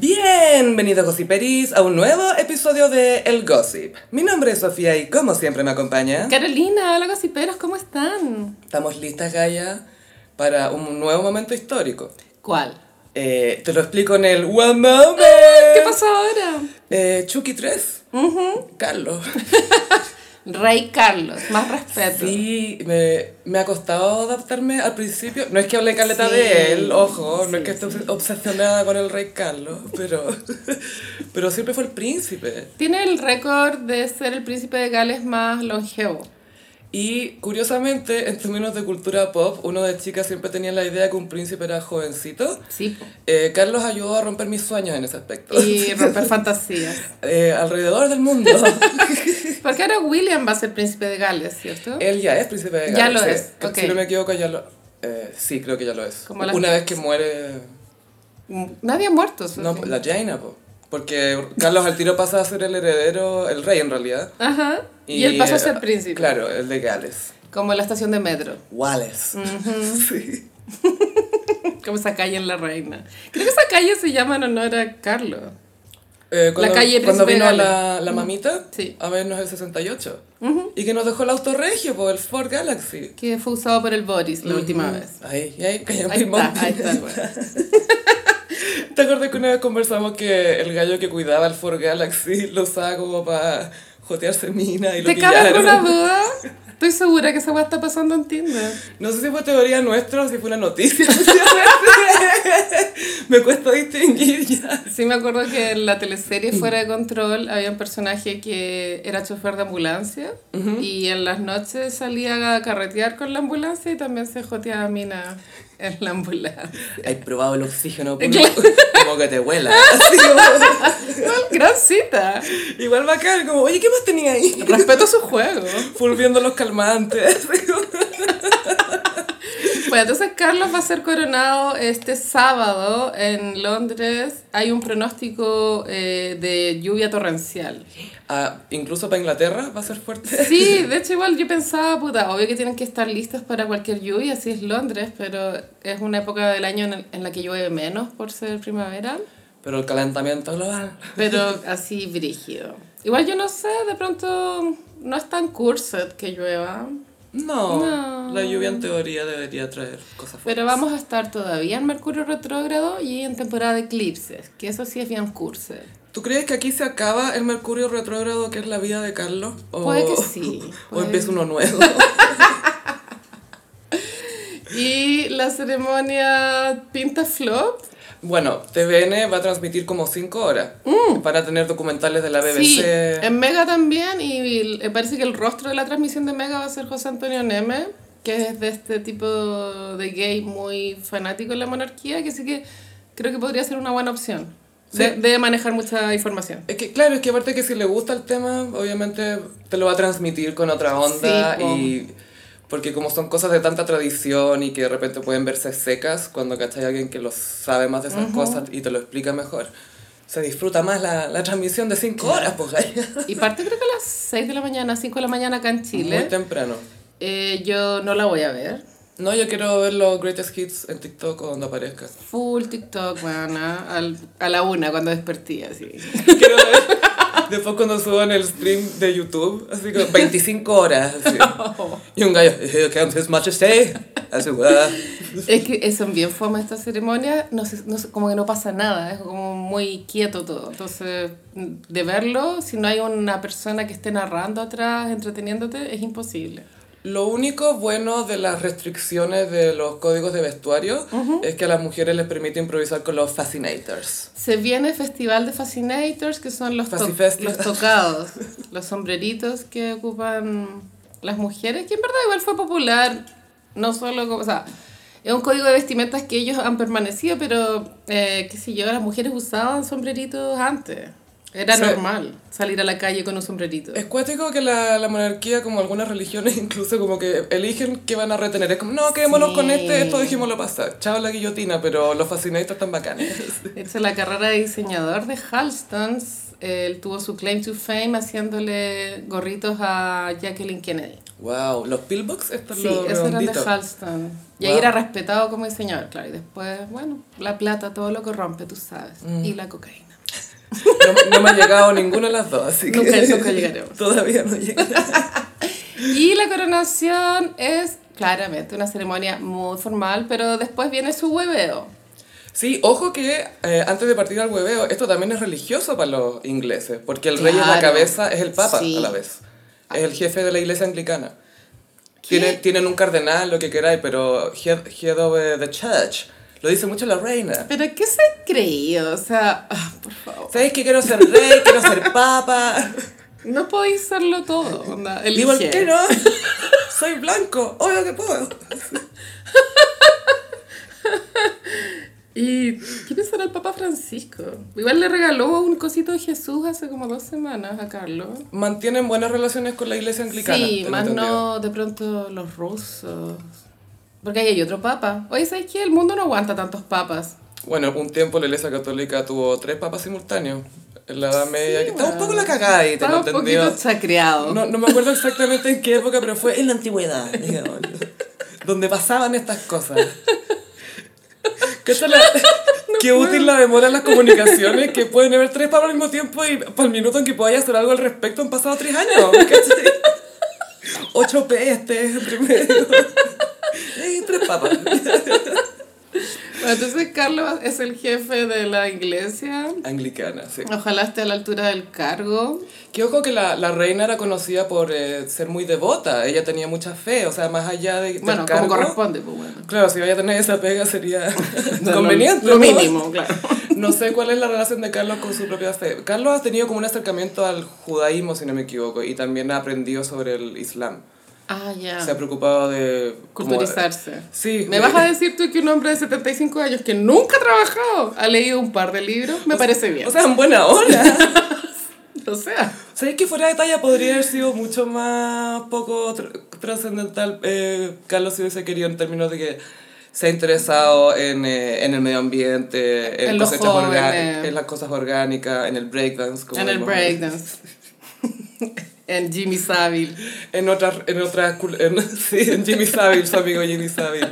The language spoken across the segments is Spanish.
Bienvenidos Gossiperis a un nuevo episodio de El Gossip. Mi nombre es Sofía y como siempre me acompaña. Carolina, hola gossiperos, ¿cómo están? Estamos listas, Gaia, para un nuevo momento histórico. ¿Cuál? Eh, te lo explico en el One Moment. ¿Qué pasó ahora? Eh, Chucky 3. Carlos. Rey Carlos, más respeto. Sí, me, me ha costado adaptarme al principio. No es que hable caleta Sí, de él, ojo, no es que esté obs- obsesionada con el rey Carlos, pero, pero siempre fue el príncipe. Tiene el récord de ser el príncipe de Gales más longevo. Y curiosamente, en términos de cultura pop, uno de chicas siempre tenía la idea que un príncipe era jovencito. Sí. Eh, Carlos ayudó a romper mis sueños en ese aspecto. y romper fantasías. Eh, alrededor del mundo. Porque ahora William va a ser príncipe de Gales, ¿cierto? Él ya es príncipe de Ya Gales. lo sí. es. Si no me equivoco, ya lo... eh, sí, creo que ya lo es. Como Una vez que muere... Nadie ha muerto. No, la Jaina, po. Porque Carlos al tiro pasa a ser el heredero, el rey en realidad. Ajá. Y, él pasó a ser eh, príncipe. Claro, el de Gales. Como la estación de metro. Wallace. Sí. Como esa calle en La Reina. Creo que esa calle se llama en honor a Carlos. Eh, cuando, calle cuando Príncipe vino Gales. la, la mamita Sí. a vernos el 68. Y que nos dejó el auto regio, por el Ford Galaxy. Que fue usado por el Boris la última vez. Ahí, ahí, Ahí mi está, ahí está. bueno. ¿Te acuerdas que una vez conversamos que el gallo que cuidaba el Ford Galaxy lo usaba como para jotearse mina y lo ¿Te cabe alguna duda? Estoy segura que esa weá está pasando en Tinder. No sé si fue teoría nuestra o si fue una noticia. Me cuesta distinguir ya. Sí me acuerdo que en la teleserie Fuera de Control había un personaje que era chofer de ambulancia y en las noches salía a carretear con la ambulancia y también se joteaba mina en la ambulancia. Hay probado el oxígeno como que te vuela. Así como- Gran cita. igual bacán, como, oye, ¿qué más tenía ahí? Respeto su juego. Volviendo los calmantes. Bueno, entonces Carlos va a ser coronado este sábado en Londres. Hay un pronóstico eh, de lluvia torrencial. Ah, incluso para Inglaterra va a ser fuerte. Sí, de hecho igual yo pensaba, puta, obvio que tienen que estar listos para cualquier lluvia, así es Londres, pero es una época del año en, el- en la que llueve menos por ser primavera, Pero el calentamiento global. pero así brígido. Igual yo no sé, de pronto no es tan cursed que llueva, No, No. la lluvia en teoría debería traer cosas fuertes. pero vamos a estar todavía en Mercurio retrógrado y en temporada de eclipses, que eso sí es bien cursed. ¿Tú crees que aquí se acaba el Mercurio retrógrado que es la vida de Carlos? O, Puede que sí, O empieza uno nuevo. Y la ceremonia Pinta Flop bueno, TVN va a transmitir como 5 horas para tener documentales de la BBC. Mm. Sí, en Mega también y parece que el rostro de la transmisión de Mega va a ser José Antonio Neme, que es de este tipo de gay muy fanático en la monarquía, que sí que creo que podría ser una buena opción. De, de manejar mucha información. Es que claro, es que aparte que si le gusta el tema, obviamente te lo va a transmitir con otra onda Sí, y porque como son cosas de tanta tradición y que de repente pueden verse secas cuando cachai a alguien que lo sabe más de esas cosas y te lo explica mejor, se disfruta más la, la transmisión de 5 horas, pues. Y parte creo que a las 6 de la mañana, 5 de la mañana acá en Muy Chile. temprano. Eh, yo no la voy a ver. No, yo quiero ver los greatest hits en TikTok cuando aparezca. Full TikTok, bueno, al- a la una cuando despertí, así. Quiero ver después cuando suban el stream de YouTube, así como 25 horas. Así. Y un gallo, here comes his majesty. Así. Es que son bien fome esta ceremonia, no sé, no sé, como que no pasa nada, es como muy quieto todo. Entonces, de verlo, si no hay una persona que esté narrando atrás, entreteniéndote, es imposible. Lo único bueno de las restricciones de los códigos de vestuario es que a las mujeres les permite improvisar con los fascinators. Se viene Festival de Fascinators, que son los, to- los tocados, los sombreritos que ocupan las mujeres, que en verdad igual fue popular, no solo como, o sea, es un código de vestimentas que ellos han permanecido, pero, eh, qué sé yo, las mujeres usaban sombreritos antes. Era Sí. normal salir a la calle con un sombrerito. Es cuático que la, la monarquía, como algunas religiones, incluso como que eligen que van a retener. Es como, no, quedémonos Sí. con este, esto dijimos pasar. Chao la guillotina, pero los fascinators están bacanes. De hecho, la carrera de diseñador de Halstons, él tuvo su claim to fame haciéndole gorritos a Jacqueline Kennedy. Wow, los pillbox, estos Sí, los esos eran de. Halston. Y Wow. ahí era respetado como diseñador, claro. Y después, bueno, la plata todo lo corrompe, tú sabes. Mm. Y la cocaína. No, no me ha llegado ninguna de las dos, así que... Nunca- nunca llegaremos. Todavía no llega. Y la coronación es claramente una ceremonia muy formal, pero después viene su hueveo. Sí, ojo que eh, antes de partir al hueveo, esto también es religioso para los ingleses, porque el rey es la cabeza, es el papa Sí. a la vez. Es el jefe de la iglesia anglicana. Tienen, tienen un cardenal, lo que queráis, pero head, head of eh, the church. Lo dice mucho la reina. ¿Pero qué se ha creído? O sea, ah, por favor. ¿Sabéis que quiero ser rey, quiero ser papa? No podéis serlo todo. Onda, ¿Y por elige. qué no? Soy blanco, obvio que puedo. ¿Y qué pensará el Papa Francisco? Igual le regaló un cosito de Jesús hace como dos semanas a Carlos. Mantienen buenas relaciones con la iglesia anglicana. Sí, más entendido. no de pronto los rusos. Porque ahí hay otro papa. Oye, ¿sabes qué? El mundo no aguanta tantos papas. Bueno, un tiempo la iglesia católica tuvo tres papas simultáneos. En la Edad Media. que estaba un bueno. poco la cagada ahí, tengo Estaba un entendido. poquito chacreado. No, no me acuerdo exactamente en qué época, pero fue en la antigüedad, digamos. donde pasaban estas cosas. ¿Qué tal la- Qué útil la demora en las comunicaciones, que pueden haber tres papas al mismo tiempo y para el minuto en que podáis hacer algo al respecto han pasado tres años. ¿cachai? Ocho pestes entre medio. Y tres papas. Bueno, entonces Carlos es el jefe de la iglesia. Anglicana, sí. Ojalá esté a la altura del cargo. Que ojo que la, la reina era conocida por eh, ser muy devota, ella tenía mucha fe, o sea, más allá de, Bueno, cargo, como corresponde, pues bueno. Claro, si vaya a tener esa pega sería Lo- conveniente. Lo ¿no? mínimo, claro. No sé cuál es la relación de Carlos con su propia fe. Carlos ha tenido como un acercamiento al judaísmo, si no me equivoco, y también ha aprendido sobre el islam. Ah, ya. Se ha preocupado de... como- Culturizarse. Sí. ¿Me vas a decir tú que un hombre de 75 años que nunca ha trabajado ha leído un par de libros? Me parece bien. O sea, en buena hora. O sea, ¿Sabes que fuera de talla podría haber sido mucho más poco tr- trascendental eh, Carlos si hubiese querido en términos de que se ha interesado en, eh, en el medio ambiente, en, En cosechas en las cosas orgánicas, en el breakdance. como en el breakdance. en Jimmy Savile. En otras, en otras, cul- en, sí, en Jimmy Savile, su amigo Jimmy Savile.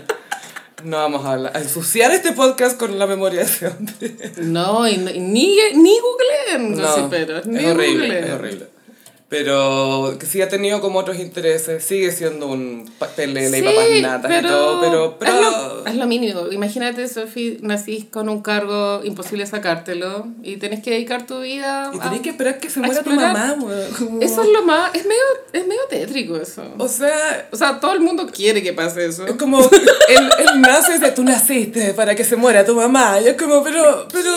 No vamos a, hablar- a ensuciar este podcast con la memoria de ese hombre. No, y, no- y ni, ni googleen, No, ni es horrible, googleen. es horrible. Pero que sí ha tenido como otros intereses, sigue siendo un pelele y papas natas y todo, pero... pero Es, lo, es lo mínimo. Imagínate, Sofi, nacís con un cargo imposible sacártelo y tenés que dedicar tu vida y a- tenés que esperar que se a muera tu mamá, como- Eso es lo más... Es medio, es medio tétrico eso. O sea, O sea, todo el mundo quiere que pase eso. es como... él, él nace y dice, tú naciste para que se muera tu mamá. Y es como, pero... pero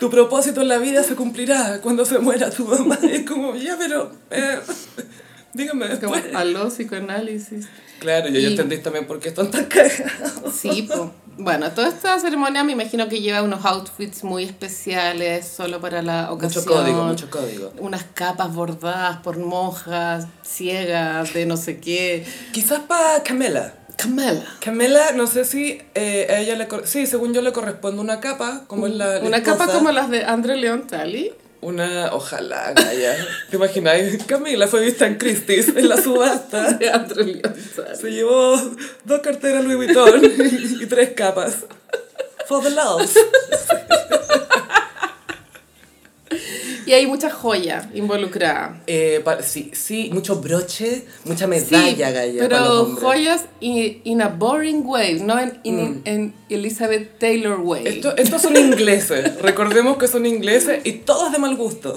tu propósito en la vida se cumplirá cuando se muera tu mamá. Y es como, ya, pero... Eh, dígame Como después. aló, psicoanálisis. Claro, yo ya Y- entendí también por qué están tan cagados. Sí, po. Bueno, toda esta ceremonia me imagino que lleva unos outfits muy especiales solo para la ocasión. Mucho código, mucho código. Unas capas bordadas por monjas ciegas de no sé qué. Quizás para Camela. Camela. Camela, no sé si eh, a ella le... Sí, según yo le corresponde una capa, como es la... Una capa como las de André Leon Talley. Una... Ojalá, Gaya. ¿Te imagináis? Camila fue vista en Christie's, en la subasta. De André Talley. Se llevó dos carteras Louis Vuitton y tres capas. For the love. Y hay mucha joya involucrada. Eh, pa- sí, sí, mucho broche, mucha medalla, sí, Gaya, para los pero joyas in, in a boring way, no en, in- en Elizabeth Taylor way. Esto- estos son ingleses. Recordemos que son ingleses y todos de mal gusto.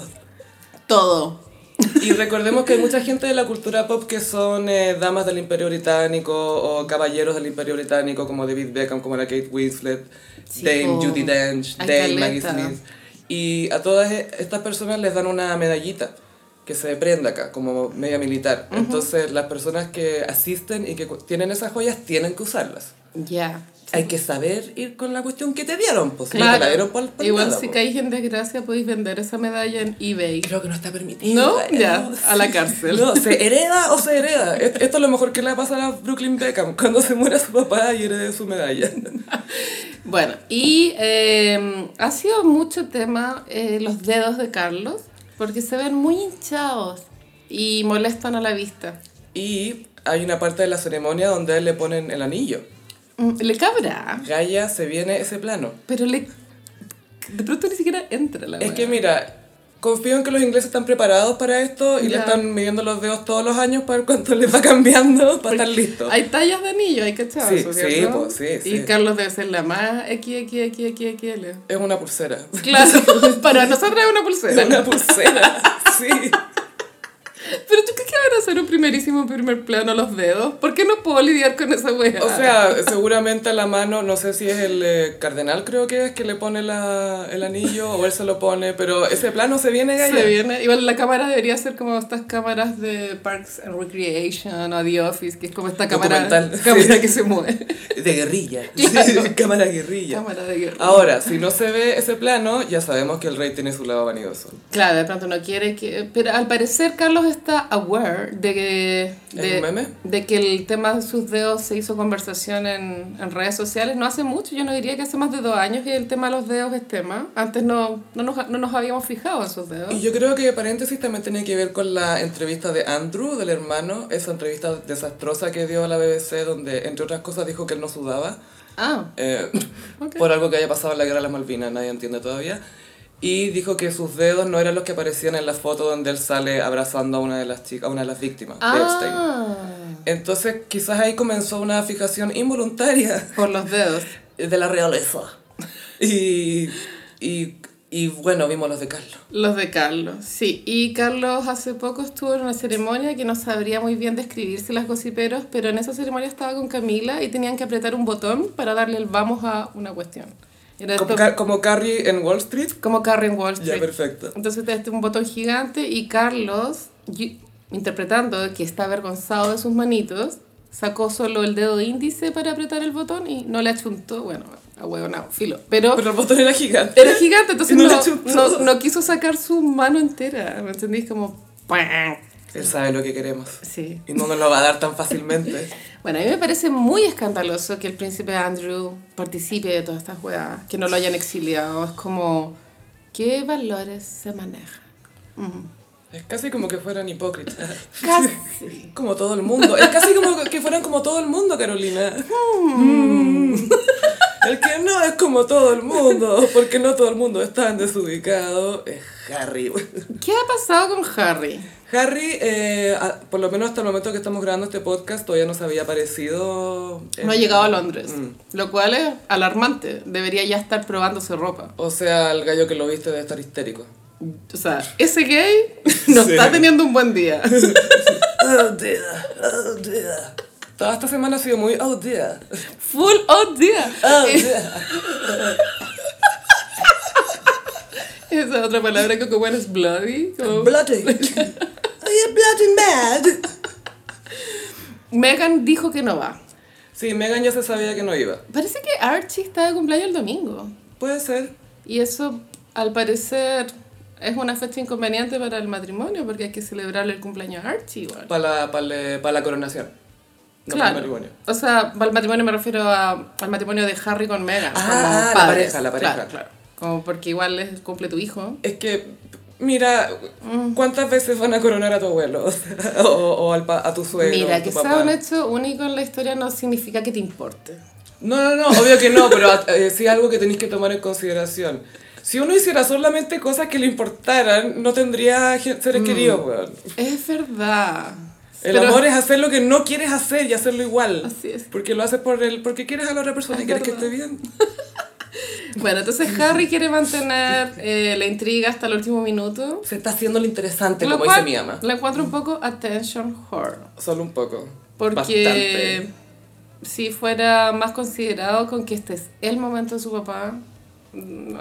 Todo. Y recordemos que hay mucha gente de la cultura pop que son eh, damas del Imperio Británico o caballeros del Imperio Británico como David Beckham, como la Kate Winslet, Sí, Dame po. Judi Dench, Dame Maggie. Smith. Y a todas e- estas personas les dan una medallita que se prenda acá, como media militar. Entonces las personas que asisten y que tienen esas joyas tienen que usarlas. Ya. Hay que saber ir con la cuestión que te dieron, pues no te Claro. la dieron por, por Igual nada, si pues. caís en desgracia podéis vender esa medalla en eBay. Creo que no está permitido. ¿No? Ya, a la cárcel. No, ¿se hereda o se hereda? Et- Esto es lo mejor que le va a pasar a Brooklyn Beckham cuando se muera su papá y herede su medalla. Bueno, y eh, ha sido mucho tema eh, los dedos de Carlos, porque se ven muy hinchados y molestan a la vista. Y hay una parte de la ceremonia donde a él le ponen el anillo. Mm, Le cabra, Gaia se viene ese plano. pero le... De pronto ni siquiera entra la Es wea. que mira, confío en que los ingleses están preparados para esto y le Ya. están midiendo los dedos todos los años para ver cuánto les va cambiando para estar listos. Hay tallas de anillo, hay echar Sí, sí, pues, sí, Y sí. Carlos debe ser la más XXXXXL. Es una pulsera. Claro, para nosotros es una pulsera. Una pulsera, sí. Pero tú crees que van a hacer un primerísimo primer plano a los dedos? ¿Por qué no puedo lidiar con esa wea? O sea, seguramente a la mano, no sé si es el eh, cardenal, creo que es, que le pone la, el anillo o él se lo pone, pero ese plano se viene, Gaia. se viene. Igual la cámara debería ser como estas cámaras de Parks and Recreation o The Office, que es como esta cámara, cámara sí. que se mueve. De guerrilla. Claro. Cámara guerrilla. Cámara de guerra. Ahora, si no se ve ese plano, ya sabemos que el rey tiene su lado vanidoso. Claro, de pronto no quiere que... Pero al parecer Carlos está aware de que... ¿Es De, meme? de que el tema de sus dedos se hizo conversación en, en redes sociales no hace mucho, yo no diría que hace más de dos años que el tema de los dedos es tema. Antes no, no, nos, no nos habíamos fijado en sus dedos. Y yo creo que paréntesis también tiene que ver con la entrevista de Andrew, del hermano, esa entrevista desastrosa que dio a la BBC, donde entre otras cosas dijo que él no sudaba, Ah, eh, Ok. por algo que haya pasado en la guerra de las Malvinas, nadie entiende todavía. Y dijo que sus dedos no eran los que aparecían en la foto donde él sale abrazando a una de las chicas, a una de las víctimas de Epstein. ah Entonces quizás ahí comenzó una fijación involuntaria por los dedos. de la realeza. Y, y, y bueno, vimos los de Carlos. Los de Carlos, sí. Y Carlos hace poco estuvo en una ceremonia que no sabría muy bien describirse las gossiperos, pero en esa ceremonia estaba con Camila y tenían que apretar un botón para darle el vamos a una cuestión. Como, Car- como Carrie en Wall Street. como Carrie en Wall Ya, Street. perfecto. Entonces este un botón gigante y Carlos, interpretando que está avergonzado de sus manitos, sacó solo el dedo índice para apretar el botón y no le achuntó, bueno, a huevo, no, filo. Pero Pero el botón era gigante. era gigante, entonces no no, no, no quiso sacar su mano entera, ¿me entendís? Como... ¡pam! Él sabe lo que queremos. Sí. Y no nos lo va a dar tan fácilmente. Bueno, a mí me parece muy escandaloso que el príncipe Andrew participe de todas estas weas, que no lo hayan exiliado. Es como, ¿qué valores se manejan? Mm. Es casi como que fueran hipócritas. Casi. Como todo el mundo. Es casi como que fueran como todo el mundo, Carolina. Mm. El que no es como todo el mundo, porque no todo el mundo es tan desubicado, es Harry. ¿Qué ha pasado con Harry? Harry, eh, a- por lo menos hasta el momento que estamos grabando este podcast, todavía no se había aparecido. No ha llegado a Londres, Mm. lo cual es alarmante. Debería ya estar probándose ropa. O sea, el gallo que lo viste debe estar histérico. O sea, ese gay no Sí. está teniendo un buen día. Oh dear, oh dear. Toda esta semana ha sido muy oh dear. Full oh dear. Oh Eh, dear. Esa otra palabra que como es bloody. como- Bloody. Bloody mad? Megan dijo que no va. Sí, Megan ya se sabía que no iba. Parece que Archie está de cumpleaños el domingo. Puede ser. Y eso, al parecer, es una fecha inconveniente para el matrimonio porque hay que celebrarle el cumpleaños a Archie igual. Para la, para la, coronación. No para el matrimonio. O sea, para el matrimonio me refiero a- al matrimonio de Harry con Meghan. Ah, como ah, la pareja, la pareja. Claro, claro. Como porque igual es cumple tu hijo. Es que, mira, ¿cuántas veces van a coronar a tu abuelo? O, al pa- a tu suegro. Mira, tu que sea un hecho único en la historia no significa que te importe. No, no, no, obvio que no, pero eh, sí algo que tenéis que tomar en consideración. Si uno hiciera solamente cosas que le importaran, no tendría seres queridos, weón. Es verdad. El Pero- amor es hacer lo que no quieres hacer y hacerlo igual. Así es. Porque lo haces por el, porque quieres a la otra persona y Es quieres que verdad. esté bien. Bueno, entonces Harry quiere mantener eh, la intriga hasta el último minuto. Se está haciendo lo interesante, Lo como cual dice mi ama. La encuentro un poco attention whore. Solo un poco. Porque Bastante. si fuera más considerado con que este es el momento de su papá,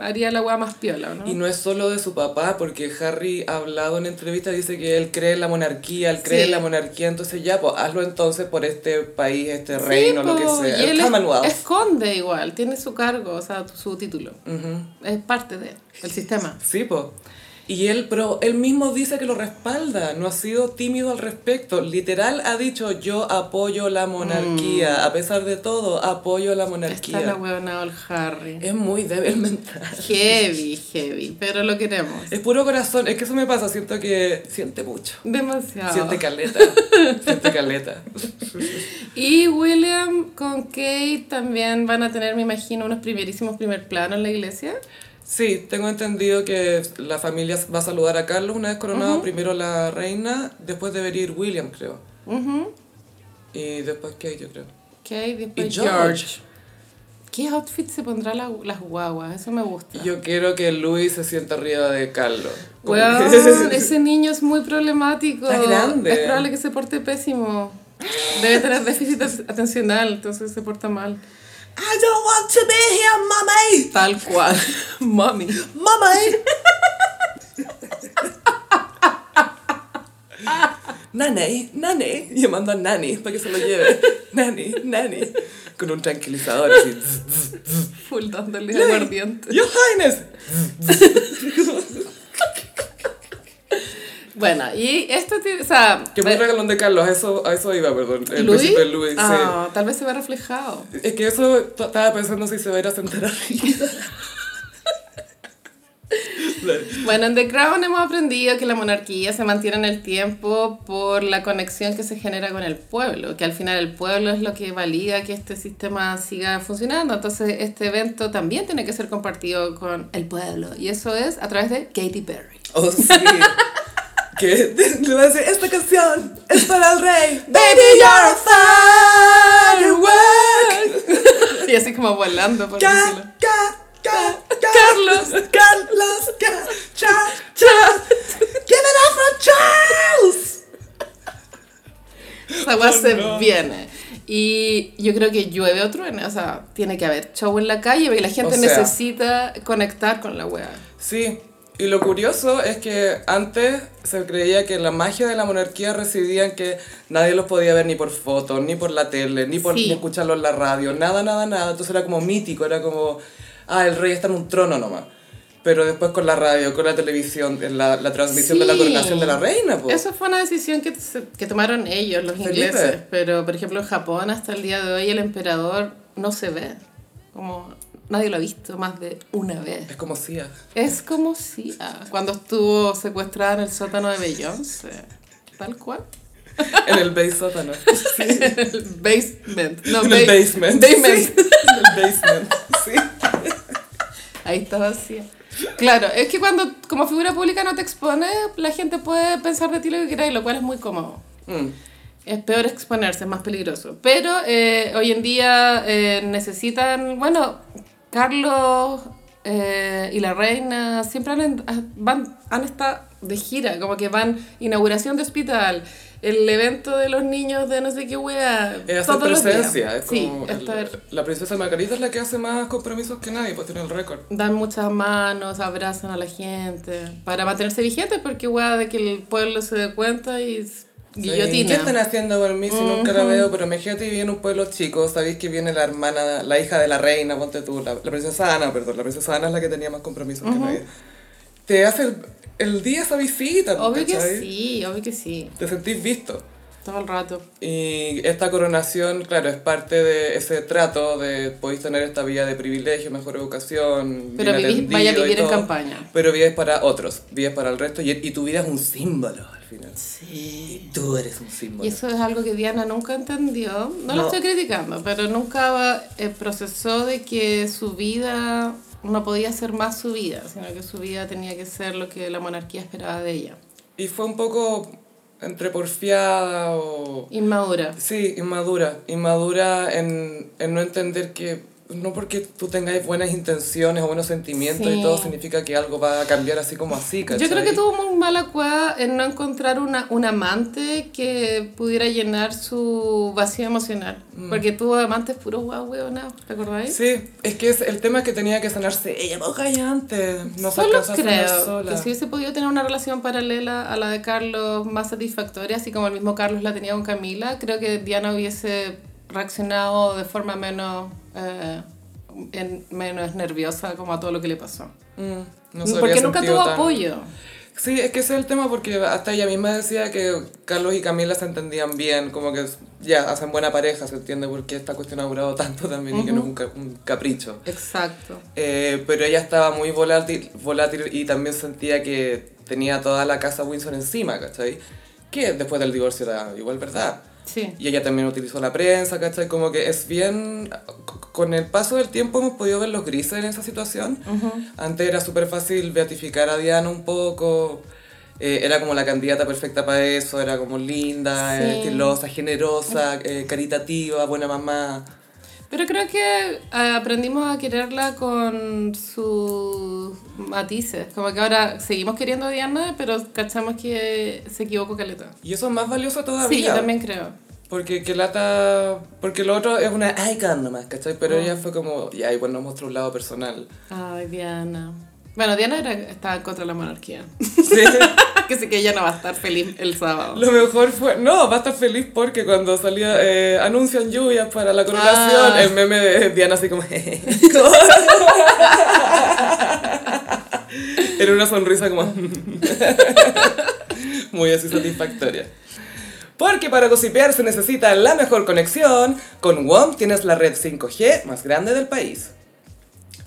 haría la weá más piola, ¿no? Y no es solo de su papá, porque Harry ha hablado en entrevistas, dice que él cree en la monarquía, él cree Sí. en la monarquía, entonces ya, pues hazlo entonces por este país, este reino, lo que sea. y El él es, Commonwealth. es conde igual, tiene su cargo, o sea, su título. Ujú. Es parte de, del sistema. Sí, pues. Y él, pero él mismo dice que lo respalda, no ha sido tímido al respecto. Literal ha dicho, yo apoyo la monarquía, a pesar de todo, apoyo la monarquía. Está la huevona Harry. Es muy débil mental. Heavy, heavy, pero lo queremos. Es puro corazón, es que eso me pasa, siento que siente mucho. Demasiado. Siente caleta, siente caleta. Y William con Kate también van a tener, me imagino, unos primerísimos primer planos en la iglesia. Sí, tengo entendido que la familia va a saludar a Carlos una vez coronado, primero la reina, después debería ir William, creo. Y después Kate, yo creo. Kate, después Y George. George. ¿Qué outfit se pondrá la- las guaguas? Eso me gusta. Yo quiero que Luis se sienta arriba de Carlos. Ese niño es muy problemático. Está grande. Es probable que se porte pésimo. Debe tener déficit atencional, entonces se porta mal. I don't want to be here, mommy. Tal cual. Mami. Mommy. Nani, Nani. Llamando a Nani para que se lo lleve. Nani, Nani. Con un tranquilizador así. Full dándole aguardiente. Your Highness. Bueno, y esto tiene, o sea... Que buen ve- regalón de Carlos, a eso, a eso iba, perdón. El sí. Ah, tal vez se ve reflejado. Es que eso estaba pensando si se va a ir a sentar arriba. Bueno, en The Crown hemos aprendido que la monarquía se mantiene en el tiempo por la conexión que se genera con el pueblo, que al final el pueblo es lo que valida que este sistema siga funcionando. Entonces, este evento también tiene que ser compartido con el pueblo, y eso es a través de Katy Perry. Oh, sí. que le va a decir, esta canción es para el rey. Baby, you're a firework. Y así como volando por el Ca, cielo. ca, ca, ca. Carlos. Carlos, ca, cha, cha. Give it up for Charles. Esa Oh, se no. viene. Y yo creo que llueve o truene, o sea, tiene que haber show en la calle porque la gente O sea. necesita conectar con la weá. Sí, y lo curioso es que antes se creía que la magia de la monarquía residía en que nadie los podía ver ni por fotos, ni por la tele, ni por Sí. ni escucharlo en la radio, nada, nada, nada. Entonces era como mítico, era como, ah, el rey está en un trono nomás. Pero después con la radio, con la televisión, la, la transmisión de la coronación de la reina, pues. Eso fue una decisión que, que tomaron ellos, los Felipe. ingleses. Pero, por ejemplo, en Japón, hasta el día de hoy, el emperador no se ve. Como nadie lo ha visto más de una vez. Es como Sia. Es como si ah, cuando estuvo secuestrada en el sótano de Beyoncé. Tal cual. En el base sótano. el basement. No, en el ba- basement. Basement. Sí, En el basement. Sí. Ahí está vacía. Claro, es que cuando como figura pública no te expones, la gente puede pensar de ti lo que quiera, y lo cual es muy cómodo. Mm. Es peor exponerse, es más peligroso. Pero eh, hoy en día eh, necesitan, bueno, Carlos eh, y la reina siempre han, van, han estado de gira, como que van inauguración de hospital, el evento de los niños de no sé qué wea. Es los días. presencia. Es sí, como el- estar- la princesa Margarita es la que hace más compromisos que nadie, pues tiene el récord. dan muchas manos, abrazan a la gente, para mantenerse vigentes, porque wea de que el pueblo se dé cuenta y Sí. Guillotina. ¿Qué están haciendo por mí si nunca la veo? Pero imagínate vivir en un pueblo chico, sabéis que viene la hermana, la hija de la reina, ponte tú, la, la princesa Ana, perdón, la princesa Ana es la que tenía más compromisos que nadie. Te hace el, el día esa visita, Obvio que sí, obvio que sí, Te sentís visto. Todo el rato. Y esta coronación, claro, es parte de ese trato de podéis tener esta vida de privilegio, mejor educación, Pero vivís- vaya a y vivir en campaña. Pero vives para otros, vives para el resto y, y tu vida es un símbolo al final. Sí. Tú eres un símbolo. Y eso es algo que Diana nunca entendió. No, No. la estoy criticando, pero nunca eh, procesó de que su vida no podía ser más su vida, sino que su vida tenía que ser lo que la monarquía esperaba de ella. Y fue un poco entre porfiada o... Inmadura. Sí, inmadura. Inmadura en, en no entender que no porque tú tengas buenas intenciones o buenos sentimientos Sí. y todo significa que algo va a cambiar así como así, ¿cachai? Yo creo que tuvo muy mala cueva en no encontrar una, un amante que pudiera llenar su vacío emocional. Porque tuvo amantes puros guau, hueonados, ¿te acordáis? Sí, es que es el tema es que tenía que sanarse ella y antes. No se Solo creo sola. que si hubiese podido tener una relación paralela a la de Carlos más satisfactoria, así como el mismo Carlos la tenía con Camila, creo que Diana hubiese reaccionado de forma menos eh, en- menos nerviosa como a todo lo que le pasó. Mm, no había porque nunca tuvo tan- apoyo. Sí, es que ese es el tema porque hasta ella misma decía que Carlos y Camila se entendían bien, como que ya hacen buena pareja, se entiende por qué esta cuestión ha durado tanto también y que no es un, ca- un capricho. Exacto. Eh, pero ella estaba muy volátil, volátil y también sentía que tenía toda la casa Windsor encima, ¿cachai? Que después del divorcio era igual verdad. Sí. Y ella también utilizó la prensa, ¿cachai? Como que es bien... Con el paso del tiempo hemos podido ver los grises en esa situación. Antes era súper fácil beatificar a Diana un poco. eh, era como la candidata perfecta para eso. Era como linda, Sí. eh, estilosa, generosa, eh, caritativa, buena mamá. Pero creo que aprendimos a quererla con sus matices. Como que ahora seguimos queriendo a Diana, pero cachamos que se equivocó Caleta. Y eso es más valioso todavía. Sí, yo también creo. Porque que lata... Porque lo otro es una icon nomás, ¿cachai? Pero Ah. ella fue como... Ya, igual nos mostró un lado personal. Ay, Diana. Bueno, Diana era, estaba contra la monarquía. Sí. que sí que ella no va a estar feliz el sábado. Lo mejor fue, no, va a estar feliz porque cuando salía, eh, anuncian lluvias para la coronación, Ah. el meme de Diana así como, era una sonrisa como, muy así satisfactoria. Porque para gossipear se necesita la mejor conexión, con WOM tienes la red 5G más grande del país.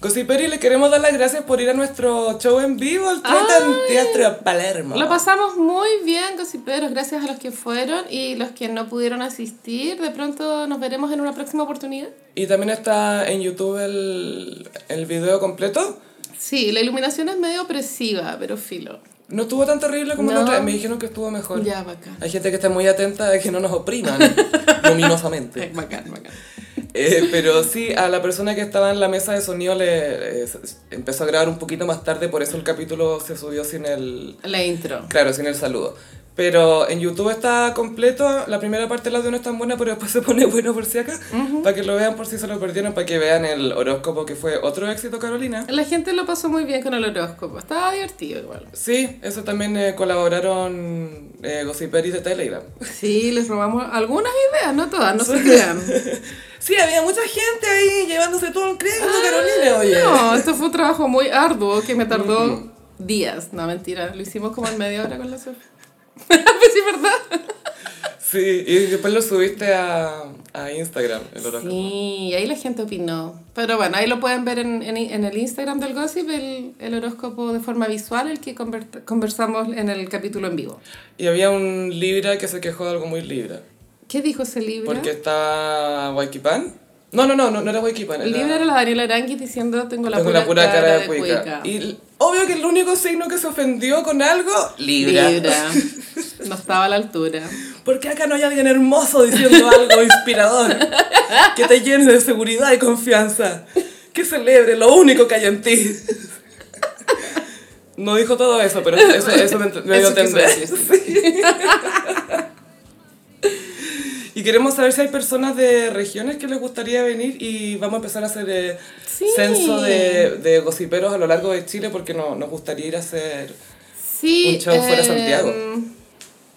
Gossiperi, le queremos dar las gracias por ir a nuestro show en vivo al 30 en Teatro Palermo. Lo pasamos muy bien, gossiperos, gracias a los que fueron y los que no pudieron asistir. De pronto nos veremos en una próxima oportunidad. Y también está en YouTube el, el video completo. Sí, la iluminación es medio opresiva, pero filo. No estuvo tan terrible como la otra vez. Me dijeron que estuvo mejor. Ya, bacán. Hay gente que está muy atenta a que no nos opriman luminosamente. Bacán, bacán. Eh, pero sí, a la persona que estaba en la mesa de sonido le eh, empezó a grabar un poquito más tarde, por eso el capítulo se subió sin el... La intro. Claro, sin el saludo. Pero en YouTube está completo, la primera parte del audio no es tan buena, pero después se pone bueno por si acá, para que lo vean por si se lo perdieron, para que vean el horóscopo que fue otro éxito, Carolina. La gente lo pasó muy bien con el horóscopo. Estaba divertido igual. Sí, eso también eh, colaboraron eh, Gossiperis de Telegram. Sí, les robamos algunas ideas, no todas, no se crean. Sí, había mucha gente ahí llevándose todo el crédito, Carolina, oye. No, esto fue un trabajo muy arduo que me tardó días. No, mentira, lo hicimos como en media hora con la Sofía. Pues sí, ¿verdad? Sí, y después lo subiste a, a Instagram, el horóscopo. Sí, ahí la gente opinó. Pero bueno, ahí lo pueden ver en, en, en el Instagram del Gossip, el, el horóscopo de forma visual, el que conver- conversamos en el capítulo en vivo. Y había un Libra que se quejó de algo muy Libra. ¿Qué dijo ese libro? Porque estaba Waikipan. No, no, no, no, no era Waikipan. el libro era la Daniela Aranguis diciendo tengo la, Tengo pura, la pura cara, de cuica. cuica". Y obvio que el único signo que se ofendió con algo, Libra. Libra. No estaba a la altura. ¿Por qué acá no hay alguien hermoso diciendo algo inspirador? Que te llene de seguridad y confianza. Que celebre lo único que hay en ti. No dijo todo eso, pero eso, eso me, me dio Eso entender. decir. Y queremos saber si hay personas de regiones que les gustaría venir y vamos a empezar a hacer eh, Sí. censo de, de gossiperos a lo largo de Chile porque no, nos gustaría ir a hacer... Sí, Un show fuera de em, Santiago.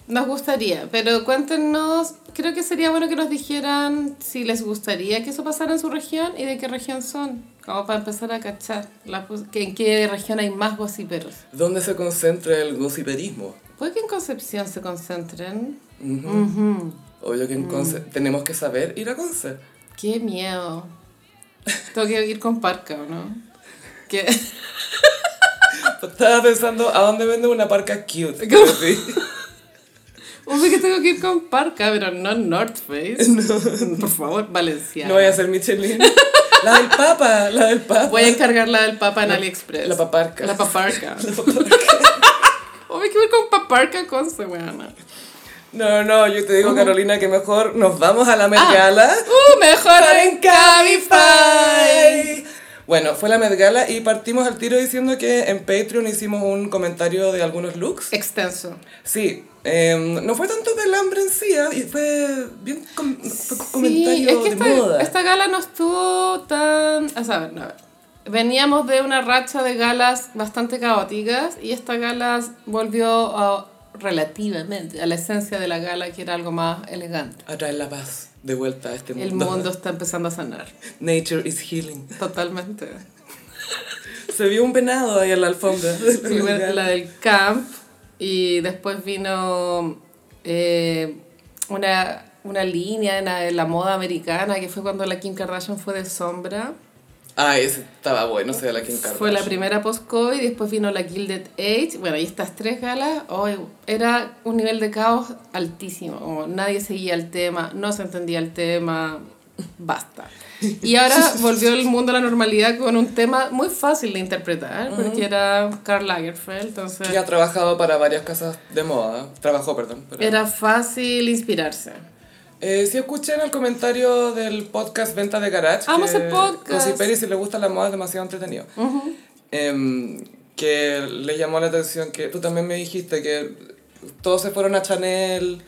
Nos gustaría, pero cuéntenos, creo que sería bueno que nos dijeran si les gustaría que eso pasara en su región y de qué región son, como para empezar a cachar la, que en qué región hay más gossiperos. ¿Dónde se concentra el gossiperismo? Puede que en Concepción se concentren. Ujú. Ujú. Obvio que en Conce tenemos que saber ir a Conce. Qué miedo. Tengo que ir con parca, ¿o no? Estaba pensando, ¿a dónde venden una parca cute? ¿Cómo? Sí. Obvio que tengo que ir con parca, pero no North Face. Por favor, Valencia. No voy a ser Michelin. La del Papa, la del Papa. Voy a encargar la del Papa en AliExpress. La paparca. La paparca. Obvio que voy con paparca con weona. No, no, yo te digo, Carolina, que mejor nos vamos a la Met Gala. Uh, mejor en Cabify. Bueno, fue la Met Gala y partimos al tiro diciendo que en Patreon hicimos un comentario de algunos looks. Extenso. Sí, em, no fue tanto pelambre en sí, ¿ah? fue bien com- fue Sí, comentario es que de esta, moda. esta gala no estuvo tan... O sea, no, a ver. Veníamos de una racha de galas bastante caóticas y esta gala volvió a- relativamente a la esencia de la gala que era algo más elegante. A traer la paz. de vuelta a este mundo. El mundo está empezando a sanar. Nature is healing. Totalmente. Se vio un venado ahí en la alfombra. Sí, bueno, la del camp. Y después vino eh, una, una línea en la, en la moda americana que fue cuando la Kim Kardashian fue de sombra. Ah, ese estaba bueno, se la Kim Kardashian. Fue la primera post-COVID después vino la Gilded Age. Bueno, y estas tres galas, hoy era un nivel de caos altísimo. Como nadie seguía el tema, no se entendía el tema, basta. Y ahora volvió el mundo a la normalidad con un tema muy fácil de interpretar, porque era Karl Lagerfeld, entonces Que ha trabajado para varias casas de moda. Trabajó, perdón. pero- era fácil inspirarse. Eh, sí escuché en el comentario del podcast Venta de Garage. Amo ese podcast. Lucy Perry, si le gusta la moda, es demasiado entretenido. Em, que le llamó la atención que tú también me dijiste que todos se fueron a Chanel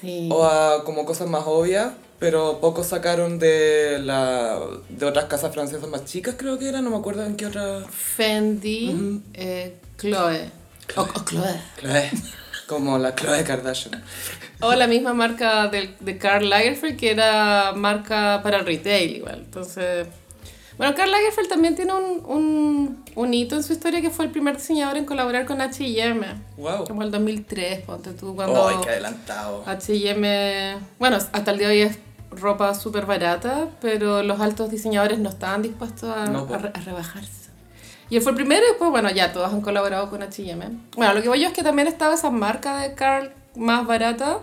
Sí. o a como cosas más obvias, pero pocos sacaron de, la, de otras casas francesas más chicas, creo que era, no me acuerdo en qué otra. Fendi, eh, Chloe. O, o Chloe. Chloe. Como la Chloe Kardashian. O la misma marca de, de Karl Lagerfeld, que era marca para retail igual. Entonces, bueno, Karl Lagerfeld también tiene un, un, un hito en su historia que fue el primer diseñador en colaborar con H&M. Wow. Como el 2003, ponte tú, cuando ¡Ay, qué adelantado! H&M... Bueno, hasta el día de hoy es ropa súper barata, pero los altos diseñadores no estaban dispuestos a, No, a a rebajarse. Y él fue el primero y después, bueno, ya todos han colaborado con H&M. Bueno, lo que voy yo es que también estaba esa marca de Carl más barata,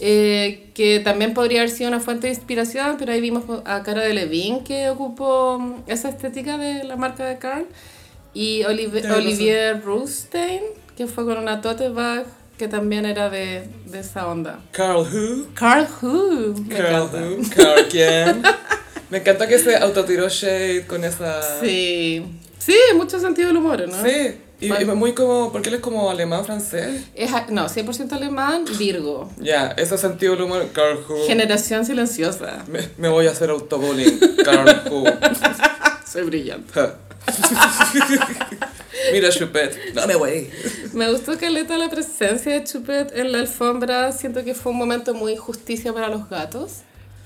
eh, que también podría haber sido una fuente de inspiración, pero ahí vimos a Cara de Levine que ocupó esa estética de la marca de Carl. Y razón. Olivier Rousteing, que fue con una tote bag que también era de, de esa onda. Carl Who. Carl Who. Me Carl encanta. Who. Carl quién. Me encanta que se autotiró Shade con esa... Sí. Sí, mucho sentido del humor, ¿no? Sí, y, y muy como, porque él es como alemán francés. Es, a- no, 100% alemán, Virgo. Ya, ese sentido del humor, Carl Who. Generación silenciosa. Me, me voy a hacer autobullying, Carl Who. Soy brillante. Mira Chupet. No me voy. Me gustó caleta la presencia de Chupet en la alfombra. Siento que fue un momento muy justicia para los gatos.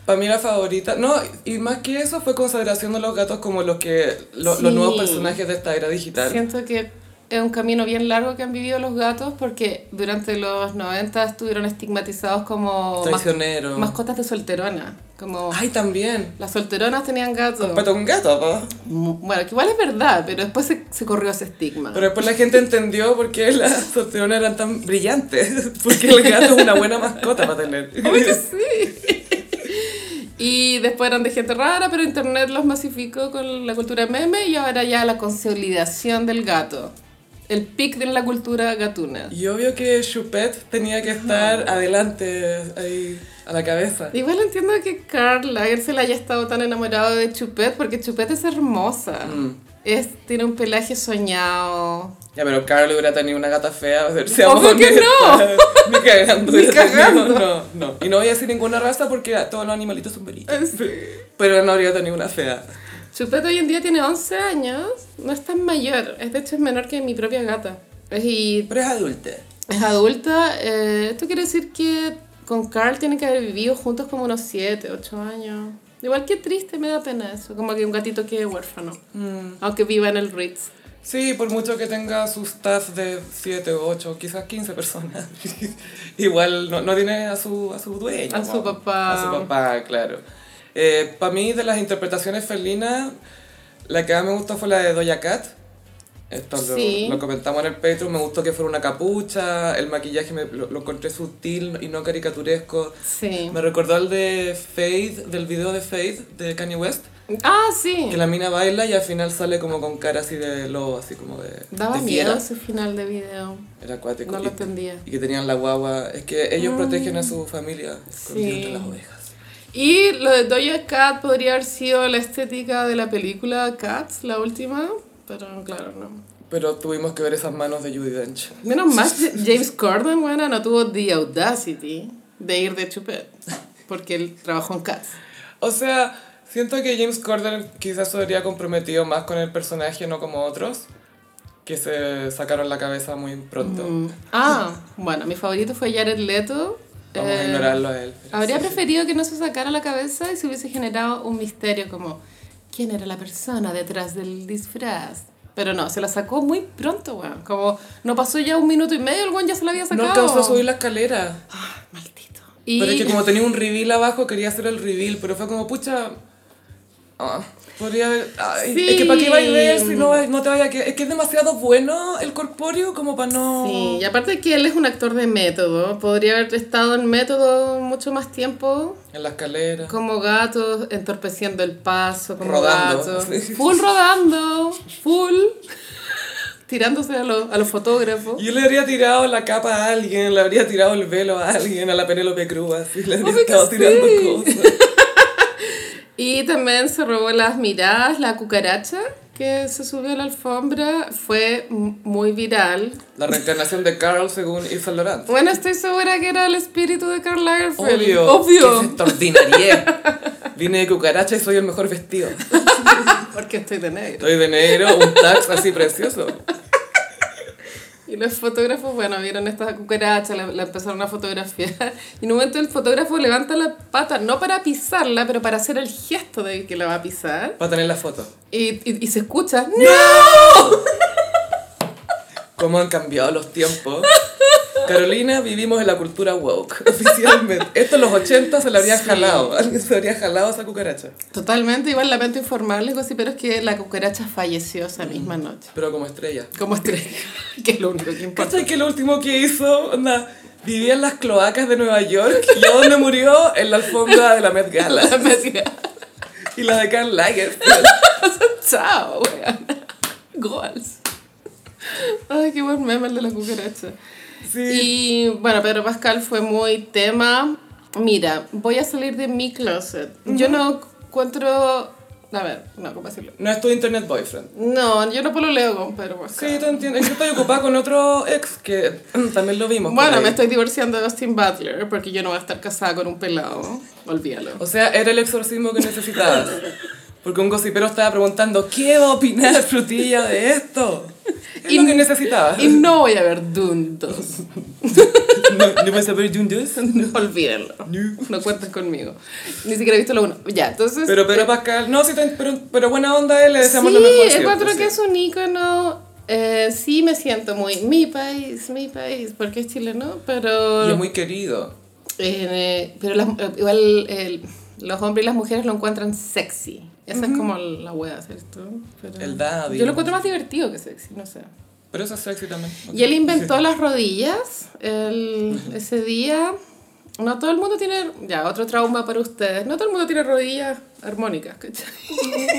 Para mí la favorita, no, y más que eso fue consideración de los gatos como los que lo- Sí. los nuevos personajes de esta era digital. Siento que es un camino bien largo que han vivido los gatos porque durante los 90 estuvieron estigmatizados como mas- Traicionero. mascotas de solterona. Como Ay, también. las solteronas tenían gatos. Pero un gato, po. Bueno, que igual es verdad, pero después se, se corrió ese estigma. Pero después la gente entendió por qué las solteronas eran tan brillantes. Porque el gato es una buena mascota para tener. Obvio que sí. Y después eran de gente rara, pero internet los masificó con la cultura meme y ahora ya la consolidación del gato. El pic de la cultura gatuna. Y obvio que Chupet tenía que estar adelante, ahí, a la cabeza. Igual entiendo que Karl Lagerfeld haya estado tan enamorado de Chupet porque Chupet es hermosa. Mm. Es, tiene un pelaje soñado. Ya, pero Carl hubiera tenido una gata fea, a ver, Obvio seamos que honestas. Ni cagando. Ni cagando. No, no. Y no voy a decir ninguna raza porque todos los animalitos son bonitos. Pero no habría tenido una fea. Chupet hoy en día tiene 11 años, no es tan mayor, es de hecho es menor que mi propia gata. Y Pero es adulta. es adulta, eh, esto quiere decir que con Carl tienen que haber vivido juntos como unos 7, 8 años. Igual que triste, me da pena eso, como que un gatito quede huérfano, aunque viva en el Ritz. Sí, por mucho que tenga su staff de 7 o 8, quizás 15 personas. Igual no, no tiene a su, a su dueño. A su papá. A su papá, claro. Para mí, de las interpretaciones felinas, la que más me gustó fue la de Doja Cat. Esto lo- Sí. lo, comentamos en el Patreon. Me gustó que fuera una capucha. El maquillaje me, lo, lo encontré sutil y no caricaturesco. Sí. Me recordó al de Fade, del video de Fade de Kanye West. Ah, sí. Que la mina baila y al final sale como con cara así de lobo, así como de. Daba de miedo ese final de video. Era acuático. No y, lo entendía. y que tenían la guagua. Es que ellos protegen a su familia Sí. entre las ovejas. Y lo de Doja Cat podría haber sido la estética de la película Cats, la última, pero claro, no. Pero tuvimos que ver esas manos de Judy Dench. Menos mal, James Corden, bueno, no tuvo the audacity de ir de Chupet, porque él trabajó en Cats. O sea, siento que James Corden quizás se habría comprometido más con el personaje, no como otros, que se sacaron la cabeza muy pronto. Mm. Ah, bueno, mi favorito fue Jared Leto Vamos a Eh, ignorarlo a él. Habría preferido que no se sacara la cabeza y se hubiese generado un misterio como quién era la persona detrás del disfraz. Pero no, se la sacó muy pronto, weón. Como no pasó ya un minuto y medio, el weón ya se la había No sacado. alcanzó a subir la escalera. Ah, maldito. Y Pero es que como tenía un reveal abajo, quería hacer el reveal, pero fue como, pucha... ah, podría haber... ay, Sí. Es que para qué vais a ver si no, no te vaya a quedar... Es que es demasiado bueno el corpóreo como para no... Sí, y aparte de que él es un actor de método, podría haber estado en método mucho más tiempo, En la escalera. como gato, entorpeciendo el paso, como Rodando, gato. sí. Full rodando, full, tirándose a, los- a los fotógrafos. Yo le habría tirado la capa a alguien, le habría tirado el velo a alguien, a la Penélope Cruz, así, le habría estado tirando sí. cosas. Y también se robó las miradas, la cucaracha que se subió a la alfombra, fue muy viral. La reencarnación de Carl según Yves Saint Laurent. Bueno, estoy segura que era el espíritu de Karl Lagerfeld. Obvio. Obvio. Es extraordinaria. Vine de cucaracha y soy el mejor vestido. Porque estoy de negro. Estoy de negro, un tax así precioso. Y los fotógrafos, bueno, vieron esta cucaracha, la, la empezaron a fotografiar. Y en un momento el fotógrafo levanta la pata, no para pisarla, pero para hacer el gesto de que la va a pisar. Para tener la foto. Y, y, y se escucha, ¡No! ¿Cómo han cambiado los tiempos? Carolina, vivimos en la cultura woke, oficialmente. Esto en los 80 se le habría Sí. jalado. Alguien se habría jalado a esa cucaracha. Totalmente, igual lamento informarles, pero es que la cucaracha falleció esa misma noche. Pero como estrella. Como estrella, que es lo único que importa. ¿Cachai que lo último que hizo? Onda, vivía en las cloacas de Nueva York y ¿a dónde murió? En la alfombra de la Met Gala. Me decía, Y la de Karl Lagerfeld. chao, weón. Goals. Ay, qué buen meme el de la cucaracha. Sí. Y bueno, Pedro Pascal fue muy tema. Mira, voy a salir de mi closet. Yo no encuentro. A ver, no, ¿cómo decirlo? No es tu internet boyfriend. No, yo no pololeo con Pedro Pascal. Sí, te entiendo. Que estoy ocupada con otro ex que también lo vimos. Bueno, me estoy divorciando de Austin Butler porque yo no voy a estar casada con un pelado. Olvídalo. O sea, era el exorcismo que necesitabas. Porque un gossipero estaba preguntando, ¿qué va a opinar Frutilla de esto? Es lo que necesitabas. Y no voy a ver Dune 2. ¿No, ¿no vas a ver Dune 2? No, olvídenlo. No. No cuenten conmigo. Ni siquiera he visto la 1. Ya, entonces. Pero Pedro Pascal, no, sí, pero, pero buena onda él, le deseamos sí, lo mejor siempre, encuentro sí. que es un ícono. Eh, sí me siento muy mi país, mi país, porque es chileno, pero Y es muy querido. eh, pero las- eh, igual el- los hombres y las mujeres lo encuentran sexy. Esa es como la wea, ¿cierto? Pero El daddy. Yo lo encuentro más divertido que sexy, no sé. Pero eso es sexy también. Y él inventó las rodillas el, ese día. No todo el mundo tiene, ya, otro trauma para ustedes. No todo el mundo tiene rodillas armónicas, ¿cachai?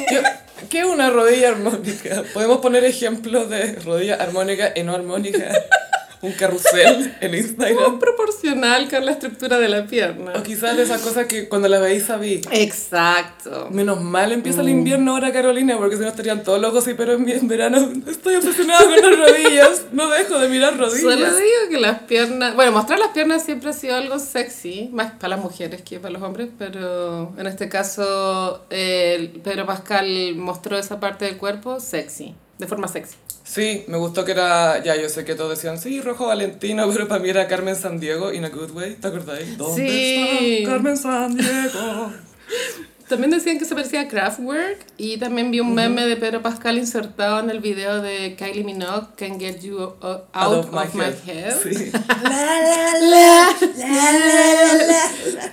¿Qué, qué es una rodilla armónica? Podemos poner ejemplos de rodilla armónica y no armónica. Un carrusel en Instagram. proporcional con la estructura de la pierna. O quizás de esas cosas que cuando las veis sabí. Exacto. Menos mal empieza Mm. el invierno ahora, Carolina, porque si no estarían todos locos y pero en, verano estoy obsesionada con las rodillas. No dejo de mirar Solo rodillas. digo que las piernas, bueno, mostrar las piernas siempre ha sido algo sexy, más para las mujeres que para los hombres, pero en este caso eh, Pedro Pascal mostró esa parte del cuerpo sexy, de forma sexy. Sí, me gustó que era, ya yo sé que todos decían, sí, Rojo Valentino, pero para mí era Carmen San Diego, in a good way, ¿te acordáis? ¿Dónde Sí. está Carmen San Diego? También decían que se parecía a Kraftwerk y también vi un meme de Pedro Pascal insertado en el video de Kylie Minogue, Can Get You uh, Out, of, My, Head. Sí.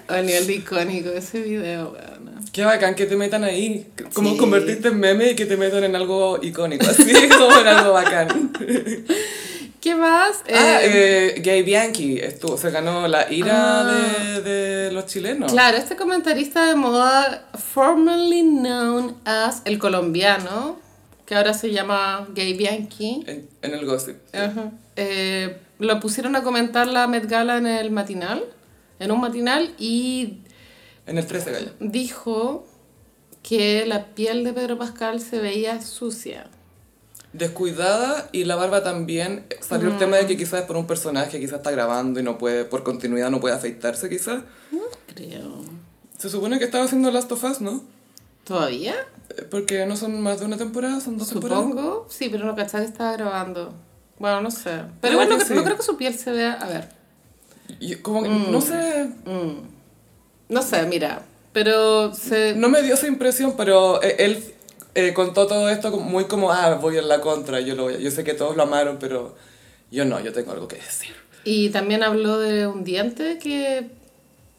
A nivel de icónico ese video, weón. Qué bacán que te metan ahí, como Sí. convertirte en meme y que te metan en algo icónico, así como en algo bacán. ¿Qué más? Ah, Eh, eh, Gay Bianchi estuvo, se ganó la ira de, de los chilenos. Claro, este comentarista de moda, formerly known as el colombiano, que ahora se llama Gay Bianchi, En, en el gossip. Eh, lo pusieron a comentar la Met Gala en el matinal, en un matinal, y En el 13 gallo. dijo que la piel de Pedro Pascal se veía sucia. Descuidada y la barba también. Salió el tema de que quizás es por un personaje, quizás está grabando y no puede, por continuidad no puede afeitarse quizás. Creo. Se supone que estaba haciendo Last of Us, ¿no? ¿Todavía? Eh, Porque no son más de una temporada, son dos temporadas. Supongo. Sí, pero no cachaba que estaba grabando. Bueno, no sé. Pero igual no, cre- sí. no creo que su piel se vea... A ver. Y como que, no sé, No sé, mira, pero se... no me dio esa impresión, pero eh, él eh, contó todo esto muy como, ah, voy en la contra, yo, lo voy a- yo sé que todos lo amaron, pero yo no, yo tengo algo que decir. Y también habló de un diente que...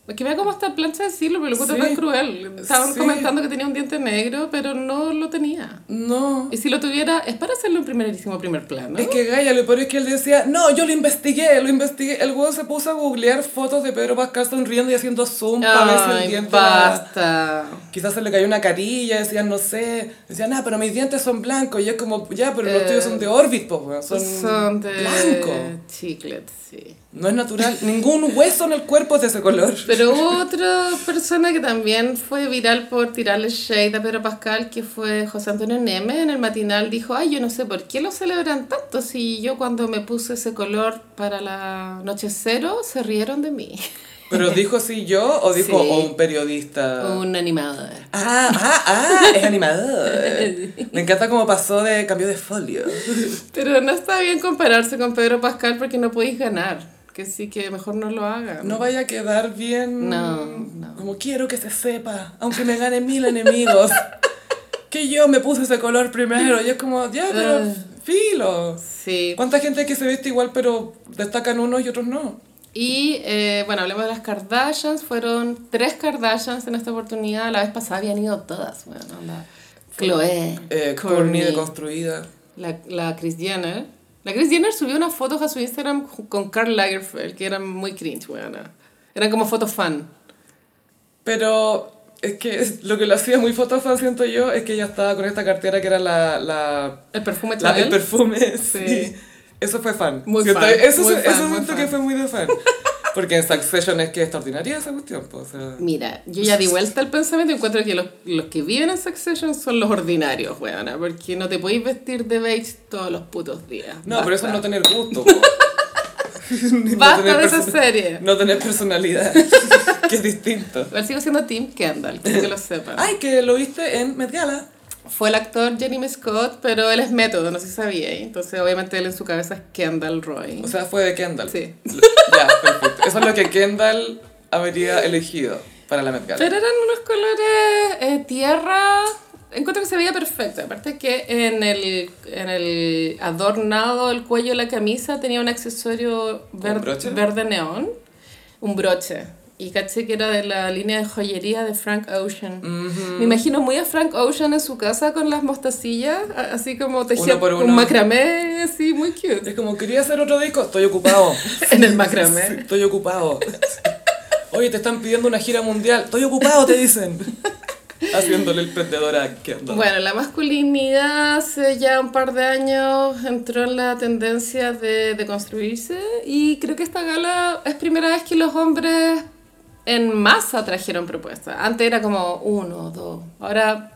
Es que vea cómo está plancha de decirlo, pero lo encuentro Sí. tan cruel. Estaban Sí. comentando que tenía un diente negro, pero no lo tenía. No. Y si lo tuviera, es para hacerlo en primerísimo primer plano. Es que Gaia, lo peor es que él decía, no, yo lo investigué, lo investigué. El huevo se puso a googlear fotos de Pedro Pascal sonriendo y haciendo zoom para ver si el diente era- basta. Quizás se le cayó una carilla, decían, no sé. Decían, ah, pero mis dientes son blancos. Y es como, ya, pero los Eh, tuyos son de Orbit, pues, weón, son, Son de blancos. chiclet, sí. No es natural. Ningún hueso en el cuerpo es de ese color. Pero hubo otra persona que también fue viral por tirarle shade a Pedro Pascal, que fue José Antonio Neme. En el matinal dijo, ay, yo no sé por qué lo celebran tanto, si yo cuando me puse ese color para la noche cero, se rieron de mí. Pero dijo sí yo o dijo Sí. o un periodista. Un animador. Ah, ah, ah, es animador. Me encanta cómo pasó de cambio de folio. Pero no está bien compararse con Pedro Pascal porque no podéis ganar. Que sí que mejor no lo hagan. No vaya a quedar bien. No, no. Como quiero que se sepa, aunque me gane mil enemigos. que yo me puse ese color primero. Y es como, ya, pero Ah. filo. Sí. ¿Cuánta gente que se viste igual pero destacan unos y otros no? Y eh, bueno, hablemos de las Kardashians. Fueron tres Kardashians en esta oportunidad. La vez pasada habían ido todas. Bueno, la Chloe, Eh, Kourtney, deconstruida. la, la Kris Jenner. La Kris Jenner subió unas fotos a su Instagram con Karl Lagerfeld, que eran muy cringe, bueno. Eran como fotos fan. Pero es que lo que lo hacía muy fotofan, siento yo, es que ella estaba con esta cartera que era la, la, El perfume la- Chanel. el perfume. Sí. Sí. Eso fue fan. Muy fan, Eso, muy eso fan, muy siento fan. que fue muy de fan. Porque en Succession es que es extraordinaria esa cuestión. pues, o sea, Mira, yo ya di vuelta al pensamiento y encuentro que los, los que viven en Succession son los ordinarios, weona, porque no te podéis vestir de beige todos los putos días. no, pero eso es no Basta. tener gusto. No Basta de esa serie. No tener personalidad, que es distinto. Igual sigo siendo Tim Kendall, que lo sepan. Ay, que lo viste en Met Gala. Fue el actor Jeremy Scott, pero él es método, no sé si sabía. Entonces, obviamente, él en su cabeza es Kendall Roy. O sea, fue de Kendall. Sí. Ya, perfecto. Eso es lo que Kendall habría elegido para la Met Gala. Pero eran unos colores eh, tierra. Encuentro que se veía perfecto. Aparte que en el, en el adornado del cuello de la camisa tenía un accesorio ver- broche? verde neón. Un broche. Y caché que era de la línea de joyería de Frank Ocean. Me imagino muy a Frank Ocean en su casa con las mostacillas, así como tejía Uno por un macramé, así muy cute. Es como, quería hacer otro disco, estoy ocupado. en el macramé. Estoy ocupado. Oye, te están pidiendo una gira mundial. Estoy ocupado, te dicen. Haciéndole el prendedor a. Bueno, la masculinidad hace ya un par de años entró en la tendencia de, de construirse y creo que esta gala es primera vez que los hombres en masa trajeron propuestas. Antes era como uno, dos. Ahora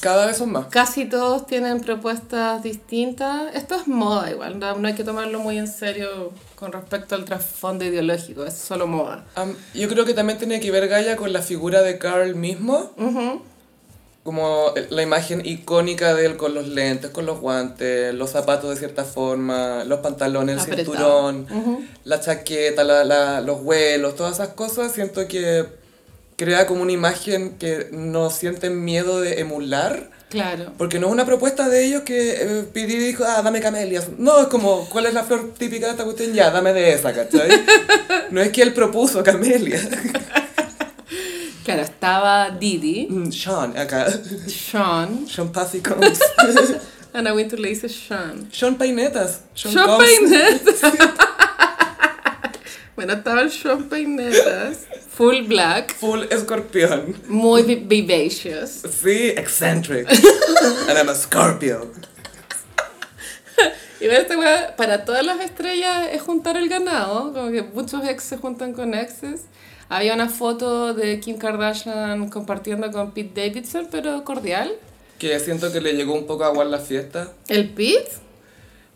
Cada vez son más. casi todos tienen propuestas distintas. Esto es moda igual, no no hay que tomarlo muy en serio con respecto al trasfondo ideológico, es solo moda. Am, yo creo que también tiene que ver Gaia con la figura de Carl mismo. Como la imagen icónica de él con los lentes, con los guantes, los zapatos de cierta forma, los pantalones, el Apretado. cinturón, la chaqueta, la, la- los vuelos, todas esas cosas. Siento que crea como una imagen que no sienten miedo de emular. Claro. Porque no es una propuesta de ellos que eh, Pidi dijo, ah, dame camelias. No, es como, ¿cuál es la flor típica de esta cuestión? Ya, dame de esa, ¿cachai? no es que él propuso camelias. Claro, estaba Didi, Mm, Sean, acá. Sean, Sean Puffy Combs. Ana Wintour le dice Sean. Sean Painetas. Sean, Sean Combs. Painetas. bueno, estaba el Sean Painetas, full black, Full escorpión. muy vi- vivacious. Sí, eccentric. And I'm a Scorpio. Y esta weá, para todas las estrellas es juntar el ganado, como que muchos ex se juntan con exes. Había una foto de Kim Kardashian compartiendo con Pete Davidson, pero cordial. Que siento que le llegó un poco a aguar la fiesta. El Pete,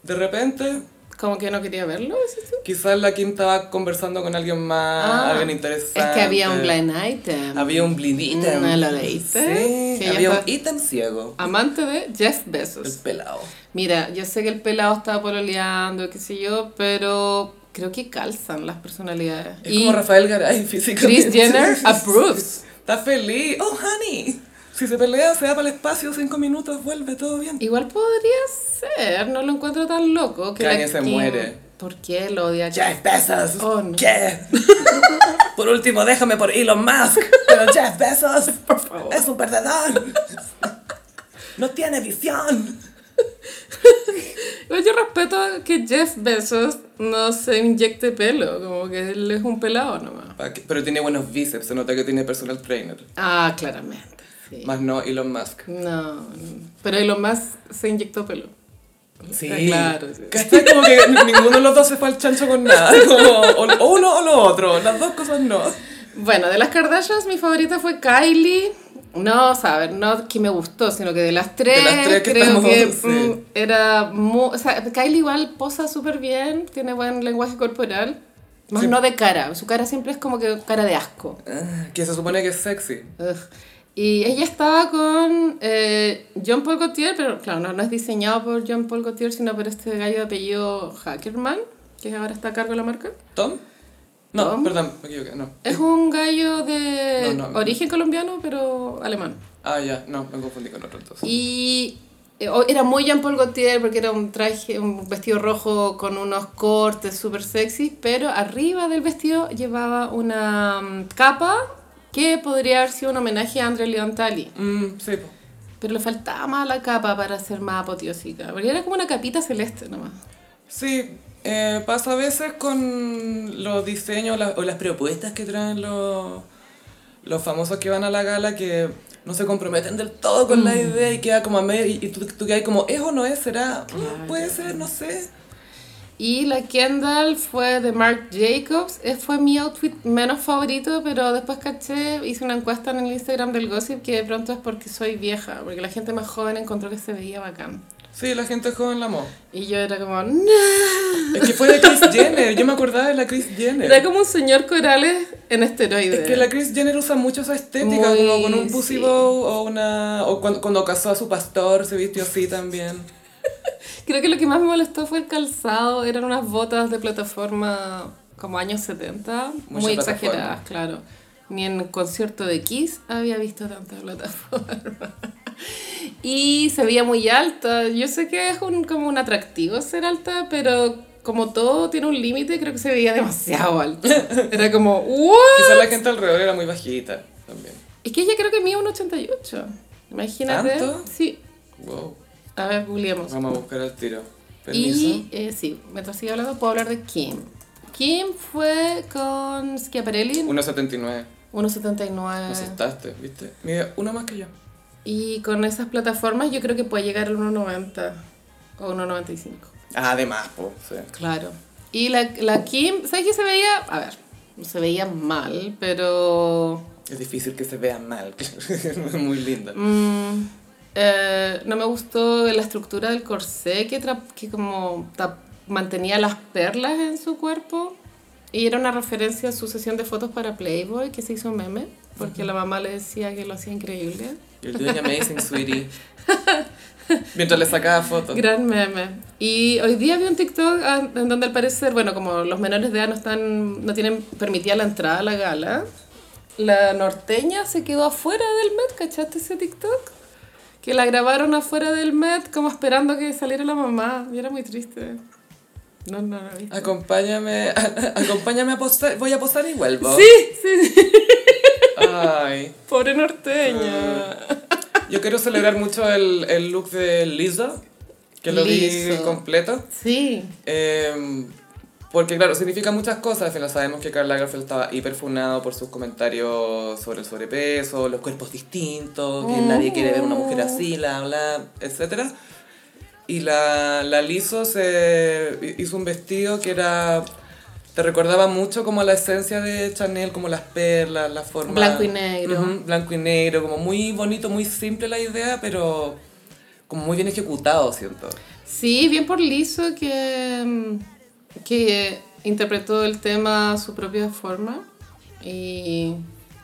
De repente, como que no quería verlo, quizás la Kim estaba conversando con alguien más, Ah, alguien interesante. Es que había un blind item. Había un blind item. ¿No lo leíste? Sí, ella había un ítem ciego. Amante de Jeff El Bezos. pelado. Mira, yo sé que el pelado estaba pololeando, qué sé yo, pero creo que calzan las personalidades. Es y como Rafael Garay físicamente. Chris Jenner approves. Está feliz. Oh, honey. Si se pelea, se va para el espacio, cinco minutos, vuelve, todo bien. Igual podría ser, no lo encuentro tan loco. Que Kanye se Kim- muere. ¿Por qué lo odia? Jeff Bezos. Oh, no. ¿Qué? por último, déjame por Elon Musk. Pero Jeff Bezos Por favor. es un perdedor. No tiene visión. Igual Yo respeto que Jeff Bezos no se inyecte pelo, como que él es un pelado nomás. Pero tiene buenos bíceps, se nota que tiene personal trainer. Ah, claramente. Sí. Más no Elon Musk. No, pero Elon Musk se inyectó pelo. Sí. Ah, claro, sí. ¿Cachai? Como que ninguno de los dos se fue al chancho con nada. Como, o uno o lo otro. Las dos cosas no. Bueno, de las Kardashians mi favorita fue Kylie. No, o ver, no que me gustó, sino que de las tres, De las tres que creo estamos, que sí. mm, era muy... O sea, Kylie igual posa súper bien, tiene buen lenguaje corporal, más Sí. no de cara. Su cara siempre es como que cara de asco. Ah, Que se supone que es sexy. Ugh. Y ella estaba con eh, John Paul Gaultier, pero claro, no, no es diseñado por John Paul Gaultier, sino por este gallo de apellido Hackerman, que ahora está a cargo de la marca. ¿Tom? No, Tom. perdón, me equivoqué, no. Es un gallo de No, no. origen colombiano, pero alemán. Ah, ya, no, me confundí con otro entonces. Y eh, o- era muy Jean Paul Gaultier porque era un traje, un vestido rojo con unos cortes súper sexy, pero arriba del vestido llevaba una mm, capa que podría haber sido un homenaje a André Leontali. Mm, sí, po. Pero le faltaba más la capa para ser más apoteósica, porque era como una capita celeste nomás. Sí, eh, pasa a veces con los diseños la- o las propuestas que traen los, los famosos que van a la gala que no se comprometen del todo con la idea y queda como a medio y, y tú, tú quedas como, ¿es o no es? ¿Será? Mm, Claro. puede ser, no sé. Y la Kendall fue de Marc Jacobs. Eh, Fue mi outfit menos favorito, pero después caché, hice una encuesta en el Instagram del Gossip que de pronto es porque soy vieja, porque la gente más joven encontró que se veía bacán. Sí, la gente joven la amó. Y yo era como, no. Es que fue de Kris Jenner, yo me acordaba de la Kris Jenner. Era como un señor Corales en esteroides. Es que la Kris Jenner usa mucho esa estética, Muy, como con un pussy sí. bow o una... O cuando, cuando casó a su pastor se vistió así también. Creo que lo que más me molestó fue el calzado. Eran unas botas de plataforma como años 70, Mucha muy plataforma. exageradas, claro. Ni en concierto de Kiss había visto tanta plataforma. Y se veía muy alta. Yo sé que es un, como un atractivo ser alta, pero como todo tiene un límite, creo que se veía demasiado alta. Era como, ¿what? Quizás la gente alrededor era muy bajita también. Es que ella creo que mide un 88. Imagínate. ¿Tanto? Sí. Wow. A ver, googleemos. Vamos a buscar el tiro. Permiso. Y eh, sí, mientras siga hablando, puedo hablar de Kim. Kim fue con Schiaparelli, 1.79. 1,79. Me asustaste, ¿viste? Mide uno más que yo. Y con esas plataformas yo creo que puede llegar al 1,90 o 1,95. Ah, además, po, sí. Claro. Y la, la Kim, ¿sabes qué se veía? A ver, no se veía mal, pero... Es difícil que se vea mal. Es muy linda. mm, eh, no me gustó la estructura del corsé que, que como mantenía las perlas en su cuerpo. Y era una referencia a su sesión de fotos para Playboy, que se hizo meme, porque la mamá le decía que lo hacía increíble. You're doing amazing, sweetie. Mientras le sacaba fotos. Gran meme. Y hoy día vi un TikTok ah, en donde al parecer, bueno, como los menores de edad no están, no tienen permitida la entrada a la gala, la norteña se quedó afuera del Met, ¿cachaste ese TikTok? Que la grabaron afuera del Met como esperando que saliera la mamá. Y era muy triste. No, no, no. Acompáñame, acompáñame a posar. Voy a posar y vuelvo. Sí, sí, sí. Ay. Pobre norteña. Yo quiero celebrar mucho el, el look de Lisa, que lo vi completo. Sí. Eh, porque, claro, significa muchas cosas. Al final sabemos que Karl Lagerfeld estaba hiperfunado por sus comentarios sobre el sobrepeso, los cuerpos distintos, que nadie quiere ver una mujer así, bla, bla, etc. Y la, la Lizzo se hizo un vestido que era... Te recordaba mucho como la esencia de Chanel, como las perlas, la forma... Blanco y negro. Ujú, blanco y negro, como muy bonito, muy simple la idea, pero como muy bien ejecutado, siento. Sí, bien por Lizo que, mm, que interpretó el tema a su propia forma y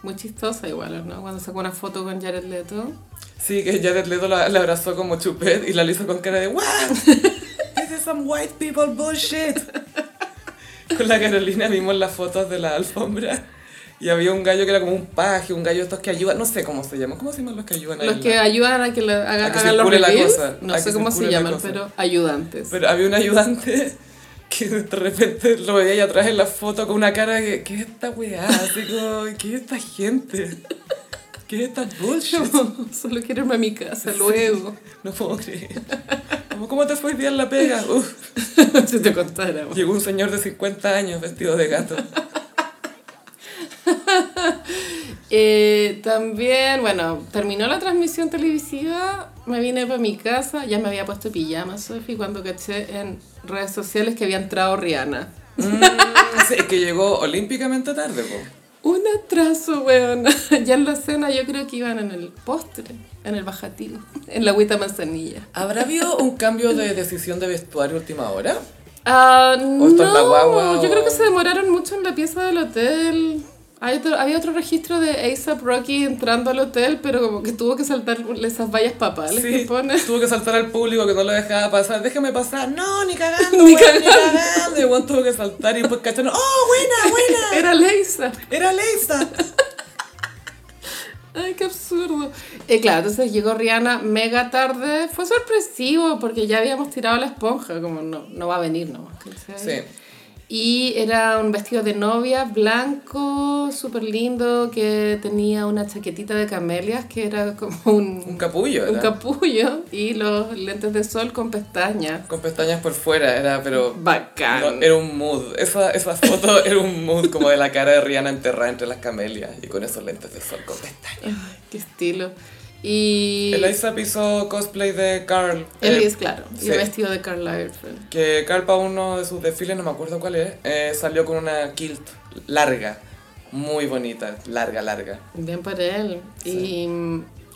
muy chistosa igual, ¿no? Cuando sacó una foto con Jared Leto. Sí, que Jared Leto la, la abrazó como chupet y la hizo con cara de ¿What? This is some white people bullshit. Con la Carolina vimos las fotos de la alfombra y había un gallo que era como un paje, un gallo de estos que ayudan, no sé cómo se llaman, ¿cómo se llaman los que ayudan a Los que ayudan a que le hagan, A que hagan los la cosa, no sé cómo se llaman, pero ayudantes. Pero había un ayudante que de repente lo veía ahí atrás en la foto con una cara que, ¿qué es esta weá? Así como, ¿qué es esta gente? ¿Qué es esta bullshit? Solo quiero irme a mi casa luego. No puedo creer. ¿Cómo te fue hoy día en la pega? Uf. si te contara. Llegó un señor de 50 años vestido de gato. Eh, también, bueno, terminó la transmisión televisiva, me vine para mi casa, ya me había puesto pijama, Sofi, cuando caché en redes sociales que había entrado Rihanna. Mm, sí, que llegó olímpicamente tarde, po. Un atraso, weón. ya en la cena yo creo que iban en el postre, en el bajativo, en la agüita manzanilla. ¿Habrá habido un cambio de decisión de vestuario última hora? Ah, ¿O esto es la no, guagua yo creo que se demoraron mucho en la pieza del hotel. Hay otro- había otro registro de ASAP Rocky entrando al hotel, pero como que tuvo que saltar esas vallas papales que pone. tuvo que saltar al público que no lo dejaba pasar. Déjame pasar. No, ni cagando, Ni cagando. Ni cagando. Y tuvo que saltar y después cacharon. ¡Oh, buena, buena! Era Leisa. Era Leisa. Ay, qué absurdo. Y claro, entonces llegó Rihanna mega tarde. Fue sorpresivo porque ya habíamos tirado la esponja, como no, no va a venir nomás. Sí. Y era un vestido de novia blanco, súper lindo, que tenía una chaquetita de camelias que era como un, Un capullo, un era. capullo y los lentes de sol con pestañas. Con pestañas por fuera, era, pero... Bacán. no, era un mood. Esa, esa foto era un mood como de la cara de Rihanna enterrada entre las camelias y con esos lentes de sol con pestañas. Ay, qué estilo. Y El ASAP hizo cosplay de Carl. él eh, es, claro, y el vestido de Karl Lagerfeld. Que Carl para uno de sus desfiles, no me acuerdo cuál es, eh, salió con una kilt larga, muy bonita, larga, larga. Bien para él. Y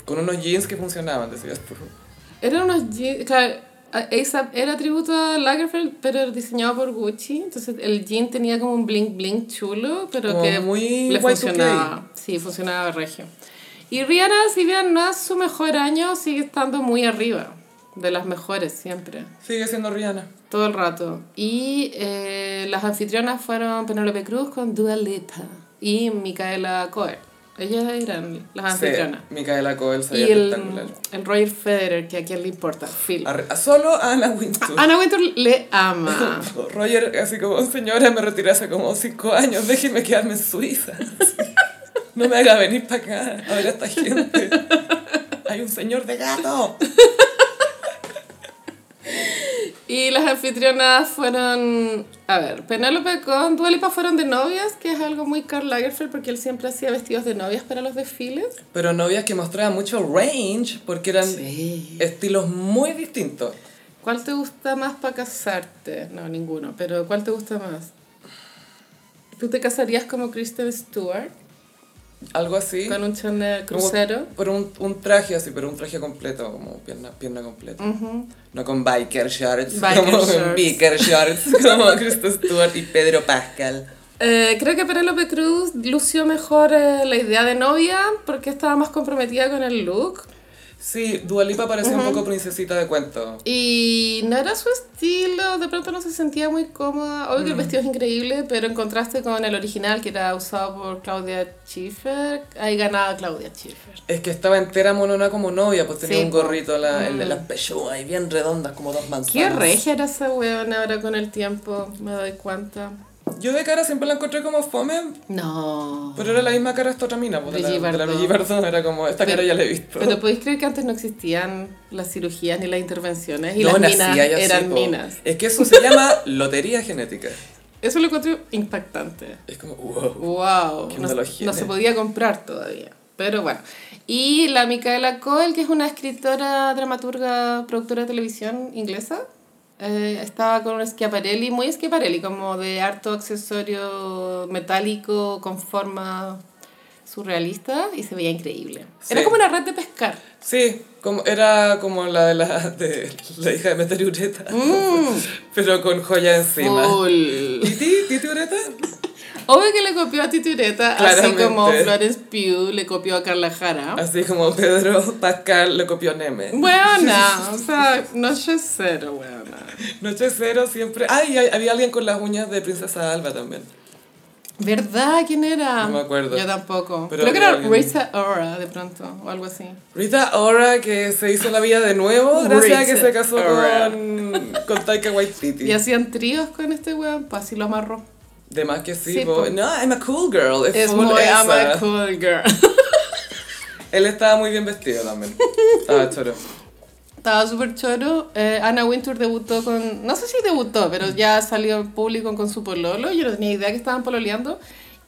Con unos jeans que funcionaban, decías tú. eran unos jeans, claro, ASAP era tributo a Lagerfeld, pero diseñado por Gucci. Entonces el jean tenía como un bling bling chulo, pero Como que muy le Y2K. funcionaba. Sí, funcionaba regio. Y Rihanna, si bien no es su mejor año, sigue estando muy arriba. De las mejores siempre. Sigue siendo Rihanna. Todo el rato. Y eh, las anfitrionas fueron Penelope Cruz con Dua Lipa y Micaela Coel. Ellas eran las anfitrionas. Sí, Micaela Coel se y el, el Roger Federer, que a quién le importa, Phil. A solo a Anna Wintour. Anna Wintour le ama. Roger, así como, señora, me retiré hace como cinco años, déjeme quedarme en Suiza. No me haga venir para acá a ver a esta gente. Hay un señor de gato. Y las anfitrionas fueron, a ver, Penélope con Dua Lipa fueron de novias, que es algo muy Karl Lagerfeld porque él siempre hacía vestidos de novias para los desfiles. Pero novias que mostraban mucho range porque eran Sí. estilos muy distintos. ¿Cuál te gusta más para casarte? No, ninguno, pero ¿cuál te gusta más? ¿Tú te casarías como Kristen Stewart Algo así. con un Chanel Como- crucero? Pero un, un traje así, pero un traje completo, como pierna, pierna completa. No con biker shorts, Biker como shorts. con biker shorts, como Kristen Stewart y Pedro Pascal. Eh, creo que Penélope Cruz lució mejor eh, la idea de novia porque estaba más comprometida con el look. Sí, Dualipa parecía un poco princesita de cuento. Y no era su estilo, de pronto no se sentía muy cómoda. Obvio que el vestido es increíble, pero en contraste con el original que era usado por Claudia Schiffer, ahí ganaba Claudia Schiffer. Es que estaba entera monona como novia, pues tenía Sí, un gorrito, la, el de Mm. las pechugas y bien redondas, como dos manzanas. Qué regia era esa weona ahora con el tiempo, me doy cuenta. Yo de cara siempre la encontré como fome, No. pero era la misma cara esta otra mina, pues de la, de la. Brigitte Bardot, era como, esta cara ya la he visto. Pero podéis creer que antes no existían las cirugías ni las intervenciones y no las minas eran po. minas. Es que eso se llama lotería genética. Eso lo encuentro impactante. Es como, wow. Wow, Qué no, no se podía comprar todavía. Pero bueno. Y la Micaela Coel, que es una escritora, dramaturga, productora de televisión inglesa, eh, estaba con un Schiaparelli, muy Schiaparelli, como de harto accesorio metálico con forma surrealista y se veía increíble. Era Sí. como una red de pescar. Sí, como, era como la de la, de la hija de Meter Ureta, pero con joya encima. Full. ¿Titi? ¿Titi Ureta? Obvio que le copió a Titureta, así Claramente. como Florence Pugh le copió a Carla Jara. Así como Pedro Pascal le copió a Neme. Buena, o sea, noche cero, buena. Noche cero siempre. Ay, hay- había alguien con las uñas de Princesa Alba también. ¿Verdad? ¿Quién era? No me acuerdo. Yo tampoco. Pero Creo que era alguien. Rita Ora, de pronto, o algo así. Rita Ora que se hizo la vida de nuevo gracias a que se casó Ora. con, con Taika Waititi. Y hacían tríos con este weón, pues así lo amarró. De más que sí, Sí, po. No, I'm a cool girl. Es, Es muy esa. I'm a cool girl. Él estaba muy bien vestido también. Estaba choro. Estaba súper choro. Eh, Anna Wintour debutó con. No sé si debutó, pero ya salió en público con su pololo. Yo no tenía idea que estaban pololeando.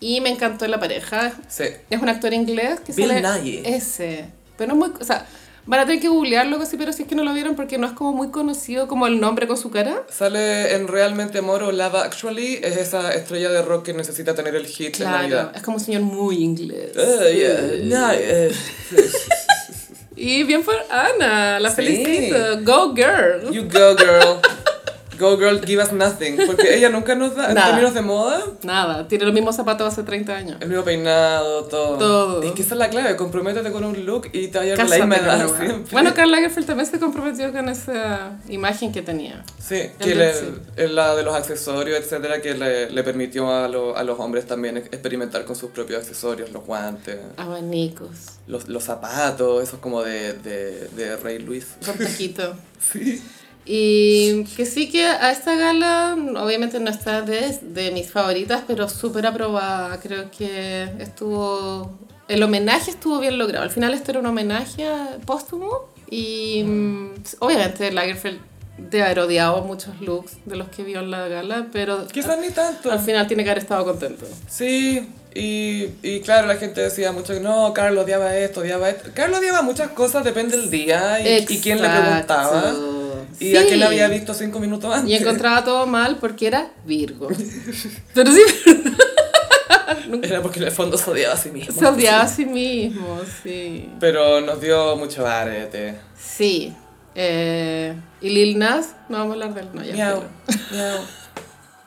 Y me encantó la pareja. Sí. Es un actor inglés que Bill sale. Nighy. Ese. Pero no es muy. O sea, van a tener que googlearlo casi, pero si es que no lo vieron porque no es como muy conocido como el nombre con su cara. Sale en Realmente Amor o Lava Actually. Es esa estrella de rock que necesita tener el hit en Claro, Navidad. es como un señor muy inglés. Yeah. Eh, Y bien por Ana, la Sí. felicito. Go girl. you go, girl. Go, girl, give us nothing. Porque ella nunca nos da, en Nada. términos de moda, Nada, tiene los mismos zapatos hace 30 años. el mismo peinado, todo. Todo. Y que esa es la clave, comprométete con un look y te vaya a la wea. siempre. Bueno, Karl Lagerfeld también se comprometió con esa imagen que tenía. Sí, que El le- sí. es la de los accesorios, etcétera, que le, le permitió a, lo- a los hombres también ex- experimentar con sus propios accesorios, los guantes, Abanicos, los, los zapatos, esos como de, de, de Rey Luis. con taquito. Sí. Y que sí que a esta gala, obviamente no está de, de mis favoritas, pero súper aprobada. Creo que estuvo... El homenaje estuvo bien logrado. Al final esto era un homenaje póstumo y mm, obviamente Lagerfeld debe haber odiado muchos looks de los que vio en la gala, pero Quizás ni tanto. al final tiene que haber estado contento. Sí, y, y claro, la gente decía mucho que no, Carlos odiaba esto, odiaba esto. Carlos odiaba muchas cosas, depende del día y, y quién le preguntaba. Y a Sí. le había visto cinco minutos antes. Y encontraba todo mal porque era Virgo. Pero sí, Era porque en el fondo se odiaba a sí mismo. se odiaba a sí mismo, sí. Pero nos dio mucho arete. Sí. Eh, y Lil Nas, no vamos a hablar de él, no, ya Miau, miau.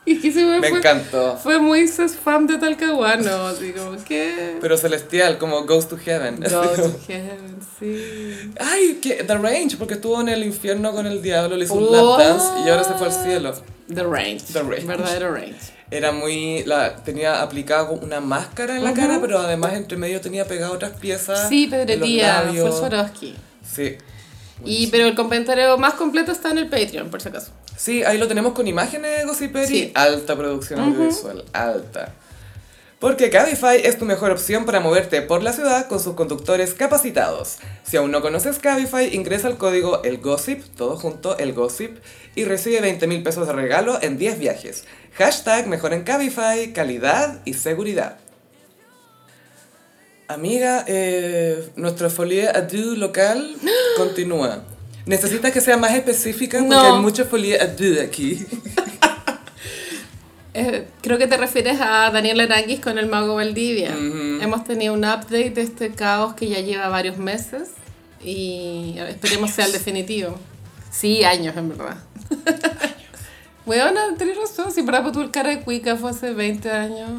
Y que se me Me fue, encantó. fue muy fan de Talcahuano, así como que... Pero celestial, como Goes to Heaven. Go to heaven, sí. Ay, que The Range, porque estuvo en el infierno con el diablo, le hizo un lap dance y ahora se fue al cielo. The range. The range. Verdadero range. Era muy. La, tenía aplicada como una máscara en la cara, pero además entre medio tenía pegado otras piezas. Sí, Pedrería, fue. Swarovski. Sí. Y, pero el comentario más completo está en el Patreon, por si acaso. Sí, ahí lo tenemos con imágenes de Gossiperi. Sí. Alta producción audiovisual, alta. Porque Cabify es tu mejor opción para moverte por la ciudad con sus conductores capacitados. Si aún no conoces Cabify, ingresa el código ELGOSSIP, todo junto, ELGOSSIP, y recibe 20 mil pesos de regalo en 10 viajes. Hashtag mejor en Cabify, calidad y seguridad. Amiga, eh, nuestra folie adieu local continúa. ¿Necesitas que sea más específica? Porque No. hay mucha adieu aquí. Eh, creo que te refieres a Daniel Aranguis con el Mago Valdivia. Ujú. Hemos tenido un update de este caos que ya lleva varios meses y esperemos sea el definitivo. Sí, años en verdad. Bueno, tenés razón, si para tu cara de cuica fue hace 20 años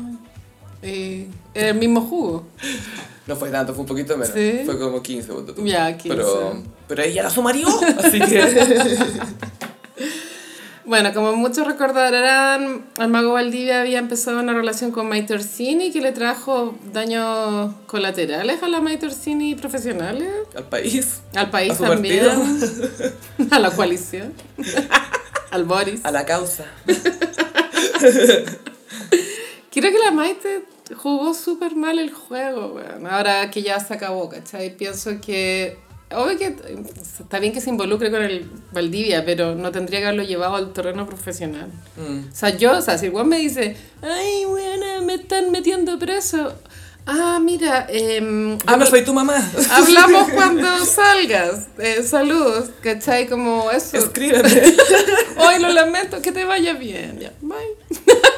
y era el mismo jugo. No fue tanto, fue un poquito menos. ¿Sí? Fue como 15 puntos. Ya, 15. Pero, pero ella era su marido, así que... Bueno, como muchos recordarán, el mago Valdivia había empezado una relación con Maite Orsini que le trajo daños colaterales a la Maite Orsini profesionales, al país, al país A también, a la coalición, al Boris. a la causa. Creo que la Maite jugó súper mal el juego, weón. Ahora que ya se acabó, ¿cachai? Pienso que... Obvio que está bien que se involucre con el Valdivia, pero no tendría que haberlo llevado al terreno profesional. Mm. O sea, yo, o sea, si el weón me dice, ay, buena, me están metiendo preso. Ah, mira, em, Yo no soy tu mamá. hablamos cuando salgas. Eh, saludos, ¿cachai? Como eso. Escríbeme. Hoy lo lamento, que te vaya bien. Ya, bye.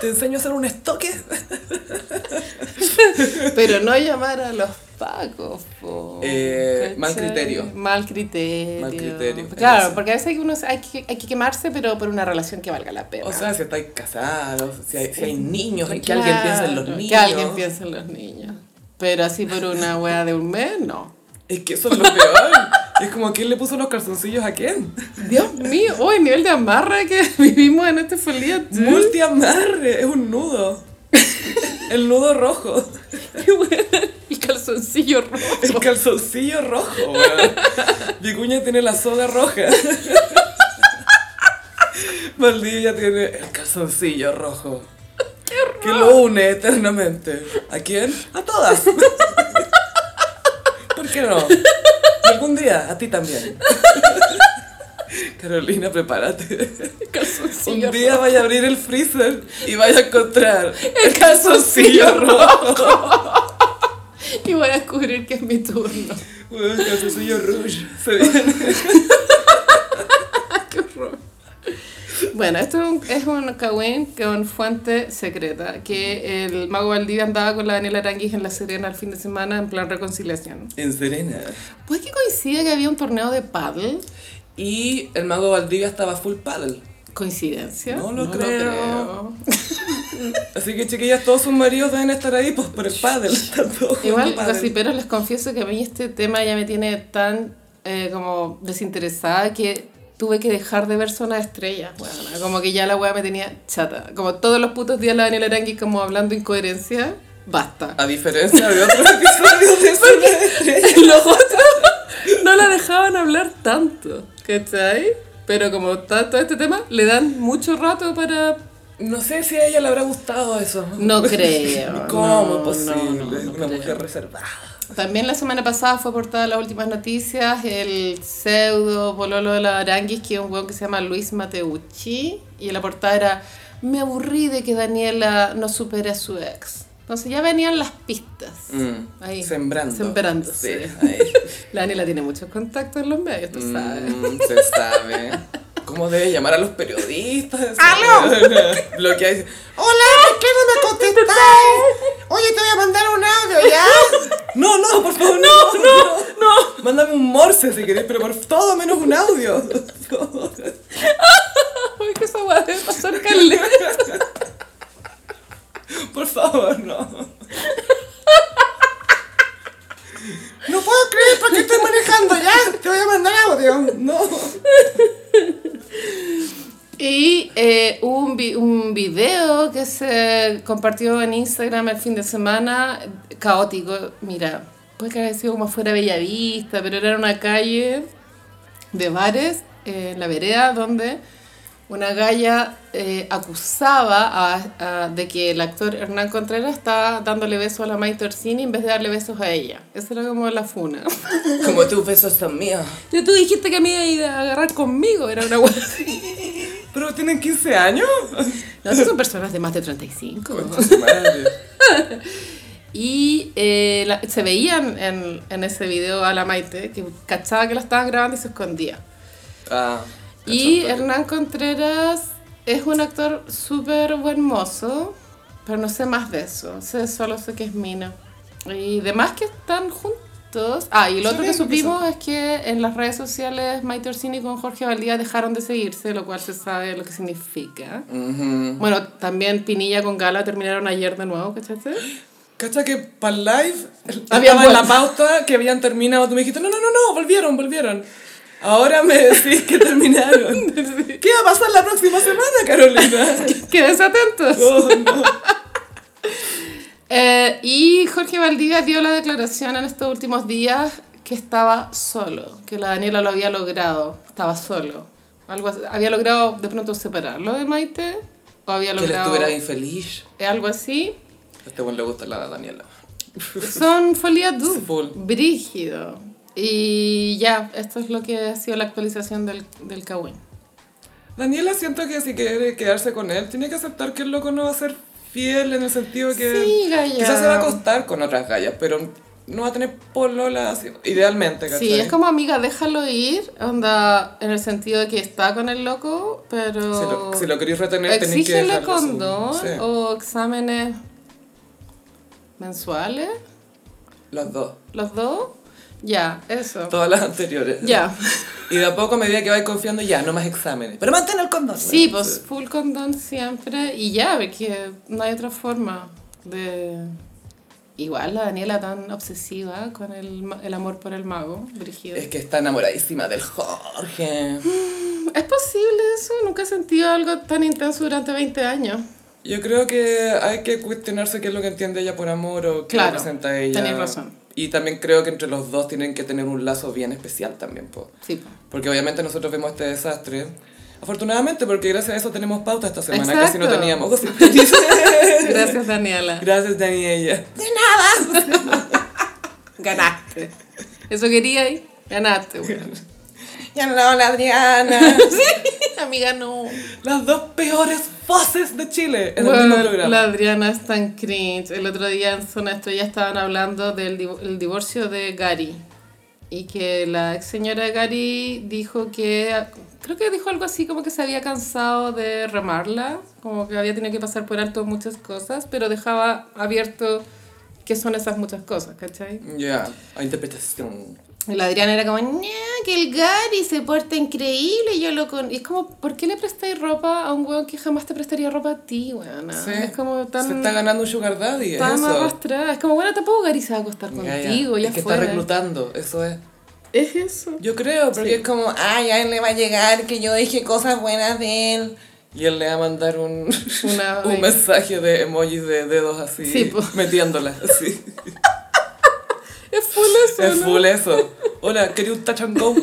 Te enseño a hacer un estoque. Pero no llamar a los pacos, po, Eh, mal criterio. Mal criterio. Mal criterio, Claro, porque a veces hay que, uno, hay, que, hay que quemarse, pero por una relación que valga la pena. O sea, si estáis casados, si hay, si hay niños, que alguien piense en los niños. Que alguien piense en los niños. Pero así por una wea de un mes, no. Es que eso es lo peor. Es como quién le puso los calzoncillos a quién. Dios mío, oh, el nivel de amarra que vivimos en este folía. Multiamarre, es un nudo. El nudo rojo. Qué buena. El calzoncillo rojo. El calzoncillo rojo, weón. Vicuña tiene la soda roja. Valdivia tiene el calzoncillo rojo. Que lo une eternamente. ¿A quién? A todas. ¿Por qué no? Algún día, a ti también. Carolina, prepárate. Un día vaya a abrir el freezer y vaya a encontrar El calzoncillo rojo. Y voy a descubrir que es mi turno. Weón, calzoncillo rouge. Se viene. Qué horror. Bueno, esto es un, es un con fuente secreta, que el mago Valdivia andaba con la Daniela Aranguis en La Serena el fin de semana en plan reconciliación. En Serena. Pues que coincide que había un torneo de paddle. Y el mago Valdivia estaba full paddle. ¿Coincidencia? No lo creo. Así que chiquillas, todos sus maridos deben estar ahí pues, por el paddle. Igual, pádel. gossiperos, les confieso que a mí este tema ya me tiene tan eh, como desinteresada que tuve que dejar de ver Zona de Estrellas. Bueno, como que ya la weá me tenía chata. Como todos los putos días la Daniela Arangui como hablando incoherencia, basta. A diferencia de otros episodios de Zona de Estrellas. los otros no la dejaban hablar tanto, ¿cachai? Pero como está todo este tema, le dan mucho rato para... No sé si a ella le habrá gustado eso. No creo. ¿Cómo no, posible? no, no, no Una creo. mujer reservada. También la semana pasada fue portada las últimas noticias el pseudo pololo de la Aranguis, que es un weón que se llama Luis Mateucci, y en la portada era, me aburrí de que Daniela no supere a su ex. Entonces ya venían las pistas. Mm, Ahí. Sembrando. Sembrándose. Sí, ahí. La Daniela tiene muchos contactos en los medios, tú sabes. Mm, se sabe. ¿Cómo debe llamar a los periodistas? ¡Aló! Y dice, Hola, ¿por qué no me contestáis? Oye, te voy a mandar un audio, ¿ya? No, no, por favor, no, no, no. Mándame un morse si querés, pero por todo menos un audio. Ay, que esa debe pasar caleta. Por favor, no. No puedo creer porque estoy manejando, ¿ya? Te voy a mandar audio. No. Y eh, un, vi- un video que se compartió en Instagram el fin de semana, caótico. Mira, puede que haya sido como fuera Bellavista, pero era una calle de bares eh, en la vereda donde una galla eh, acusaba a- a- de que el actor Hernán Contreras estaba dándole besos a la Maite Orsini en vez de darle besos a ella. Esa era como la funa. Como tus besos son míos. Ya tú dijiste que me iba a ir a agarrar conmigo, era una hueá. Pero tienen 15 años. No, son personas de más de 35. Madre. Y eh, la- se veían en, en ese video a la Maite, que cachaba que la estaban grabando y se escondía. Ah, Y. Hernán Contreras es un actor súper buen mozo, pero no sé más de eso. Sé, solo sé que es Mina. Y demás que están juntos. Ah, y lo Sí, otro que supimos es que en las redes sociales Maite Orsini con Jorge Valdía dejaron de seguirse, lo cual se sabe lo que significa. Ujú. Bueno, también Pinilla con Gala terminaron ayer de nuevo, ¿cachaste? Cacha que para el live había en la pauta que habían terminado. Tú me dijiste, no, no, no, no, volvieron, volvieron. Ahora me decís que terminaron. ¿Qué va a pasar la próxima semana, Carolina? Quédense atentos. Oh, no. Eh, y Jorge Valdivia dio la declaración en estos últimos días que estaba solo, que la Daniela lo había logrado, estaba solo. Algo así- había logrado de pronto separarlo de Maite, o había Que le logrado estuviera infeliz. algo así. A este buen le gusta la Daniela. Son folías Full. brígido. Y ya, esto es lo que ha sido la actualización del, del Kawin. Daniela siento que si quiere quedarse con él, tiene que aceptar que el loco no va a ser fiel en el sentido que Sí, quizás se va a acostar con otras gallas, pero no va a tener polola así, idealmente, ¿cachai? Sí, es como amiga, déjalo ir, onda, en el sentido de que está con el loco, pero... Si lo, si lo queréis retener, tenéis que su- condón sí. o exámenes mensuales. Los dos. ¿Los dos? Ya, eso. Todas las anteriores. Ya. Y de a poco, a medida que vais confiando, ya, no más exámenes. Pero mantén el condón. Sí, pues full condón siempre. Y ya, porque no hay otra forma de... Igual la Daniela tan obsesiva con el, el amor por el mago, Brigido. Es que está enamoradísima del Jorge. ¿Es posible eso? Nunca he sentido algo tan intenso durante 20 años. Yo creo que hay que cuestionarse qué es lo que entiende ella por amor o qué Claro, representa ella. tenés razón. Y también creo que entre los dos tienen que tener un lazo bien especial también, po. Sí. po. Porque obviamente nosotros vemos este desastre. Afortunadamente, porque gracias a eso tenemos pauta esta semana, que si no Exacto. teníamos. Gracias, Daniela. Gracias, Dani y ella. Ganaste. ¿Eso quería ir? Ganaste, weón. Ya no, la Adriana. Amiga, no. Las dos peores voces de Chile en el Bueno, mismo programa. la Adriana es tan cringe. El otro día en Zona Estrella estaban hablando del div- el divorcio de Gary. Y que la ex señora Gary dijo que. Creo que dijo algo así como que se había cansado de remarla. Como que había tenido que pasar por alto muchas cosas. Pero dejaba abierto qué son esas muchas cosas, ¿cachai? Ya, a interpretación. Y la Adriana era como, "Ña, que el Gary se porta increíble, yo lo con... Y es como, ¿por qué le prestáis ropa a un weón que jamás te prestaría ropa a ti, weona? Sí. Es como tan... Se está ganando un sugar daddy, es tan eso. arrastrada. Es como, bueno, tampoco Gary se va a acostar Ya, ya. contigo, ya, es que fue. está reclutando, eso es. Es eso. Yo creo, porque Sí. es como, Ay, a él le va a llegar que yo dije cosas buenas de él. Y él le va a mandar un, Una- un mensaje de emojis de dedos así, Sí, metiéndola, así. Es full eso, es ¿no? full eso. Hola, quería un touch and go.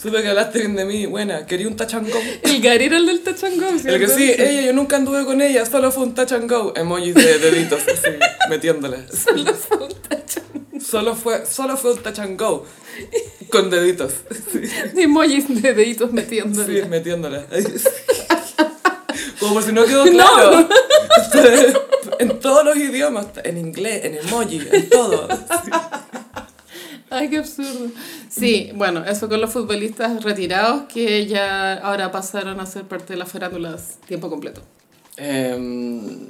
Supe que hablaste bien de mí, buena, quería un touch and go. El Gary era el del tachangón, El que sí, ella, yo nunca anduve con ella, solo fue un touch and go. Emojis de deditos, así, metiéndola. Solo fue un tachangón. Solo fue, solo fue un touch and go. Con deditos. Sí, Emojis de deditos metiéndole. sí metiéndola. Como por si no quedó claro. En todos los idiomas, en inglés, en emoji, en todo. Sí. Ay, qué absurdo. Sí, bueno, eso con los futbolistas retirados que ya ahora pasaron a ser parte de las farándulas tiempo completo. Em,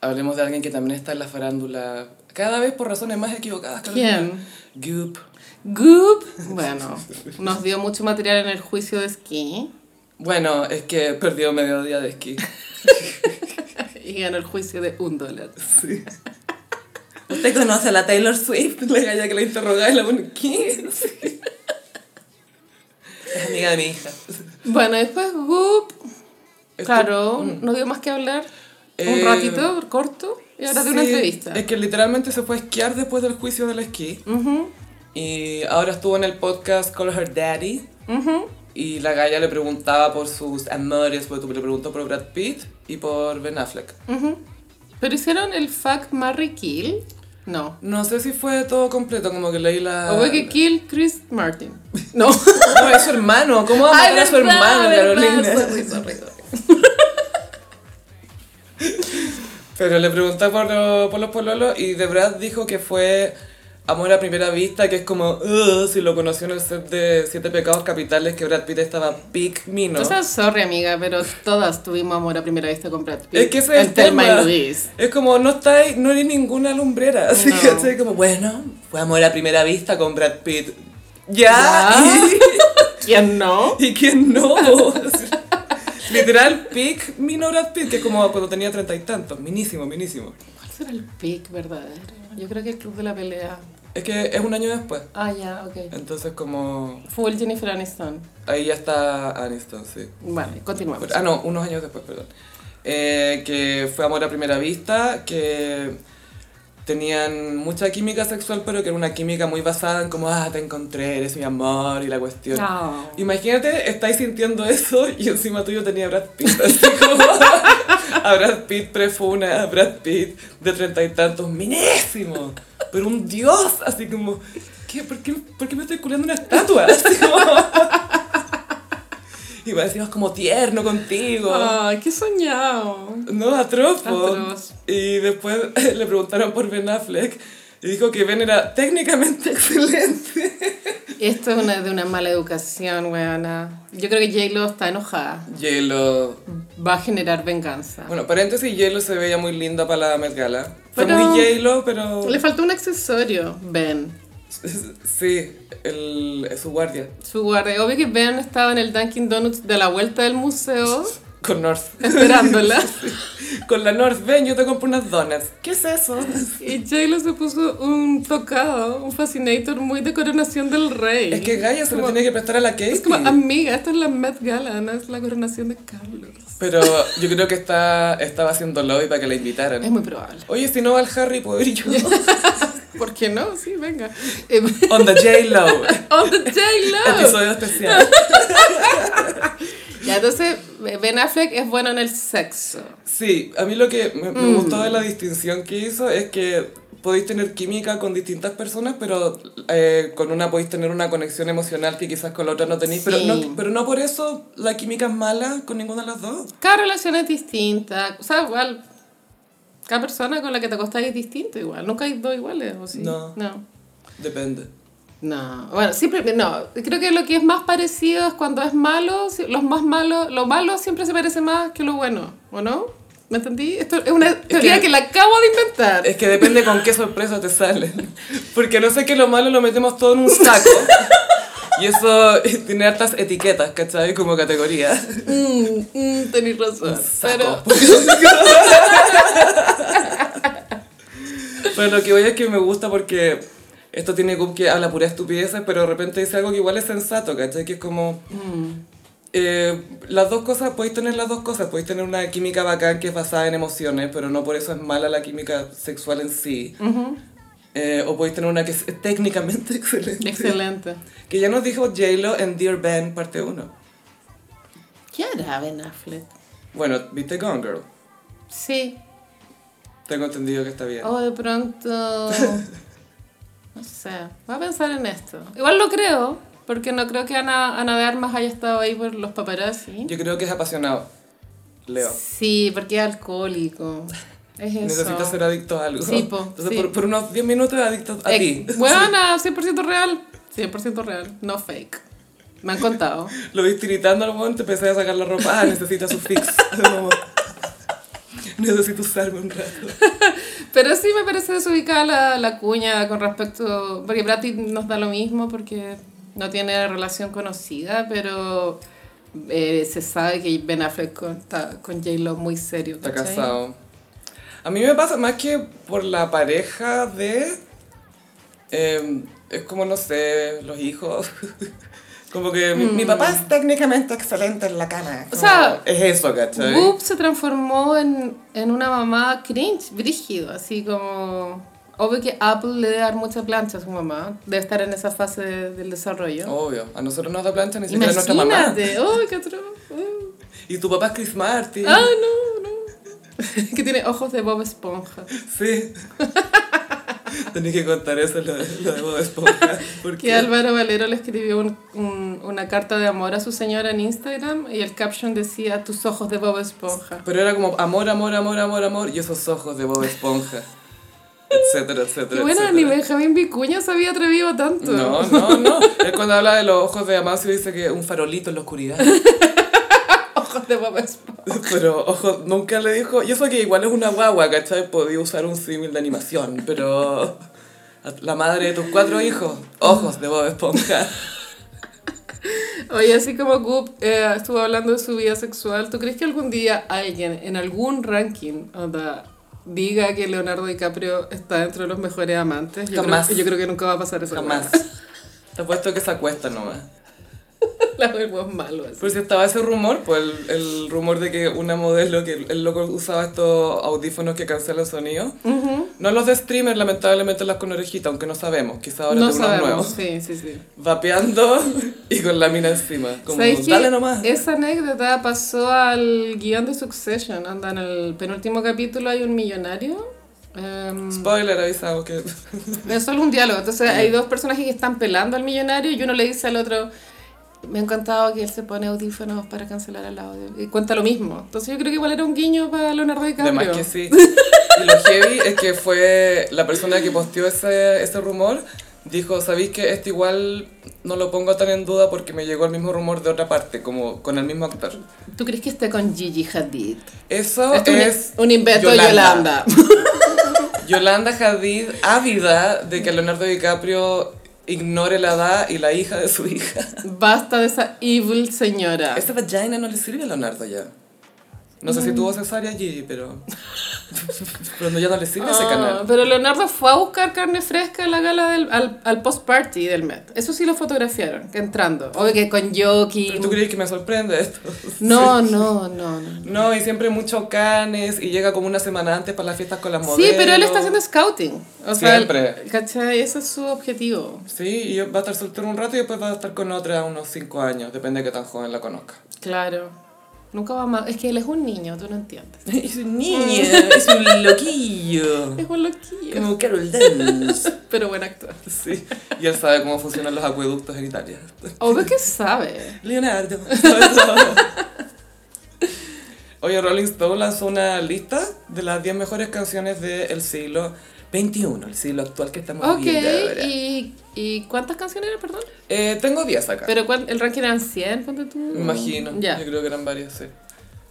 hablemos de alguien que también está en la farándula, cada vez por razones más equivocadas. Carolina. Goop. Goop, bueno, nos dio mucho material en el juicio de esquí Bueno, es que perdió medio día de esquí. y ganó el juicio de un dólar. Sí. ¿Usted conoce a la Taylor Swift? La galla que la interrogaba y la pone, ¿qué? Sí. Es amiga de mi hija. Bueno, después Goop, claro, no dio más que hablar. Un Eh, ratito, corto, y ahora de una Sí, entrevista. Es que literalmente se fue a esquiar después del juicio del esquí. Ujú, Y ahora estuvo en el podcast Call Her Daddy. ujú. Y la galla le preguntaba por sus amores, porque le preguntó por Brad Pitt y por Ben Affleck. Pero hicieron el fuck, marry, kill. No. No sé si fue todo completo, como que leí la... O fue que kill Chris Martin. No. No, es su hermano. ¿Cómo va a matar a su hermano. Carolina? Sorry, sorry, sorry. Pero le pregunté por, lo- por los pololos y de Brad dijo que fue amor a primera vista, que es como, si lo conoció en el set de Siete Pecados Capitales, que Brad Pitt estaba pic mino. Tú sabes, sorry, amiga, pero todas tuvimos amor a primera vista con Brad Pitt. Es que ese es el tema. Es como, no estáis, no eres ninguna lumbrera. Así No. que es como, bueno, fue amor a primera vista con Brad Pitt. ¿Ya? ¿Ya? ¿Quién no? ¿Y, ¿y quién no? Literal, pic mino Brad Pitt, que es como cuando tenía treinta y tantos. Minísimo, minísimo. ¿Cuál será el pick verdadero? Yo creo que el club de la pelea. Es que es un año después. Ah, ya, ok. Entonces como... Full Jennifer Aniston. Ahí ya está Aniston, sí. Vale, continuamos. Ah, no, unos años después, perdón. Eh, que fue amor a primera vista, que tenían mucha química sexual, pero que era una química muy basada en como, ah, te encontré, eres mi amor y la cuestión. No. Imagínate, estáis sintiendo eso y encima tuyo tenía Brad Pitt, así como a Brad Pitt prefuna, a Brad Pitt de treinta y tantos, minésimo, pero un dios, así como, ¿qué? ¿Por, qué, ¿por qué me estoy culiando una estatua? Así como... Y me decías como tierno contigo. Ay, qué soñado. No, atroz. Atroz. Y después le preguntaron por Ben Affleck y dijo que Ben era técnicamente excelente. Esto es una, de una mala educación, weona. Yo creo que J-Lo está enojada. J-Lo... Va a generar venganza. Bueno, paréntesis, J-Lo se veía muy linda para la Met Gala. Fue Pero- muy J-Lo, pero... Le faltó un accesorio, Ben. Sí, el, su guardia. Su guardia. Obvio que Ben estaba en el Dunkin' Donuts de la vuelta del museo Con North. esperándola. Con la North, ven, yo te compro unas donuts. ¿Qué es eso? Y J-Lo se puso un tocado, un fascinator muy de coronación del rey. Es que Gaia se lo tiene que prestar a la Katie. Es como, amiga, esto es la Met Gala, no es la coronación de Carlos. Pero yo creo que está, estaba haciendo lobby para que la invitaran. Es muy probable. Oye, si no va el Harry, puedo ir yo. ¿Por qué no? Sí, venga. On the J-Lo. On the J-Lo. Episodio especial. Ya, entonces, Ben Affleck es bueno en el sexo. Sí, a mí lo que me, me Mm. gustó de la distinción que hizo es que podéis tener química con distintas personas, pero eh, con una podéis tener una conexión emocional que quizás con la otra no tenéis. Pero, Sí. no, pero no por eso la química es mala con ninguna de las dos. Cada relación es distinta. O sea, igual, cada persona con la que te acostás es distinto igual. Nunca hay dos iguales, ¿o sí? No. No. Depende. No, bueno, siempre, no, creo que lo que es más parecido es cuando es malo, los más malos, lo malo siempre se parece más que lo bueno, ¿o no? ¿Me entendí? Esto es una teoría que, que- la acabo de inventar. Es que depende con qué sorpresa te salen. Porque no sé que lo malo lo metemos todo en un saco. Y eso tiene hartas etiquetas, ¿cachai? Como categoría. Mm, mm, tenés razón. Pero. Pero lo que voy es que me gusta porque esto tiene como que habla pura estupideces, pero de repente dice algo que igual es sensato, ¿cachai? Que es como... eh, las dos cosas, podéis tener las dos cosas, podéis tener una química bacán que es basada en emociones, pero no por eso es mala la química sexual en sí. Eh, o podéis tener una que es técnicamente excelente. excelente. Que ya nos dijo J-Lo en Dear Ben, parte 1. ¿Qué hará Ben Affleck? Bueno, viste Gone Girl. Sí, Tengo entendido que está bien. o de pronto, no sé, voy a pensar en esto. Igual lo creo, porque no creo que Ana, Ana de Armas haya estado ahí por los paparazzi. Yo creo que es apasionado. Leo. Sí, porque es alcohólico. Es eso. Necesita ser adicto a algo. Sí, po, Entonces, sí. Por, por unos 10 minutos es adicto a Eh, ti. Buena, 100% real. 100% real, no fake. Me han contado. Lo viste gritando al momento, empecé a sacar la ropa. Ah, necesita su fix. Necesito usarme un rato. Pero sí me parece desubicada la, la cuña con respecto... Porque Brad Pitt nos da lo mismo porque no tiene relación conocida, pero eh, se sabe que Ben Affleck con, está con J-Lo muy serio. Está ¿cachai? casado. A mí me pasa más que por la pareja de... eh, es como, no sé, los hijos. Como que mi, mi papá es técnicamente excelente en la cama. O sea, es eso, ¿cachai? Goop se transformó en, en una mamá cringe, brígido, así como... Obvio que Apple le debe dar mucha plancha a su mamá, debe estar en esa fase de- del desarrollo. Obvio, a nosotros nos da plancha ni siquiera nuestra mamá. ¡ay, qué. Y tu papá es Chris Martin. ¡Ah, no, no! que tiene ojos de Bob Esponja. Sí. Tenía que contar eso, lo, de- lo de Bob Esponja. Porque Que Álvaro Valero le escribió un- un- una carta de amor a su señora en Instagram y el caption decía tus ojos de Bob Esponja. Pero era como amor, amor, amor, amor, amor, y esos ojos de Bob Esponja. Etcétera, etcétera. Y bueno, etcétera. ni Benjamín Vicuña se había atrevido tanto. No, no, no. Él cuando habla de los ojos de Amancio dice que un farolito en la oscuridad. Ojos de Bob Esponja. Pero, ojo, nunca le dijo. Y eso que igual es una guagua, ¿cachai? Podía usar un símil de animación, pero. La madre de tus cuatro hijos, ojos de Bob Esponja. Oye, así como Goop eh, estuvo hablando de su vida sexual, ¿tú crees que algún día alguien en algún ranking onda, diga que Leonardo DiCaprio está dentro de los mejores amantes? Yo Jamás. Creo, yo creo que nunca va a pasar eso. Jamás. Te apuesto que se acuesta nomás. La vergüenza es malo. así. Si estaba ese rumor, pues el, el rumor de que una modelo, que el loco usaba estos audífonos que cancelan sonido. No los de streamer, lamentablemente las con orejita, aunque no sabemos. Quizá ahora no tengo unos nuevos. sí, sí, sí. Vapeando y con la mina encima. Como, dale nomás. Esa anécdota pasó al guion de Succession. Anda, en el penúltimo capítulo hay un millonario. em, Spoiler, avisamos que... es solo un diálogo. Entonces hay dos personajes que están pelando al millonario y uno le dice al otro, me ha encantado que él se pone audífonos para cancelar el audio. Y cuenta lo mismo. Entonces yo creo que igual era un guiño para Leonardo DiCaprio. Además que sí. Y lo heavy es que fue la persona que posteó ese, ese rumor, dijo, ¿sabéis que esto igual no lo pongo tan en duda porque me llegó el mismo rumor de otra parte, como con el mismo actor? ¿Tú crees que esté con Gigi Hadid? Eso Esto es un, un invento de Yolanda. Yolanda Hadid, ávida de que Leonardo DiCaprio ignore la edad y la hija de su hija. Basta de esa evil señora. Esta vagina no le sirve a Leonardo ya. No sé si tuvo cesárea allí, pero... pero no, ya no le sirve ese Ah, canal. pero Leonardo fue a buscar carne fresca a la gala del, al, al post-party del Met. Eso sí lo fotografiaron, entrando. Obvio que con Yoki. ¿Pero tú crees que me sorprende esto? No, no, no, no. No, y siempre mucho canes y llega como una semana antes para las fiestas con las Sí, modelos. pero él está haciendo scouting. O sea, Siempre. ¿cachai? Ese es su objetivo. Sí, y va a estar soltero un rato y después va a estar con otra unos 5 años, depende de qué tan joven la conozca. Claro. Nunca va más. Es que él es un niño, tú no entiendes. Es un niño, es un loquillo. Es un loquillo. Como Carol Dance. Pero buen actor. Sí, y él sabe cómo funcionan los acueductos en Italia. Obvio que sabe. Leonardo. Oye, Rolling Stone lanzó una lista de las 10 mejores canciones del siglo XXI, el siglo actual que estamos Ok, viviendo ahora. ¿y, ¿y cuántas canciones eran, perdón? Eh, tengo 10 acá. ¿Pero cuál, el ranking eran 100, ponte tú? Imagino. Ya. Yo creo que eran varias, sí.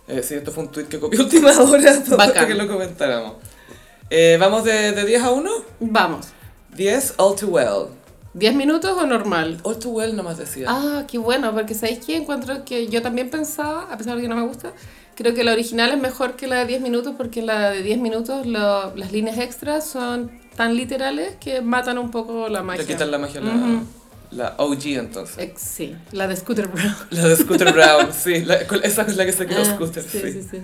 Eh, sí, esto fue un tweet que copié a última hora para que lo comentáramos. Eh, ¿Vamos de, de 10 a 1? Vamos. 10, All Too Well. ¿10 minutos o normal? All Too Well nomás decía. Ah, qué bueno, porque ¿sabéis qué? Encuentro que yo también pensaba, a pesar de que no me gusta, creo que la original es mejor que la de 10 minutos porque la de 10 minutos, lo- las líneas extras son tan literales que matan un poco la magia. Le quitan la magia a la, Ujú. la OG entonces. Ex- sí, la de Scooter Brown. La de Scooter Brown, sí. la- esa es la que se quedó Ah, Scooter, sí, sí. sí, sí.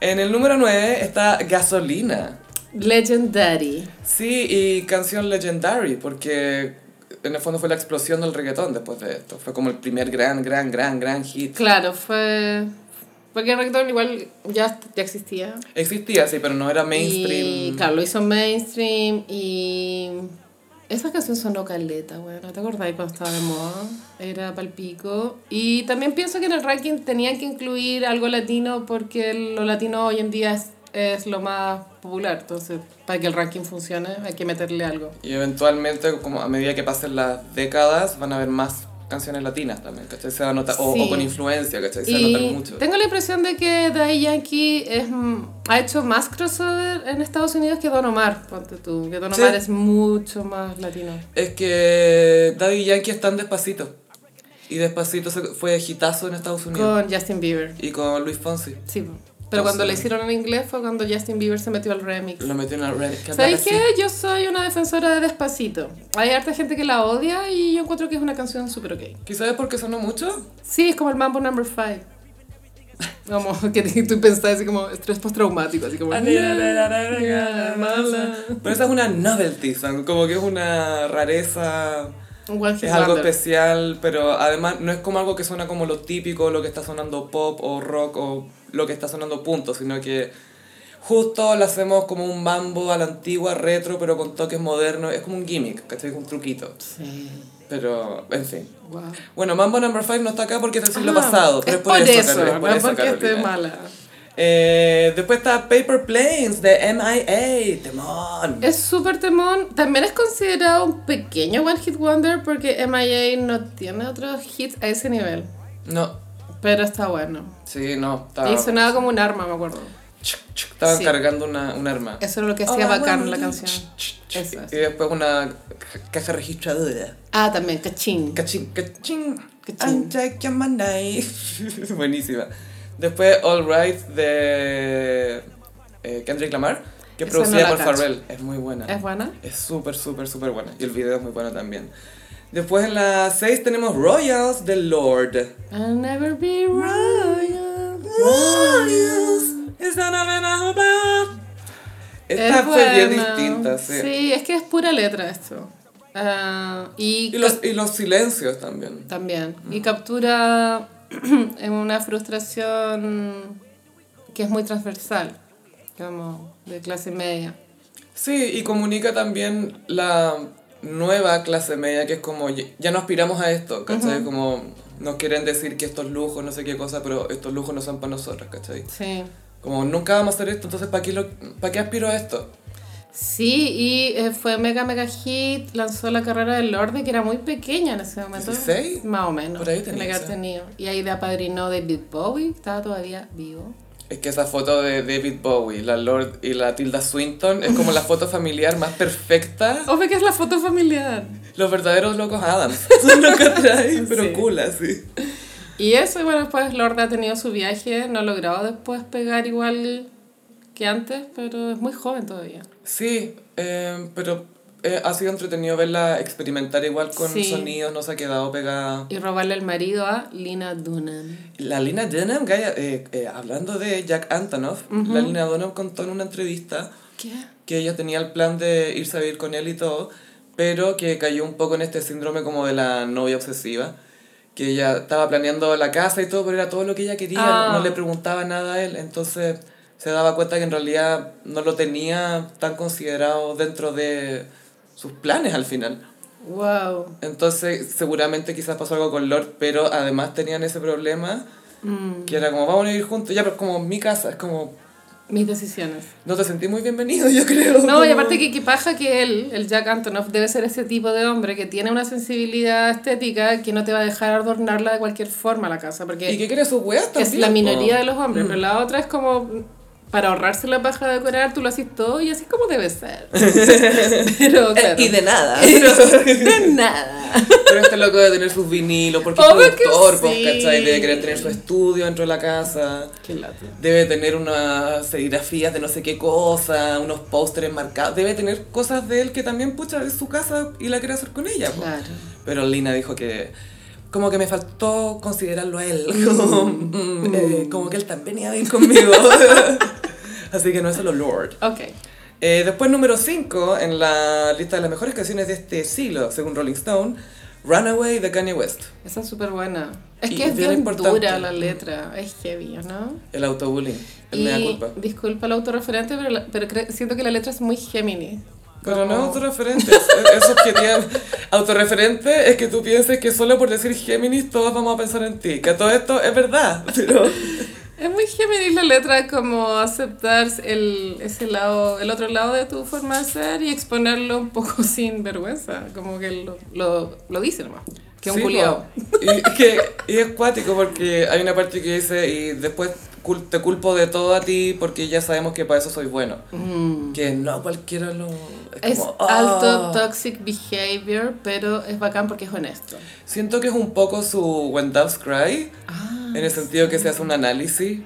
En el número 9 está Gasolina. Legendary. Sí, y canción Legendary, porque en el fondo fue la explosión del reggaetón después de esto. Fue como el primer gran, gran, gran, gran hit. Claro, fue... Porque el reggaetón igual ya, ya existía. Existía, sí, pero no era mainstream. Y claro, lo hizo mainstream y... Esa canción sonó caleta, güey. ¿No te acordás cuando estaba de moda? Era palpico. Y también pienso que en el ranking tenían que incluir algo latino porque lo latino hoy en día es, es lo más popular. Entonces, para que el ranking funcione hay que meterle algo. Y eventualmente, como a medida que pasen las décadas, van a haber más canciones latinas también, ¿cachai? Se va a notar, o, Sí. o con influencia, ¿cachai? Se va a notar Y mucho. tengo la impresión de que Daddy Yankee es, ha hecho más crossover en Estados Unidos que Don Omar, ponte tú. Que Don Sí. Omar es mucho más latino. Es que Daddy Yankee es tan despacito. Y despacito fue hitazo en Estados Unidos. Con Justin Bieber. Y con Luis Fonsi. Sí. Pero cuando le hicieron en inglés fue cuando Justin Bieber se metió al remix. Lo metió en que ¿Sabes hablaba qué? Yo soy una defensora de Despacito. Hay harta gente que la odia y yo encuentro que es una canción súper ok. ¿Quizás es porque sonó mucho? Sí, es como el Mambo Number 5. Como que tú pensás así como estrés postraumático, así como... Pero esa es una novelty song, como que es una rareza, Es algo especial, pero además no es como algo que suena como lo típico, lo que está sonando pop o rock o lo que está sonando punto, sino que justo lo hacemos como un mambo a la antigua, retro, pero con toques modernos, es como un gimmick, ¿cachai? Un truquito, Sí, pero en fin. wow. Bueno, Mambo Number 5 no está acá porque es del siglo Ah, pasado, pero es es por, eso, Carolina, es no por es eso, porque esté mala. Eh, después está Paper Planes de MIA, temón. Es súper temón. También es considerado un pequeño One Hit Wonder porque MIA no tiene otros hits a ese nivel. No, Pero está bueno. sí, no, estaba... Y sonaba como un arma, me acuerdo. Chuc, chuc, Estaban Sí. cargando una, un arma. Eso era lo que Oh, hacía I bacán la canción. chuc. Eso es. Y después una ca- caja registradora. Ah, también, cachín. Cachín, cachín. Cachín. Buenísima. Después All Right de eh, Kendrick Lamar, que es no producida la por. Pharrell. Es muy buena. ¿Es buena? Es súper, súper, súper buena. Y el video es muy bueno también. Después en la 6 tenemos Royals de Lord. I'll never be royal. Royals. It's not about- Esta Es fue bien distinta, sí. Sí, es que es pura letra esto. Ah, y Y los, y los silencios también. También. Y captura en una frustración que es muy transversal, como de clase media. Sí, y comunica también la nueva clase media, que es como, ya no aspiramos a esto, ¿cachai? Como nos quieren decir que estos lujos, no sé qué cosa, pero estos lujos no son para nosotros, ¿cachai? Sí. Como nunca vamos a hacer esto, entonces ¿para qué, lo, ¿para qué aspiro a esto? Sí, y eh, fue mega, mega hit. Lanzó la carrera de Lorde, que era muy pequeña en ese momento. ¿16? Más o menos. Por ahí tenía que tenido. Y ahí de apadrinó David Bowie, estaba todavía vivo. Es que esa foto de David Bowie, la Lord y la Tilda Swinton es como la foto familiar más perfecta. Obvio que es la foto familiar. Los verdaderos locos Adams. Son los que traen, pero Sí. cool así. Y eso, y bueno, después Lorde ha tenido su viaje, no ha logrado después pegar igual que antes, pero es muy joven todavía. Sí, eh, pero eh, ha sido entretenido verla experimentar igual con Sí. sonidos, no se ha quedado pegada. Y robarle el marido a Lina Dunham. La Lina Dunham, eh, eh, hablando de Jack Antonoff, la Lina Dunham contó en una entrevista ¿Qué? que ella tenía el plan de irse a vivir con él y todo, pero que cayó un poco en este síndrome como de la novia obsesiva, que ella estaba planeando la casa y todo, pero era todo lo que ella quería, Ah. no, no le preguntaba nada a él, entonces se daba cuenta que en realidad no lo tenía tan considerado dentro de sus planes al final. Wow. Entonces seguramente quizás pasó algo con Lord, pero además tenían ese problema Mm, que era como vamos a vivir juntos, ya pero como mi casa, es como mis decisiones. no te sentí muy bienvenido, yo creo. No, y como- aparte que, que paja que él, el Jack Antonoff, debe ser ese tipo de hombre que tiene una sensibilidad estética que no te va a dejar adornarla de cualquier forma la casa, porque Y que quiere sus weas también. es la minoría de los hombres, pero la otra es como para ahorrarse la paja de decorar, tú lo haces todo y así como debe ser. pero claro. Y de nada. de nada. Pero este loco debe tener sus vinilos porque Obvio es que productor, pues, sí. ¿cachai? Debe querer tener su estudio dentro de la casa. Qué lata. Debe tener unas serigrafías de no sé qué cosa, unos pósteres marcados. Debe tener cosas de él que también, pucha, es su casa y la quiere hacer con ella. po. Claro. Pero Lina dijo que como que me faltó considerarlo a él. Como, mm, eh, como que él también iba ir conmigo. Así que no es solo Lord. Ok. Eh, después, número 5 en la lista de las mejores canciones de este siglo, según Rolling Stone, Runaway de Kanye West. Esa es súper buena. Es Y que es bien bien importante. dura la letra, es heavy, ¿no? El autobullying, el mea Y culpa. disculpa el autorreferente, pero, la- pero siento que la letra es muy Gemini. Pero no es autorreferente, es, es subjetiva. Autorreferente es que tú pienses que solo por decir Géminis todos vamos a pensar en ti. Que todo esto es verdad, pero... Es muy Géminis la letra, como aceptar el, ese lado, el otro lado de tu forma de ser y exponerlo un poco sin vergüenza, como que lo, lo, lo dice nomás, que es un Sí, culiao. Y, que, y es cuático porque hay una parte que dice y después cul- te culpo de todo a ti porque ya sabemos que para eso soy bueno. Que no cualquiera lo... Es, Es como, alto "Ah". toxic behavior, pero es bacán porque es honesto. Siento que es un poco su When Doves Cry, en el sentido que se hace un análisis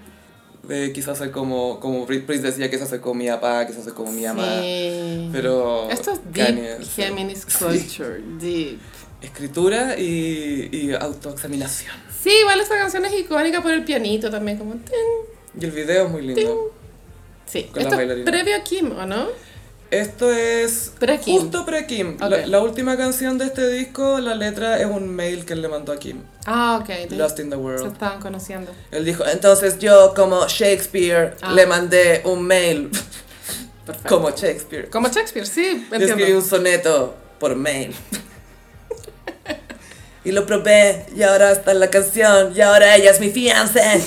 de quizás ser como, como Prince decía, que se hace como mi papá, que se hace como mi mamá. Sí. Pero Esto es deep sí. Géminis Sí. culture, deep. Escritura y, y autoexaminación. Sí, igual esta canción es icónica por el pianito también, como... tin. Y el video es muy lindo. Sí, Con la esto es previo a Kim, ¿o no? Esto es Pre-Kim. justo pre-Kim. La, la última canción de este disco, la letra es un mail que él le mandó a Kim. Ah, ok. Lost in the Se World. estaban conociendo. Él dijo, entonces yo como Shakespeare Ah. le mandé un mail Perfecto. como Shakespeare. Como Shakespeare, sí, Le escribí entiendo. un soneto por mail. y lo probé y ahora está en la canción y ahora ella es mi fiancé.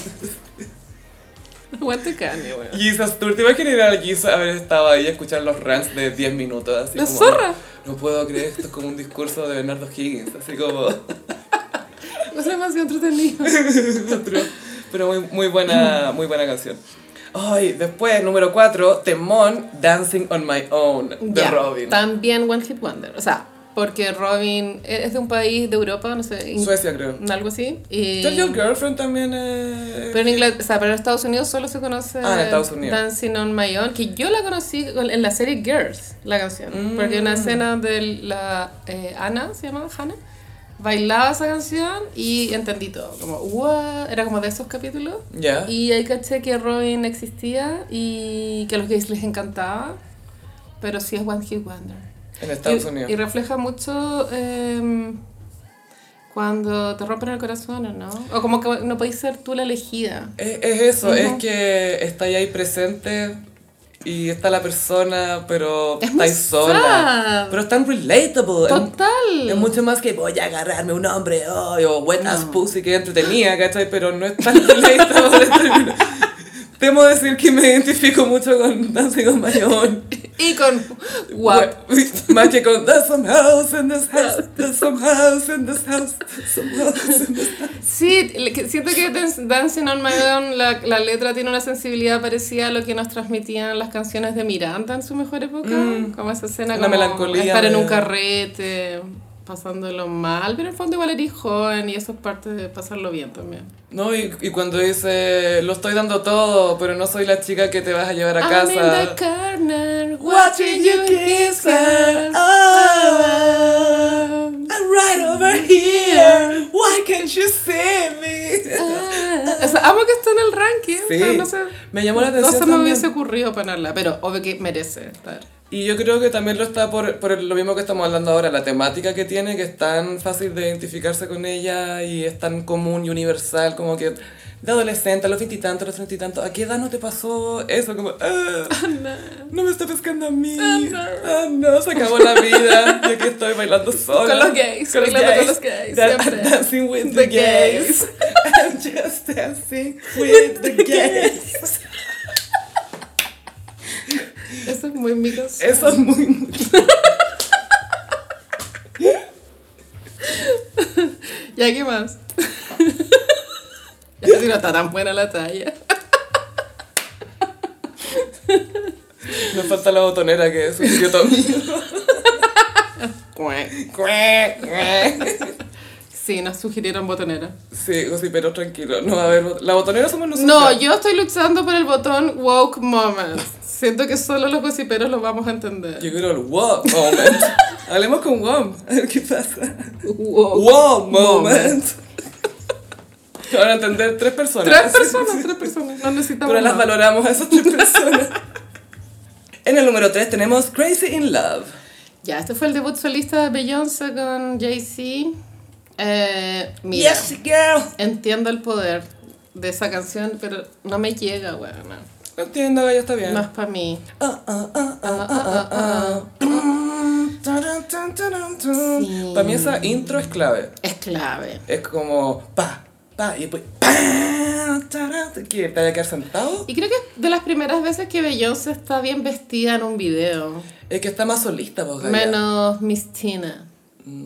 Aguante Kanye, weón. Jesus, ¿tú te imaginas a Jesus haber estado ahí y escuchar los rants de 10 minutos? Así La como, zorra. No puedo creer, esto es como un discurso de Bernardo Higgins, así como... Es demasiado entretenido. Pero muy, muy, buena, muy buena canción. Ay, después, número 4, Temón, Dancing on My Own, de Ya, Robin. También One Hit Wonder. O sea, porque Robin es de un país de Europa, no sé. Suecia, creo. Algo así. Y... Tell Your Girlfriend también es... Pero en, Inglaterra, o sea, pero en Estados Unidos solo se conoce Ah, en Estados Unidos. Dancing on My Own, que yo la conocí con- en la serie Girls, la canción. Mm. Porque una escena de la eh, Ana, se llama Hannah, bailaba esa canción y entendí todo. Como, what? Era como de esos capítulos. Ya. Y ahí caché que Robin existía y que a los gays les encantaba, pero sí es One Hit Wonder. En Estados y, Unidos. y refleja mucho em, cuando te rompen el corazón, ¿o no? O como que no podéis ser tú la elegida. Es, es eso, es que estáis ahí presente y está la persona, pero Es estáis sola. Pero es tan relatable. Total. Es mucho más que voy a agarrarme un hombre hoy o wet ass pussy que entretenía, ¿cachai? Pero no es tan relatable. Temo decir que me identifico mucho con Dancing on My Own. Y con WAP. Más que con There's some house in this house, there's some house in this house, there's some house in this house. Sí, siento que Dan- Dancing on My Own, la, la letra tiene una sensibilidad parecida a lo que nos transmitían las canciones de Miranda en su mejor época. Como esa escena Mm. Una como melancolía estar en un carrete, pasándolo mal, pero en el fondo igual eres joven y eso es parte de pasarlo bien también. No, y, y cuando dice, lo estoy dando todo, pero no soy la chica que te vas a llevar a I'm in the casa. corner, Watching you kiss her. Oh, I'm right over here. Why can't you see me? Ah, o sea, amo que está en el ranking, Sí, pero no sé. me llamó la No atención. se me hubiese ocurrido ponerla, pero obvio que merece estar. Y yo creo que también lo está por, por lo mismo que estamos hablando ahora, la temática que tiene, que es tan fácil de identificarse con ella y es tan común y universal, como que de adolescente, a los veintitantos, a los treinta y tantos, ¿a qué edad no te pasó eso? Como, ah, no me está pescando a mí, ah, no, se acabó la vida, y aquí estoy bailando sola. Con los gays, con los gays, siempre. dancing with The the, gays. gays. I'm just dancing with the gays. Eso es muy mi canción. Eso es muy... ¿Ya qué más? ya si no está tan buena la talla. Nos falta la botonera que sugirió Tommy. Sí, nos sugirieron botonera. Sí, sí, pero tranquilo. No, a ver, la botonera somos nosotros. No, yo estoy luchando por el botón woke moment. Siento que solo los gossiperos lo vamos a entender. Yo quiero el wow moment. Hablemos con wow. A ver qué pasa. Wow moment. Que van a entender tres personas. Tres personas, tres personas. No necesitamos Pero las valoramos a esas tres personas. En el número 3 tenemos Crazy in Love. Ya, este fue el debut solista de Beyoncé con Jay-Z. Eh, mira, girl. entiendo el poder de esa canción, pero no me llega, weón. no. Lo entiendo, ya está bien. No es para mí. Sí. Para mí esa intro es clave. Es clave. Es como pa, pa, y después pa, ¿qué? ¿Te a quedar sentado? Y creo que es de las primeras veces que Beyoncé está bien vestida en un video. Es que está más solista, Gaya. Menos Miss Tina.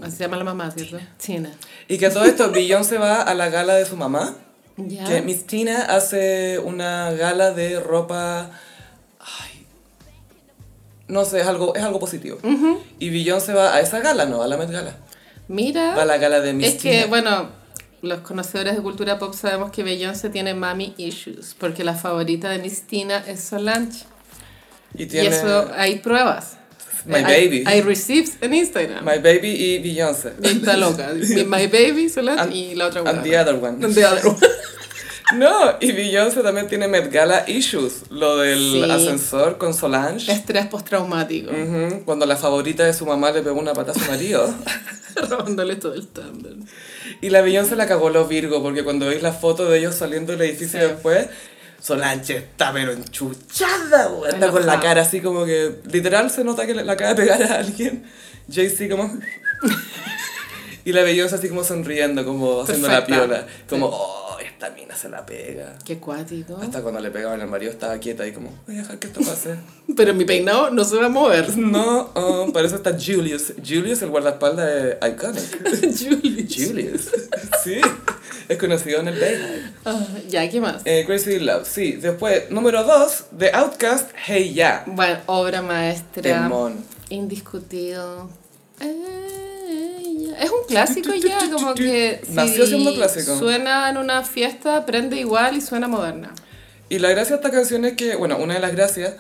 Así se llama la mamá, ¿cierto? Tina. Y que todo esto, Beyoncé va a la gala de su mamá. Que Miss Tina hace una gala de ropa. Ay. No sé, es algo, es algo positivo. Y Beyoncé va a esa gala, no, a la Met Gala. Mira. Va a la gala de Miss Es que, Tina. bueno, los conocedores de cultura pop sabemos que Beyoncé tiene mommy issues, porque la favorita de Miss Tina es Solange. Y eso hay pruebas. My Baby. Hay receipts en Instagram. My Baby y Beyoncé. Y está loca. My Baby, Solange, And- y la otra And the other one. And the other one. No, y Beyoncé también tiene Met Gala issues. Lo del Sí. ascensor con Solange. Estrés postraumático. Ujú, Cuando la favorita de su mamá le pegó una pata a su marido. Robándole todo el tándem. Y la Beyoncé la cagó los Virgo, porque cuando veis la foto de ellos saliendo del edificio Sí. después, Solange está pero enchuchada, güey. Está con la cara así como que, literal se nota que le- la acaba de pegar a alguien. Jay-Z como... y la Beyoncé así como sonriendo, como haciendo la piola. Como, Sí. oh, esta mina se la pega. Qué cuático. Hasta cuando le pegaban al marido estaba quieta y como, voy a dejar que esto pase. Pero mi peinado no se va a mover. No, oh, para eso está Julius. Julius, el guardaespaldas de Iconic. Julie. Julius. Sí, es conocido en el Bayhive. Ah, ya, ¿qué más? Eh, Crazy Love, sí. Después, número 2, The Outcast, Hey Ya. Bueno, obra maestra. Temón. Indiscutido. Eh. Es un clásico ya, como que si Nació siendo clásico. suena en una fiesta, prende igual y suena moderna. Y la gracia de esta canción es que, bueno, una de las gracias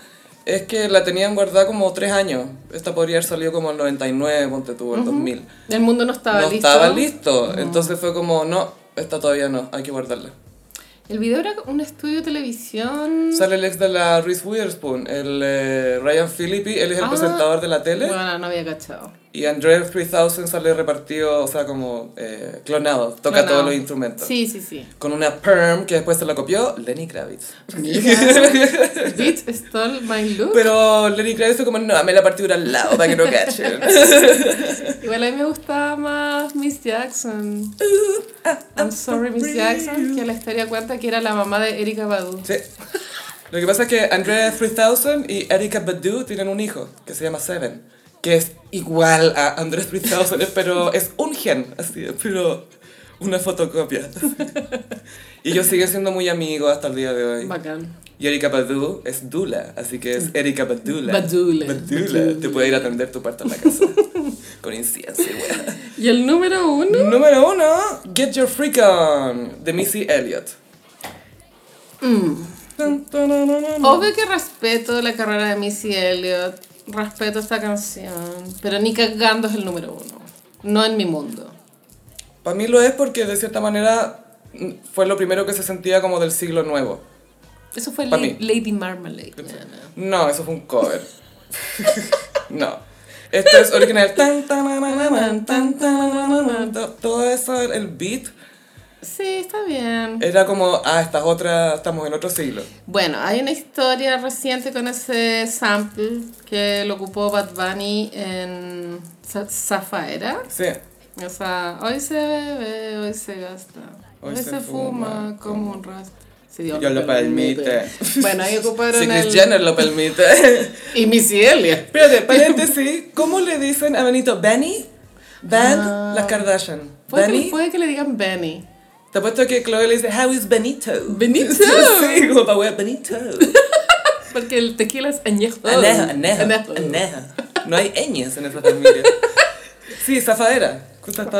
es que la tenían guardada como 3 años. Esta podría haber salido como el 99, ponte tú, el 2000. El mundo no estaba no listo. estaba listo. Entonces fue como, no, esta todavía no, hay que guardarla. El video era un estudio de televisión. Sale el ex de la Reese Witherspoon, el eh, Ryan Philippi, él es el Ah. presentador de la tele. Bueno, no había cachado. Y Andrea 3000 sale repartido, o sea, como eh, clonado, toca Clonado. todos los instrumentos. Sí, sí, sí. Con una perm que después se la copió Lenny Kravitz. Bitch stole my look. Pero Lenny Kravitz fue como, no, dame la partitura al lado para que no cachen. Igual a mí me gustaba más Miss Jackson. I'm sorry, Miss Jackson, que la historia cuenta que era la mamá de Erika Badu. sí. Lo que pasa es que Andrea 3000 y Erika Badu tienen un hijo que se llama Seven, que es igual a Andrea 3000, pero es un gen, así, pero una fotocopia. Y ellos siguen siendo muy amigos hasta el día de hoy. Bacán. Y Erika Badu es Dula, así que es Erika Badula. Badula. Badula. Te puede ir a atender tu parto en la casa. Con incienso, wea. Y el número uno. Número uno, Get Your Freak On, de Missy Elliott. Tananana. Obvio que respeto la carrera de Missy Elliott, respeto esta canción, pero ni cagando es el número uno. No en mi mundo. Para mí lo es porque de cierta manera mm, fue lo primero que se sentía como del siglo nuevo. Eso fue La- mí. Lady Marmalade. No, eso fue un cover. no. Esto es original. Todo eso, el beat, Sí, está bien. era como, ah, estas otras, estamos en otro siglo. Bueno, hay una historia reciente con ese sample que lo ocupó Bad Bunny en Za- Zafaera. Sí. O sea, hoy se bebe, hoy se gasta, hoy, se, fuma como un rastro. Si Dios Dios lo permite. Bueno, ahí ocuparon Si Kris el... Jenner lo permite. Y Missy Elliott. Espérate, paréntesis. ¿Cómo le dicen a Benito? ¿Benny? ¿Ben? Ah. Las Kardashian. Puede que, puede que le digan Benny. Te apuesto que Chloe le dice, How is Benito? Benito. sí, como para wea, Benito. Porque el tequila es añejo. Anejo, anejo, Anejo. anejo. No hay ñes en esa familia. Sí, zafadera.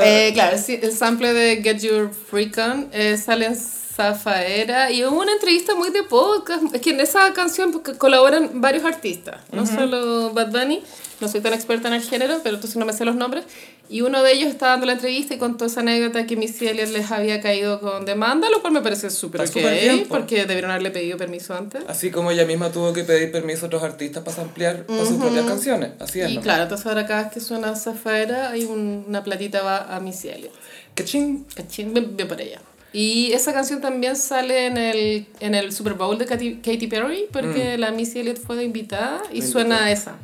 Eh, claro, sí, el sample de Get Your Freak On eh, sale en Zafaera y hubo una entrevista muy de podcast. Es que en esa canción colaboran varios artistas, no solo Bad Bunny. No soy tan experta en el género, pero entonces no me sé los nombres. Y uno de ellos estaba dando la entrevista y contó esa anécdota que Missy Elliott les había caído con demanda, lo cual me parece súper Está ok, bien, po. porque debieron haberle pedido permiso antes. Así como ella misma tuvo que pedir permiso a otros artistas para ampliar para sus propias canciones. Así es, Y ¿no? claro, entonces ahora cada vez que suena Zafaera, hay un- una platita va a Missy Elliott. Cachín. Cachín, bien, bien por ella. Y esa canción también sale en el, en el Super Bowl de Katy, Katy Perry, porque la Missy Elliott fue invitada y Mm. Suena invitada. esa.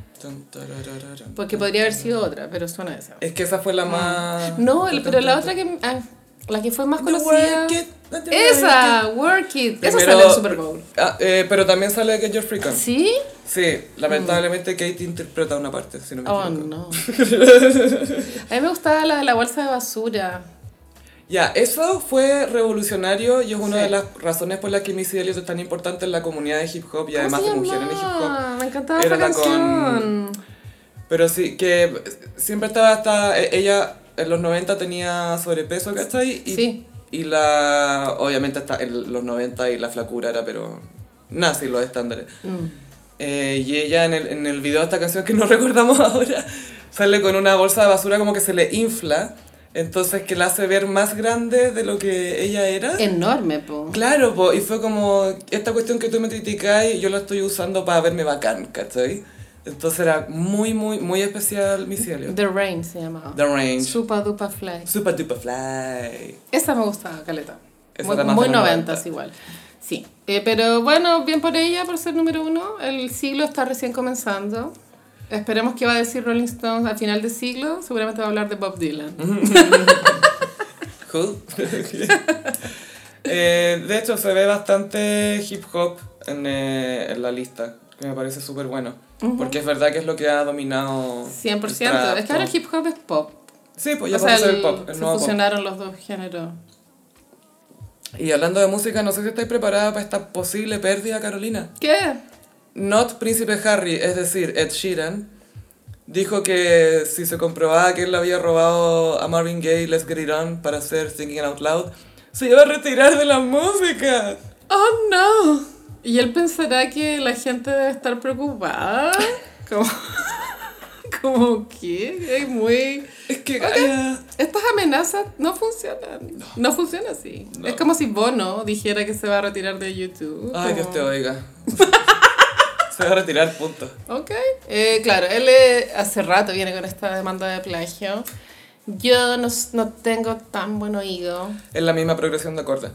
Porque podría haber sido otra, pero suena esa. Es que esa fue la más... No, el- pero la otra que... ah, la que fue más conocida... work it, Esa, Work It. Esa sale en Super Bowl. Ah, eh, pero también sale Get Your Freak On. ¿Sí? Sí, lamentablemente Kate interpreta una parte, si no me Oh, no. A mí me gustaba la de la bolsa de basura. Ya, eso fue revolucionario y es una Sí. de las razones por las que Missy Elliott es tan importante en la comunidad de hip hop y ¿Cómo además de mujeres en hip hop. Me encantaba Era esa la con- canción. Pero sí, que siempre estaba hasta... e- Ella en los 90 tenía sobrepeso, ¿cachai? Y, Sí. y la... Obviamente hasta en los 90 y la flacura era, pero... Nazi los estándares. Mm. Eh, y ella en el, en el video de esta canción que no recordamos ahora, sale con una bolsa de basura como que se le infla, entonces que la hace ver más grande de lo que ella era. Enorme, po. Claro, po, y fue como, esta cuestión que tú me criticas, yo la estoy usando para verme bacán, ¿cachai? Entonces era muy, muy, muy especial Missy Elliott. The Rain se llamaba. The Range. Supa Dupa Fly. Super Duper Fly. Esa me gustaba, Caleta. Esa muy muy noventas 90. igual. Sí. Eh, pero bueno, bien por ella, por ser número uno. El siglo está recién comenzando. Esperemos que va a decir Rolling Stones al final del siglo. Seguramente va a hablar de Bob Dylan. Who? Eh, de hecho, se ve bastante hip hop en, eh, en la lista, que me parece súper bueno. Porque es verdad que es lo que ha dominado. 100%. el trap, es que ahora el hip hop es pop. Sí, pues ya pasó a ser el- pop, el se nuevo pop. fusionaron los dos géneros. Y hablando de música, no sé si estáis preparada para esta posible pérdida, Carolina. ¿Qué? Not Príncipe Harry, es decir, Ed Sheeran, dijo que si se comprobaba que él le había robado a Marvin Gaye Let's Get It On para hacer Thinking Out Loud, se iba a retirar de la música. Oh no. Y él pensará que la gente debe estar preocupada. Como, como que es muy... Es que, Gaia, Estas amenazas no funcionan. No, funciona así. No. Es como si Bono dijera que se va a retirar de YouTube. Ay, como- Dios te oiga. se va a retirar, punto. Ok. Eh, claro, él hace rato viene con esta demanda de plagio. Yo no, no tengo tan buen oído. Es la misma progresión de acordes.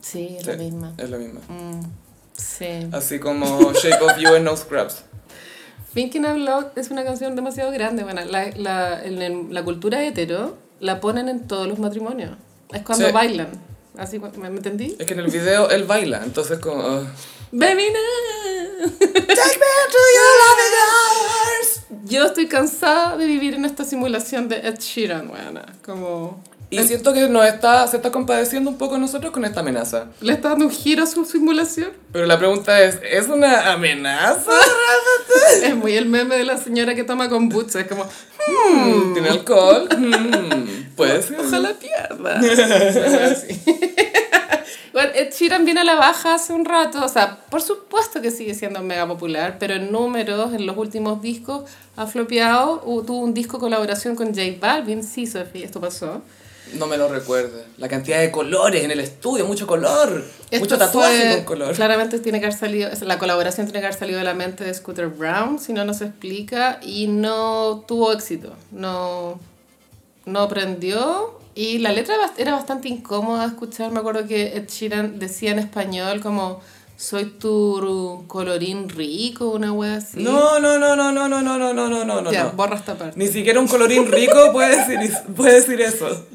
Sí, es Sí, la misma. Es la misma. Mm, sí. Así como Shape of You and No Scrubs. Thinking Out Loud es una canción demasiado grande. Bueno, la, la, en el- la cultura hetero la ponen en todos los matrimonios. Es cuando Sí. bailan. Así, ¿me, me entendí? Es que en el video él baila, entonces como... ah. Baby, no. Take me to your loving hours. Yo estoy cansada de vivir en esta simulación de Ed Sheeran, weona. Como... Y siento que nos está, se está compadeciendo un poco nosotros con esta amenaza. Le está dando un giro a su simulación. Pero la pregunta es, ¿es una amenaza? Es muy el meme de la señora que toma kombucha. Es como, Hmm, ¿Tiene alcohol? Hmm, Puede ser. ojalá pierda. Bueno, Ed Sheeran viene a la baja hace un rato, o sea, por supuesto que sigue siendo mega popular, pero en números, en los últimos discos, ha flopeado, tuvo un disco colaboración con J Balvin, sí, Sophie, esto pasó. No me lo recuerde. La cantidad de colores en el estudio, mucho color. Esto mucho tatuaje fue- con color. Claramente tiene que haber salido, la colaboración tiene que haber salido de la mente de Scooter Brown, si no, no se explica, y no tuvo éxito, no, no prendió, y la letra era bastante incómoda de escuchar, me acuerdo que Ed Sheeran decía en español como, soy tu colorín rico, una wea así. No, no, no, no, no, no, no, no, no, no, no, Ya, no. borra esta parte. Ni siquiera un colorín rico puede decir, puede decir eso.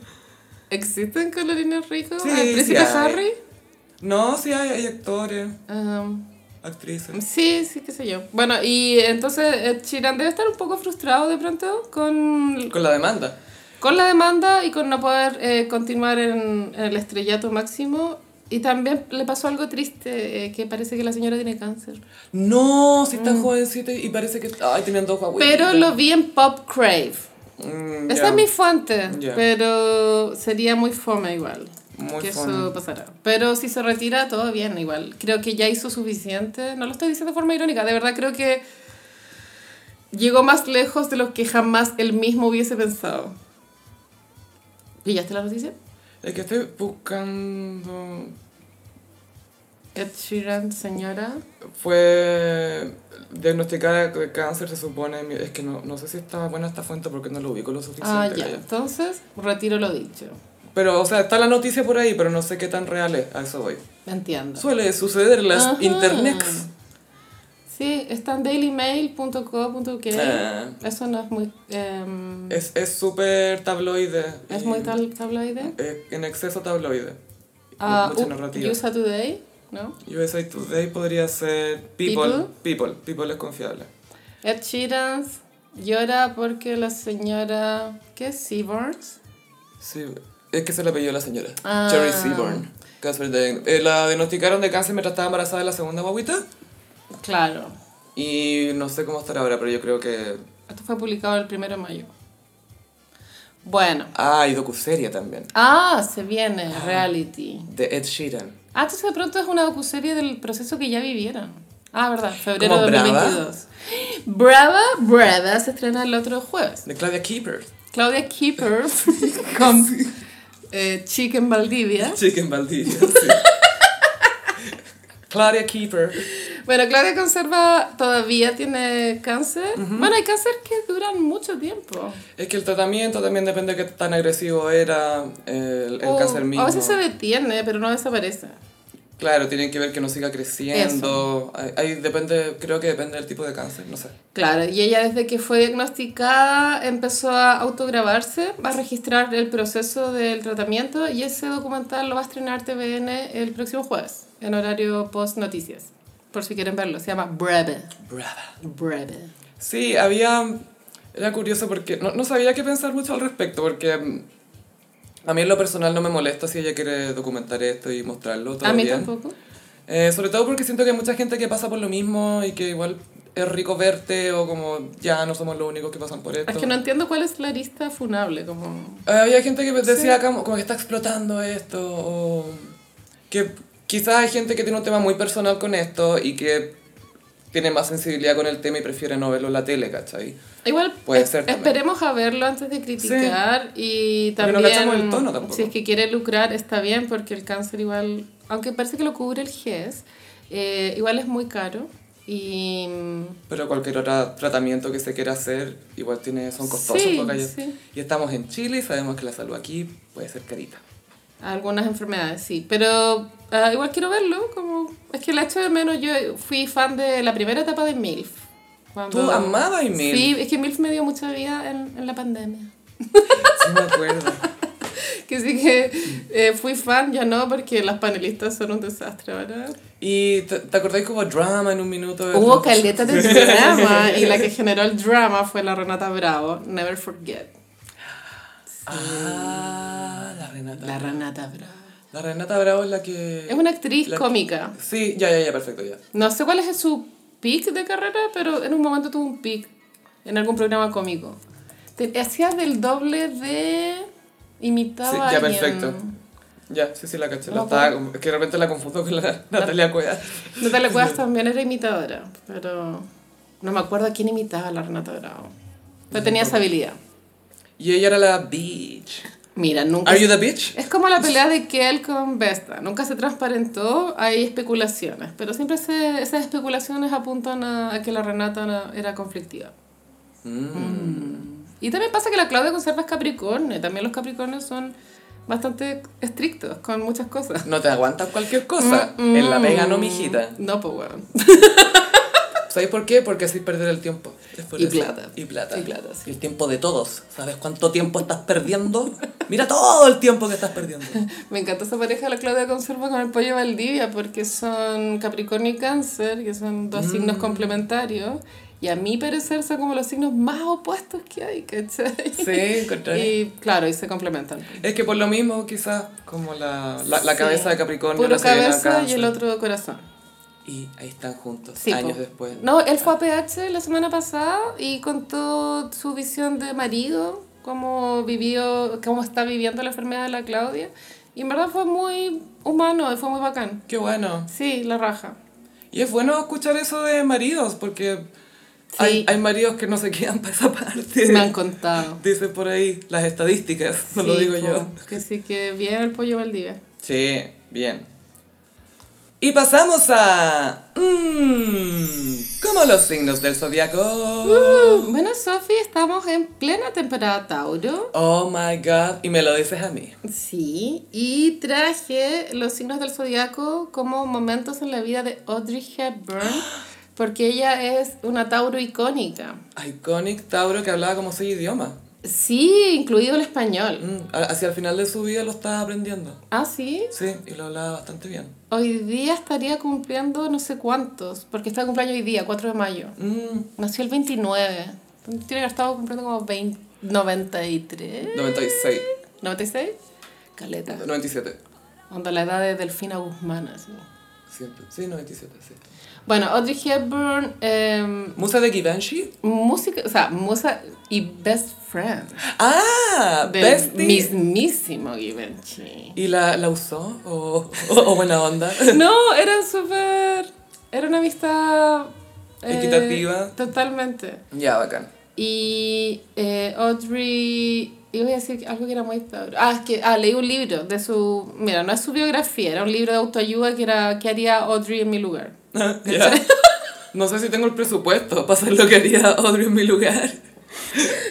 ¿Existen colorines ricos? Sí, ¿El príncipe. Harry? No, sí hay, hay actores, Um, actrices. Sí, sí, qué sé yo. Bueno, y entonces Ed Sheeran debe estar un poco frustrado de pronto con, Con la demanda. Con la demanda y con no poder eh, continuar en, en el estrellato máximo. Y también le pasó algo triste, eh, que parece que la señora tiene cáncer. No, si está jovencita y parece que... Ay, tenían dos. Mm. Pero lo vi en Pop Crave. Mm, Esa ya. es mi fuente, Ya. pero sería muy fome igual. Muy que fome. eso pasará. Pero si se retira, todo bien igual. Creo que ya hizo suficiente. No lo estoy diciendo de forma irónica. De verdad creo que llegó más lejos de lo que jamás él mismo hubiese pensado. ¿Pillaste la noticia? Es que estoy buscando... Ed Sheeran, señora. Fue diagnosticada de cáncer, se supone. Es que no, no sé si estaba buena esta fuente porque no lo ubico lo suficiente. Ah, ya. Entonces, retiro lo dicho. Pero, o sea, está la noticia por ahí, pero no sé qué tan real es. A eso voy. Entiendo. Suele suceder en las Ajá. internets. Sí, está en dailymail.co.uk. Ah. Eso no es muy... em, Es es súper tabloide. ¿Es muy tal, tabloide? eh, en exceso tabloide. Ah, Mucha uh, narrativa. USA Today, ¿no? USA Today podría ser People. People. People, es confiable. Ed Sheeran llora porque la señora... ¿Qué es? Seaborns. Sí, es que se le pidió la señora. Ah. Cherry Seaborn. Cáncer de... eh, la diagnosticaron de cáncer mientras estaba embarazada de la segunda guaguita. Claro. Y no sé cómo estará ahora, pero yo creo que... Esto fue publicado el primero de mayo. Bueno. Ah, y docuserie también. Ah, se viene, reality. De Ed Sheeran. Ah, entonces de pronto es una docuserie del proceso que ya vivieron. Ah, verdad, febrero ¿Como de Brava? 2022. Brava, Brava se estrena el otro jueves. De Claudia Keeper. Claudia Keeper con eh, Chicken Valdivia. Chicken Valdivia, sí. Claudia Keeper. Bueno, Claudia conserva, todavía tiene cáncer. Bueno, hay cáncer que duran mucho tiempo. Es que el tratamiento también depende de qué tan agresivo era el, el O cáncer mismo. A veces se detiene, pero no desaparece. Claro, tienen que ver que no siga creciendo. Ahí, ahí depende, creo que depende del tipo de cáncer, no sé. Claro, y ella desde que fue diagnosticada empezó a autograbarse, va a registrar el proceso del tratamiento y ese documental lo va a estrenar TVN el próximo jueves, en horario post noticias. Por si quieren verlo, se llama Breve. Brava. Breve. Sí, había... Era curioso porque no, no sabía qué pensar mucho al respecto, porque mm, a mí en lo personal no me molesta si ella quiere documentar esto y mostrarlo, todo A mí bien. tampoco. Eh, sobre todo porque siento que hay mucha gente que pasa por lo mismo y que igual es rico verte o como ya no somos los únicos que pasan por esto. Es que no entiendo cuál es la lista funable, como... Eh, Había gente que decía como, como que está explotando esto o que quizás hay gente que tiene un tema muy personal con esto y que tiene más sensibilidad con el tema y prefiere no verlo en la tele, ¿cachai? Igual Puede ser también. esperemos a verlo antes de criticar y Porque no también cachamos el tono tampoco. si es que quiere lucrar está bien porque el cáncer igual, aunque parece que lo cubre el GES, eh, igual es muy caro y Pero cualquier otro tratamiento que se quiera hacer igual tiene, son costosos. Sí, sí. Y estamos en Chile y sabemos que la salud aquí puede ser carita. Algunas enfermedades sí, pero ah, igual quiero verlo, como es que la echo de menos, yo fui fan de la primera etapa de MILF. cuando- Tú amabas MILF. Sí, es que MILF me dio mucha vida en, en la pandemia. Sí me acuerdo. que sí que eh, fui fan, ya no, porque las panelistas son un desastre ahora. ¿Y te, te acordáis como drama en un minuto? Hubo caleta de drama y la que generó el drama fue la Renata Bravo, Never Forget. Ah, la Renata. La Renata Bravo. La Renata Bravo es la que... Es una actriz La- cómica. Sí, ya, ya, ya, perfecto, ya. No sé cuál es su peak de carrera, pero en un momento tuvo un peak en algún programa cómico. Te- hacía del doble de... Imitaba Sí, a ya, alguien. perfecto. Ya, sí, sí, la caché. La estaba, como- es que de repente la confundo con la Natalia Cuevas. Natalia Cuevas también era imitadora, pero no me acuerdo a quién imitaba a la Renata Bravo. Pero tenía esa habilidad. Y ella era la bitch. Mira, nunca... ¿Are you the bitch? Es como la pelea de Kel con Vesta. Nunca se transparentó, hay especulaciones. Pero siempre se- esas especulaciones apuntan a, a que la Renata na- era conflictiva. Mm. Y también pasa que la Claudia conserva es Capricornio. También los Capricornios son bastante estrictos con muchas cosas. No te aguantas cualquier cosa. En la pega no, mijita. No, pues bueno. ¿Sabes por qué? Porque así perder el tiempo. Y plata. Y plata. Y plata, sí. El tiempo de todos. ¿Sabes cuánto tiempo estás perdiendo? Mira todo el tiempo que estás perdiendo. Me encanta esa pareja, la Claudia Conserva con el pollo Valdivia, porque son Capricornio y Cáncer, que son dos signos complementarios. Y a mi parecer son como los signos más opuestos que hay, ¿cachai? Sí, contrario. Y claro, y se complementan. Es que por lo mismo, quizás, como la, la, la Sí. cabeza de Capricornio, Puro la cabeza y el otro corazón. Y ahí están juntos, Sí, años po. después. No, él fue a PH la semana pasada y contó su visión de marido, cómo vivió, cómo está viviendo la enfermedad de la Claudia. Y en verdad fue muy humano, fue muy bacán. Qué bueno. Sí, la raja. Y es bueno escuchar eso de maridos, porque hay, Sí. hay maridos que no se quedan para esa parte. Me han contado. Dicen por ahí las estadísticas, no lo digo po, yo. Que sí, que bien el pollo Valdivia. Sí, bien. Y pasamos a... Mmm, como los signos del zodiaco. Uh, bueno, Sofi, estamos en plena temporada Tauro. Oh my god, y me lo dices a mí. Sí, y traje los signos del zodiaco como momentos en la vida de Audrey Hepburn, porque ella es una Tauro icónica. Iconic Tauro que hablaba como seis idiomas. Sí, incluido el español. Mm, hacia el final de su vida lo estaba aprendiendo. Ah, sí. Sí, y lo hablaba bastante bien. Hoy día estaría cumpliendo no sé cuántos, porque está de cumpleaños hoy día, 4 de mayo. Mm, Nació el 29. Tiene que haber estado cumpliendo como 20, 93. 96. ¿96? Caleta. 97. Onda la edad de Delfina Guzmán, así. Siempre. Sí, 97, sí. Bueno, Audrey Hepburn, em, ¿Musa de Givenchy? música, o sea, musa y best friend ¡Ah! del Bestie. mismísimo Givenchy. ¿Y la, la usó? ¿O, o, o buena onda? No, era súper, era una amistad... eh, Equitativa. Totalmente. ya, bacán. Y eh, Audrey, iba a decir algo que era muy Tauro. Ah, es que ah, leí un libro de su, mira, no es su biografía, era un libro de autoayuda que era ¿Qué haría Audrey en mi lugar? No sé si tengo el presupuesto para hacer lo que haría Audrey en mi lugar.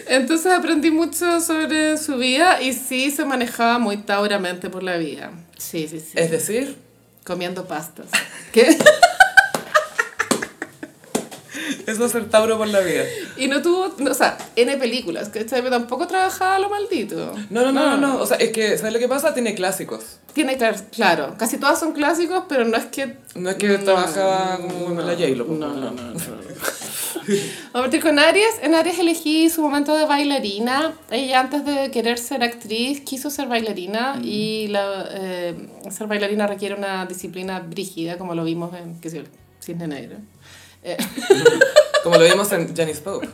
Entonces aprendí mucho sobre su vida y sí se manejaba muy tauramente por la vida. Sí, sí, sí. Es decir, Comiendo pastas. ¿Qué? Eso es ser Tauro por la vida. Y no tuvo, no, o sea, N películas, ¿cachai? Pero tampoco trabajaba lo maldito. No, no, no, no, no. O sea, es que, ¿sabes lo que pasa? Tiene clásicos. Tiene, clar- claro, casi todas son clásicos, pero no es que... No es que trabajaba como en la J-Lo. pues, No, no, no. no. Vamos a partir con Aries. En Aries elegí su momento de bailarina. Ella antes de querer ser actriz quiso ser bailarina y la, eh, ser bailarina requiere una disciplina brígida, como lo vimos en, qué sé yo, Cisne Negro. Eh, Como lo vimos en Janice Pope.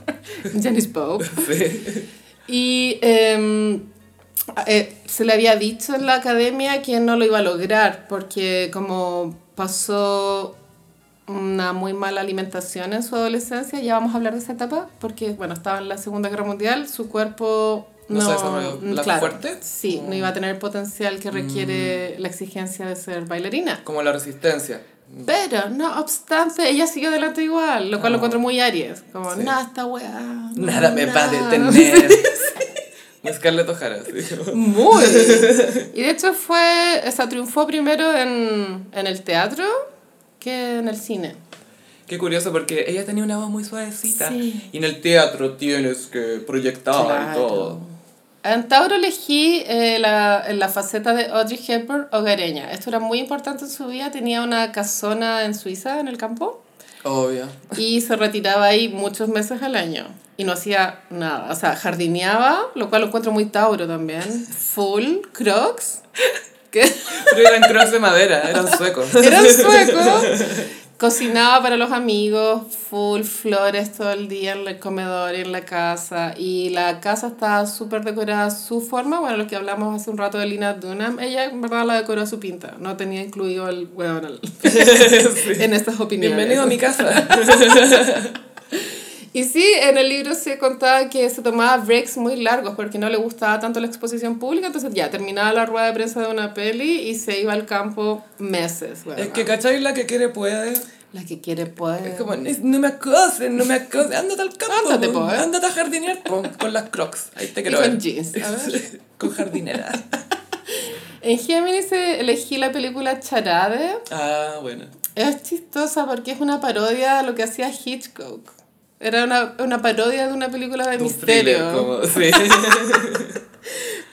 Janice Pope. Sí. Y eh, eh, se le había dicho en la academia que no lo iba a lograr porque como pasó una muy mala alimentación en su adolescencia, ya vamos a hablar de esa etapa, porque bueno, estaba en la Segunda Guerra Mundial, su cuerpo ¿No no, se desarrolló mm, la claro, fuerte? Sí, no iba a tener el potencial que requiere la exigencia de ser bailarina. Como la resistencia. Pero, no obstante, ella siguió adelante igual, lo cual lo encuentro muy Aries. Como, Sí. nada, esta weá. no, Nada me va a nada". detener. Muy Scarlett O'Hara. sí. Muy. Y de hecho fue, o sea, triunfó primero en, en el teatro que en el cine. Qué curioso porque ella tenía una voz muy suavecita. Sí. Y en el teatro tienes que proyectar y todo. En Tauro elegí eh, la, la faceta de Audrey Hepburn hogareña. Esto era muy importante en su vida. Tenía una casona en Suiza, en el campo, Obvio. y se retiraba ahí muchos meses al año. Y no hacía nada. O sea, jardineaba, lo cual lo encuentro muy Tauro también. Full, crocs. Que Pero eran crocs de madera, eran suecos. eran suecos. Cocinaba para los amigos, full flores todo el día en el comedor y en la casa. Y la casa estaba súper decorada a su forma. Bueno, lo que hablamos hace un rato de Lina Dunham, ella en verdad la decoró a su pinta. No tenía incluido el hueón en estas opiniones. Bienvenido a mi casa. Y sí, en el libro se contaba que se tomaba breaks muy largos porque no le gustaba tanto la exposición pública. Entonces ya terminaba la rueda de prensa de una peli y se iba al campo meses. Es huevona. que, ¿cachai? La que quiere puede. La que quiere puede. Es como, "Ni- no me acosen, no me acosen. Ándate al campo. Ándate, po. eh. Ándate a jardinear po, con las crocs. Ahí te Y quiero con jeans. A ver. con jardinera. En Géminis eh, elegí la película Charade. Ah, bueno. Es chistosa porque es una parodia de lo que hacía Hitchcock. Era una, una parodia de una película de Un misterio. thriller, como, sí.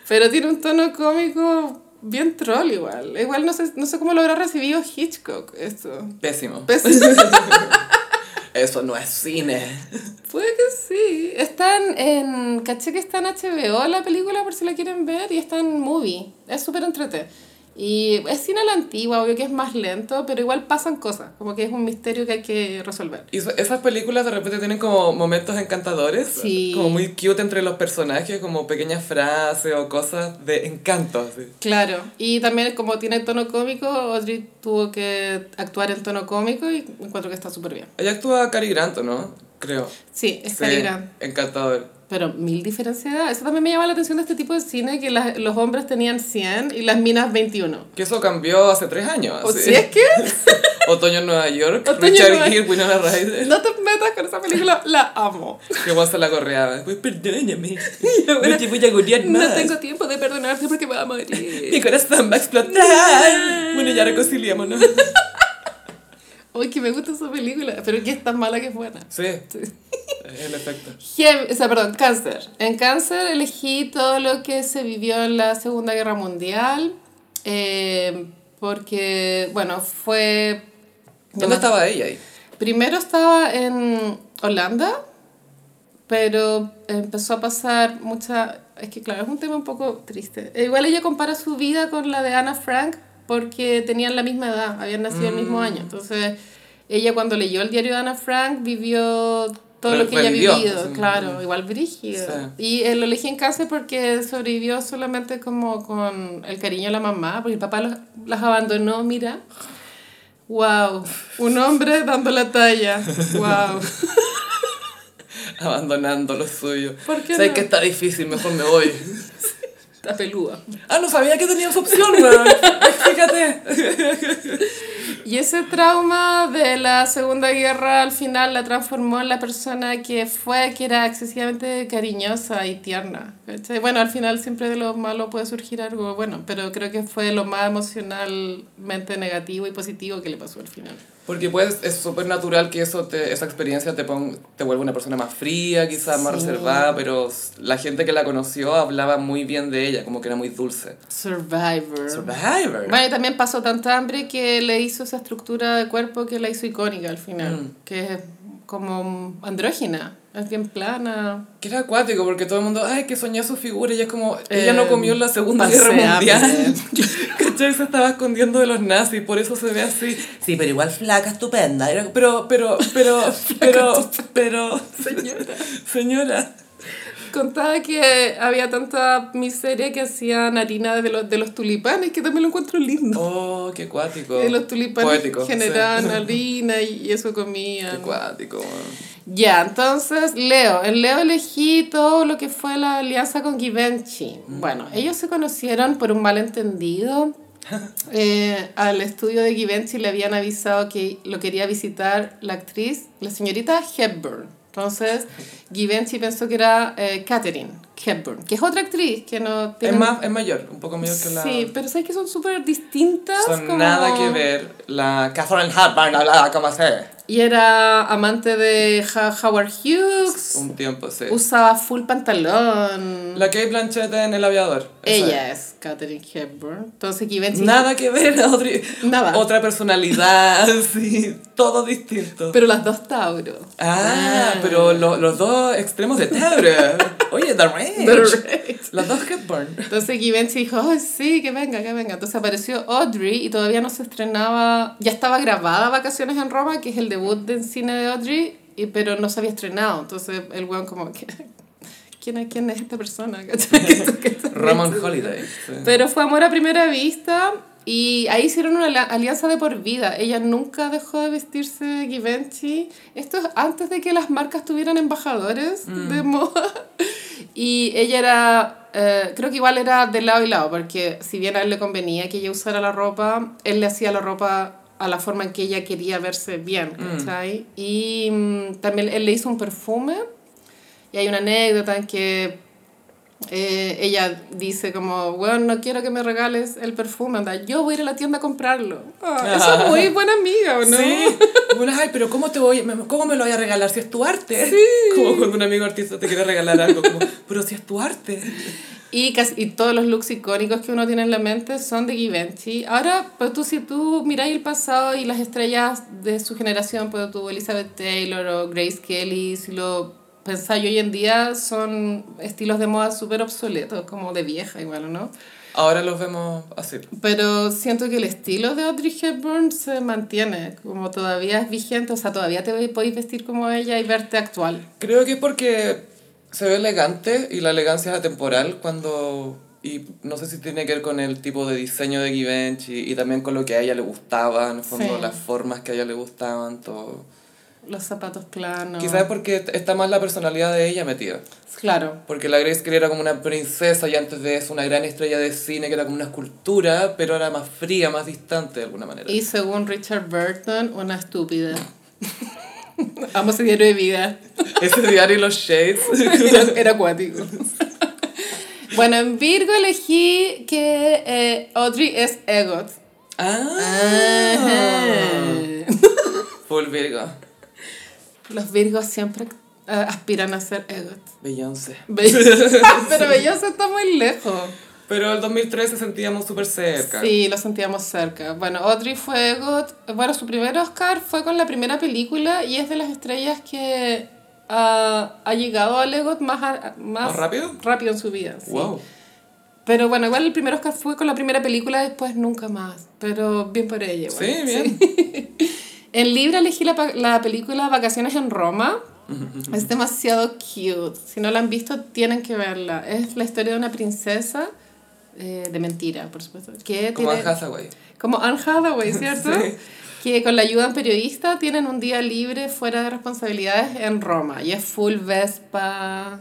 Pero tiene un tono cómico bien troll igual. Igual no sé, no sé cómo lo habrá recibido Hitchcock esto. Pésimo. Pues, Eso no es cine. puede que sí. Están en... Caché que está en HBO la película por si la quieren ver y está en Movie. Es súper entrete. Y es cine a la antigua, obvio que es más lento, pero igual pasan cosas. Como que es un misterio que hay que resolver. Y esas películas de repente tienen como momentos encantadores. Sí. Como muy cute entre los personajes, como pequeñas frases o cosas de encanto. así. Claro, y también como tiene tono cómico, Audrey tuvo que actuar en tono cómico y encuentro que está súper bien. Ella actúa Cary Grant, ¿o ¿no? Creo. Sí, es Sí, Cary Grant. Encantador. Pero mil diferencias de edad. Eso también me llama la atención de este tipo de cine, que las- los hombres tenían 100 y las minas 21. Que eso cambió hace tres años. ¿O así. si es que? Otoño en Nueva York, Otoño Richard Nueva- Gere, Winona Ryder. No te metas con esa película, la amo. Que vos se la correaba. Pues perdóname. No te voy a más. No tengo tiempo de perdonarte porque me va a morir. Mi corazón va a explotar. bueno, ya reconciliémonos. Uy, que me gusta esa película, pero que es tan mala que es buena. Sí. En efecto. Gem- o sea, perdón, cáncer. En cáncer elegí todo lo que se vivió en la Segunda Guerra Mundial, eh, porque, bueno, fue... ¿Dónde estaba ella ahí? Primero estaba en Holanda, pero empezó a pasar mucha... Es que claro, es un tema un poco triste. E Igual ella compara su vida con la de Anna Frank porque tenían la misma edad, habían nacido el mismo año. Entonces, ella cuando leyó el diario de Anna Frank vivió todo Re- lo que ella ha vivido, claro, igual brígido. Sí. Y eh, lo elegí en cáncer porque sobrevivió solamente como con el cariño de la mamá, porque el papá los- las abandonó, mira. Wow, un hombre dando la talla. Wow. Abandonando lo suyo. ¿Por qué Sé no? que está difícil, mejor me voy. Está pelúa. Ah, no sabía que tenía esa opción, weón. Fíjate. Y ese trauma de la Segunda Guerra al final la transformó en la persona que fue, que era excesivamente cariñosa y tierna. ¿cachai? Bueno, al final siempre de lo malo puede surgir algo bueno, pero creo que fue lo más emocionalmente negativo y positivo que le pasó al final. Porque pues es súper natural que eso te, esa experiencia te, pon, te vuelva una persona más fría, quizás más Sí. reservada, pero la gente que la conoció hablaba muy bien de ella, como que era muy dulce. Survivor. Survivor. Bueno, y también pasó tanta hambre que le hizo esa estructura de cuerpo que la hizo icónica al final, Mm. que es como andrógina, es bien plana. Que era acuático, porque todo el mundo, ay, que soñó su figura, y es como, ella Eh, no comió en la Segunda Guerra. Mundial. ¿Cachai? Se estaba escondiendo de los nazis, por eso se ve así. Sí, pero igual flaca, estupenda. Era- Pero, pero, pero, pero, pero, Señora. señora. Contaba que había tanta miseria que hacían harina de los, de los tulipanes, que también lo encuentro lindo. Oh, qué cuático. Que los tulipanes Poético, generaban sí. harina y, eso Qué comían. cuático. man. Ya, entonces Leo. En Leo elegí todo lo que fue la alianza con Givenchy. Bueno, ellos se conocieron por un malentendido. Eh, al estudio de Givenchy le habían avisado que lo quería visitar la actriz, la señorita Hepburn. Entonces, Givenchy pensó que era eh, Catherine Hepburn, que es otra actriz que no Es, tiene... más, es mayor, un poco mayor que la... Sí, pero sabes que son súper distintas. Son como- nada que ver. La Catherine Hepburn hablaba como así. Y era amante de Ha- Howard Hughes. Un tiempo, sí. Usaba full pantalón. La Kate Blanchett en El Aviador. Ella es Katherine Hepburn. Entonces Givenchy... Nada que ver, Audrey. Nada. Otra personalidad, sí, todo distinto. Pero las dos Tauro. ah, pero lo- los dos extremos de Tauro. Oye, The Range. The Range. Las dos Hepburn. Entonces Givenchy dijo, "Ay, sí, que venga, que venga. Entonces apareció Audrey y todavía no se estrenaba, ya estaba grabada Vacaciones en Roma, que es el debut del cine de Audrey, y, pero no se había estrenado. Entonces el weón como, que ¿quién, es- ¿quién es esta persona? Ramon Holiday. sí. Pero fue amor a primera vista y ahí hicieron una alianza de por vida. Ella nunca dejó de vestirse de Givenchy. Esto es antes de que las marcas tuvieran embajadores de moda. Y ella era, eh, creo que igual era de lado y lado, porque si bien a él le convenía que ella usara la ropa, él le hacía la ropa a la forma en que ella quería verse bien, ¿cachai? Y mm, también él le hizo un perfume. Y hay una anécdota en que eh, ella dice como, bueno, no quiero que me regales el perfume, anda, yo voy a ir a la tienda a comprarlo. Ah, eso es muy buena amiga, ¿o no? Sí. Bueno, ay, pero ¿cómo, te voy, ¿cómo me lo voy a regalar si es tu arte? Como cuando un amigo artista te quiere regalar algo, como, pero si es tu arte. Y, casi, y todos los looks icónicos que uno tiene en la mente son de Givenchy. Ahora, pues tú, si tú miráis el pasado y las estrellas de su generación, pues tú, Elizabeth Taylor o Grace Kelly, si lo pensáis hoy en día, son estilos de moda súper obsoletos, como de vieja igual, ¿no? Ahora los vemos así. Pero siento que el estilo de Audrey Hepburn se mantiene, como todavía es vigente, o sea, todavía te podéis vestir como ella y verte actual. Creo que es porque se ve elegante y la elegancia es atemporal cuando... Y no sé si tiene que ver con el tipo de diseño de Givenchy y también con lo que a ella le gustaba, en el fondo Sí. las formas que a ella le gustaban, todo. Los zapatos planos. Quizás porque está más la personalidad de ella metida. Claro. Porque la Grace Kelly era como una princesa y antes de eso una gran estrella de cine que era como una escultura, pero era más fría, más distante de alguna manera. Y según Richard Burton, una estúpida. Amo ese diario de vida. Ese diario y los shades. Era, era acuático. Bueno, en Virgo elegí que eh, Audrey es Egot. Ah. Full Virgo. Los Virgos siempre eh, aspiran a ser Egot. Beyoncé. Be- Pero Beyoncé está muy lejos. Pero el 2013 sentíamos súper cerca. Sí, lo sentíamos cerca. Bueno, Audrey fue Egot. Bueno, su primer Oscar fue con la primera película y es de las estrellas que ah, ha llegado al Egot más, a- más, ¿Más rápido? rápido en su vida. sí. Wow. Pero bueno, igual el primer Oscar fue con la primera película, después nunca más. Pero bien por ella. igual. Sí, bien. En Libra elegí la, la película Vacaciones en Roma. Es demasiado cute. Si no la han visto, tienen que verla. Es la historia de una princesa eh, de mentira, por supuesto. Que Como tiene- Anne Hathaway. como Anne Hathaway, ¿cierto? Sí. Que con la ayuda de un periodista tienen un día libre fuera de responsabilidades en Roma. Y es full Vespa,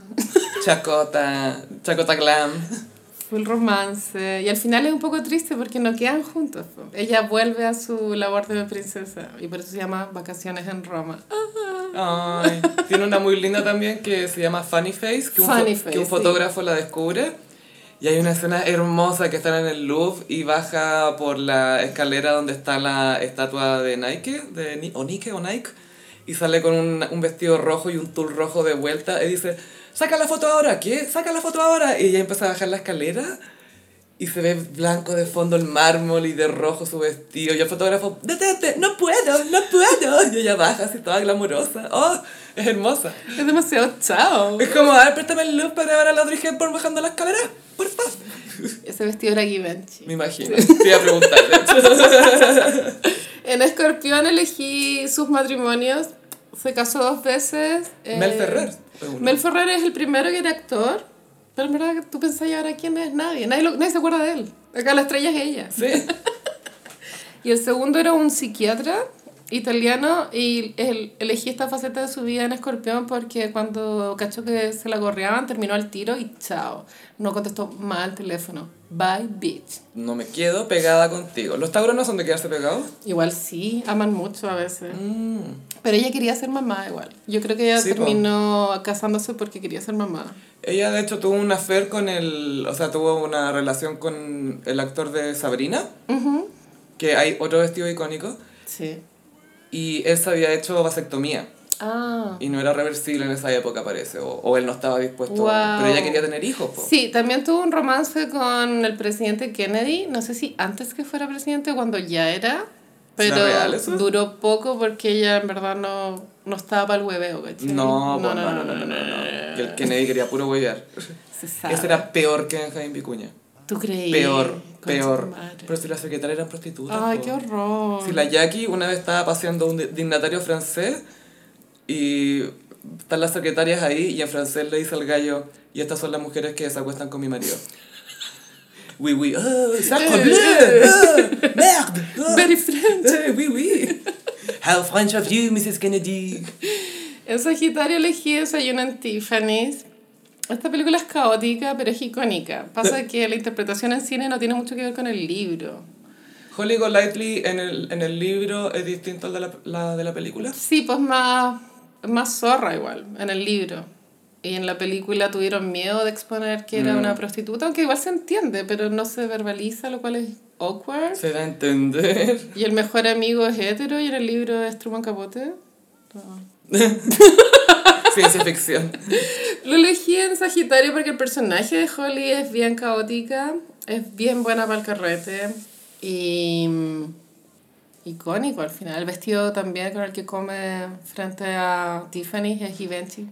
Chacota. Chacota Glam. full romance. Y al final es un poco triste porque no quedan juntos. Ella vuelve a su labor de princesa. Y por eso se llama Vacaciones en Roma. Ay, tiene una muy linda también que se llama Funny Face, que un, Funny Face, que un sí. fotógrafo la descubre. Y hay una escena hermosa que están en el Louvre y baja por la escalera donde está la estatua de Nike, de Ni- o Nike o Nike, y sale con un, un vestido rojo y un tul rojo de vuelta y dice, saca la foto ahora, ¿qué? Saca la foto ahora. Y ella empieza a bajar la escalera y se ve blanco de fondo el mármol y de rojo su vestido. Y el fotógrafo, detente, no puedo, no puedo. Y ella baja así toda glamurosa. Oh, es hermosa. Es demasiado chao. Es como, a ver, préstame el look para grabar a la Audrey Hepburn bajando la escalera, por favor. Ese vestido era Givenchy. Me imagino. Te iba a preguntar. En Escorpión elegí sus matrimonios. Se casó dos veces. eh, Mel Ferrer. Mel Ferrer es el primero que era actor. Pero en verdad tú pensás ¿y ahora quién es nadie. Nadie, lo- nadie se acuerda de él. Acá la estrella es ella. Sí. Y el segundo era un psiquiatra italiano y él, elegí esta faceta de su vida en Escorpión porque cuando cachó que se la gorreaban terminó al tiro y chao. No contestó mal el teléfono. Bye, bitch. No me quedo pegada contigo. ¿Los tauros no son de quedarse pegados? Igual sí, aman mucho a veces. Mm. Pero ella quería ser mamá igual. Yo creo que ella Sí, po. terminó casándose porque quería ser mamá. Ella, de hecho, tuvo un affair con el... O sea, tuvo una relación con el actor de Sabrina, Ujú. que hay otro vestido icónico. Sí. Y él se había hecho vasectomía. Ah. Y no era reversible en esa época, parece. O, o él no estaba dispuesto. Wow. Pero ella quería tener hijos, po. Sí, también tuvo un romance con el presidente Kennedy, no sé si antes que fuera presidente o cuando ya era, pero ¿Será real eso? duró poco porque ella en verdad no, no estaba para el hueveo, ¿cachai? No, no, no, no, no, no, no, Que el Kennedy quería puro huevear. Ese era peor que Benjamín Vicuña. ¿Tú creí? Peor, peor. Pero si las secretarias eran prostitutas. Ay, po. qué horror. Si la Jackie una vez estaba paseando un di- dignatario francés y están las secretarias ahí y en francés le dice al gallo, y estas son las mujeres que se acuestan con mi marido. Oui, oui, oh, sacre bleu, oh, merde, oh, Very French. eh, oui, oui. How French of you, Mrs. Kennedy. En Sagitario elegí Desayuno en Tiffany's. Esta película es caótica, pero es icónica. Pasa que la interpretación en cine no tiene mucho que ver con el libro. Holly Golightly en el, en el libro es distinto al de la, la de la película. Sí, pues más, más zorra igual, en el libro. Y en la película tuvieron miedo de exponer que era una prostituta, aunque igual se entiende, pero no se verbaliza, lo cual es awkward. Se da a entender. Y el mejor amigo es hetero y en el libro es Truman Capote. Ciencia ficción. Lo elegí en Sagitario porque el personaje de Holly es bien caótica, es bien buena para el carrete y mm, icónico al final. El vestido también con el que come frente a Tiffany es Givenchy.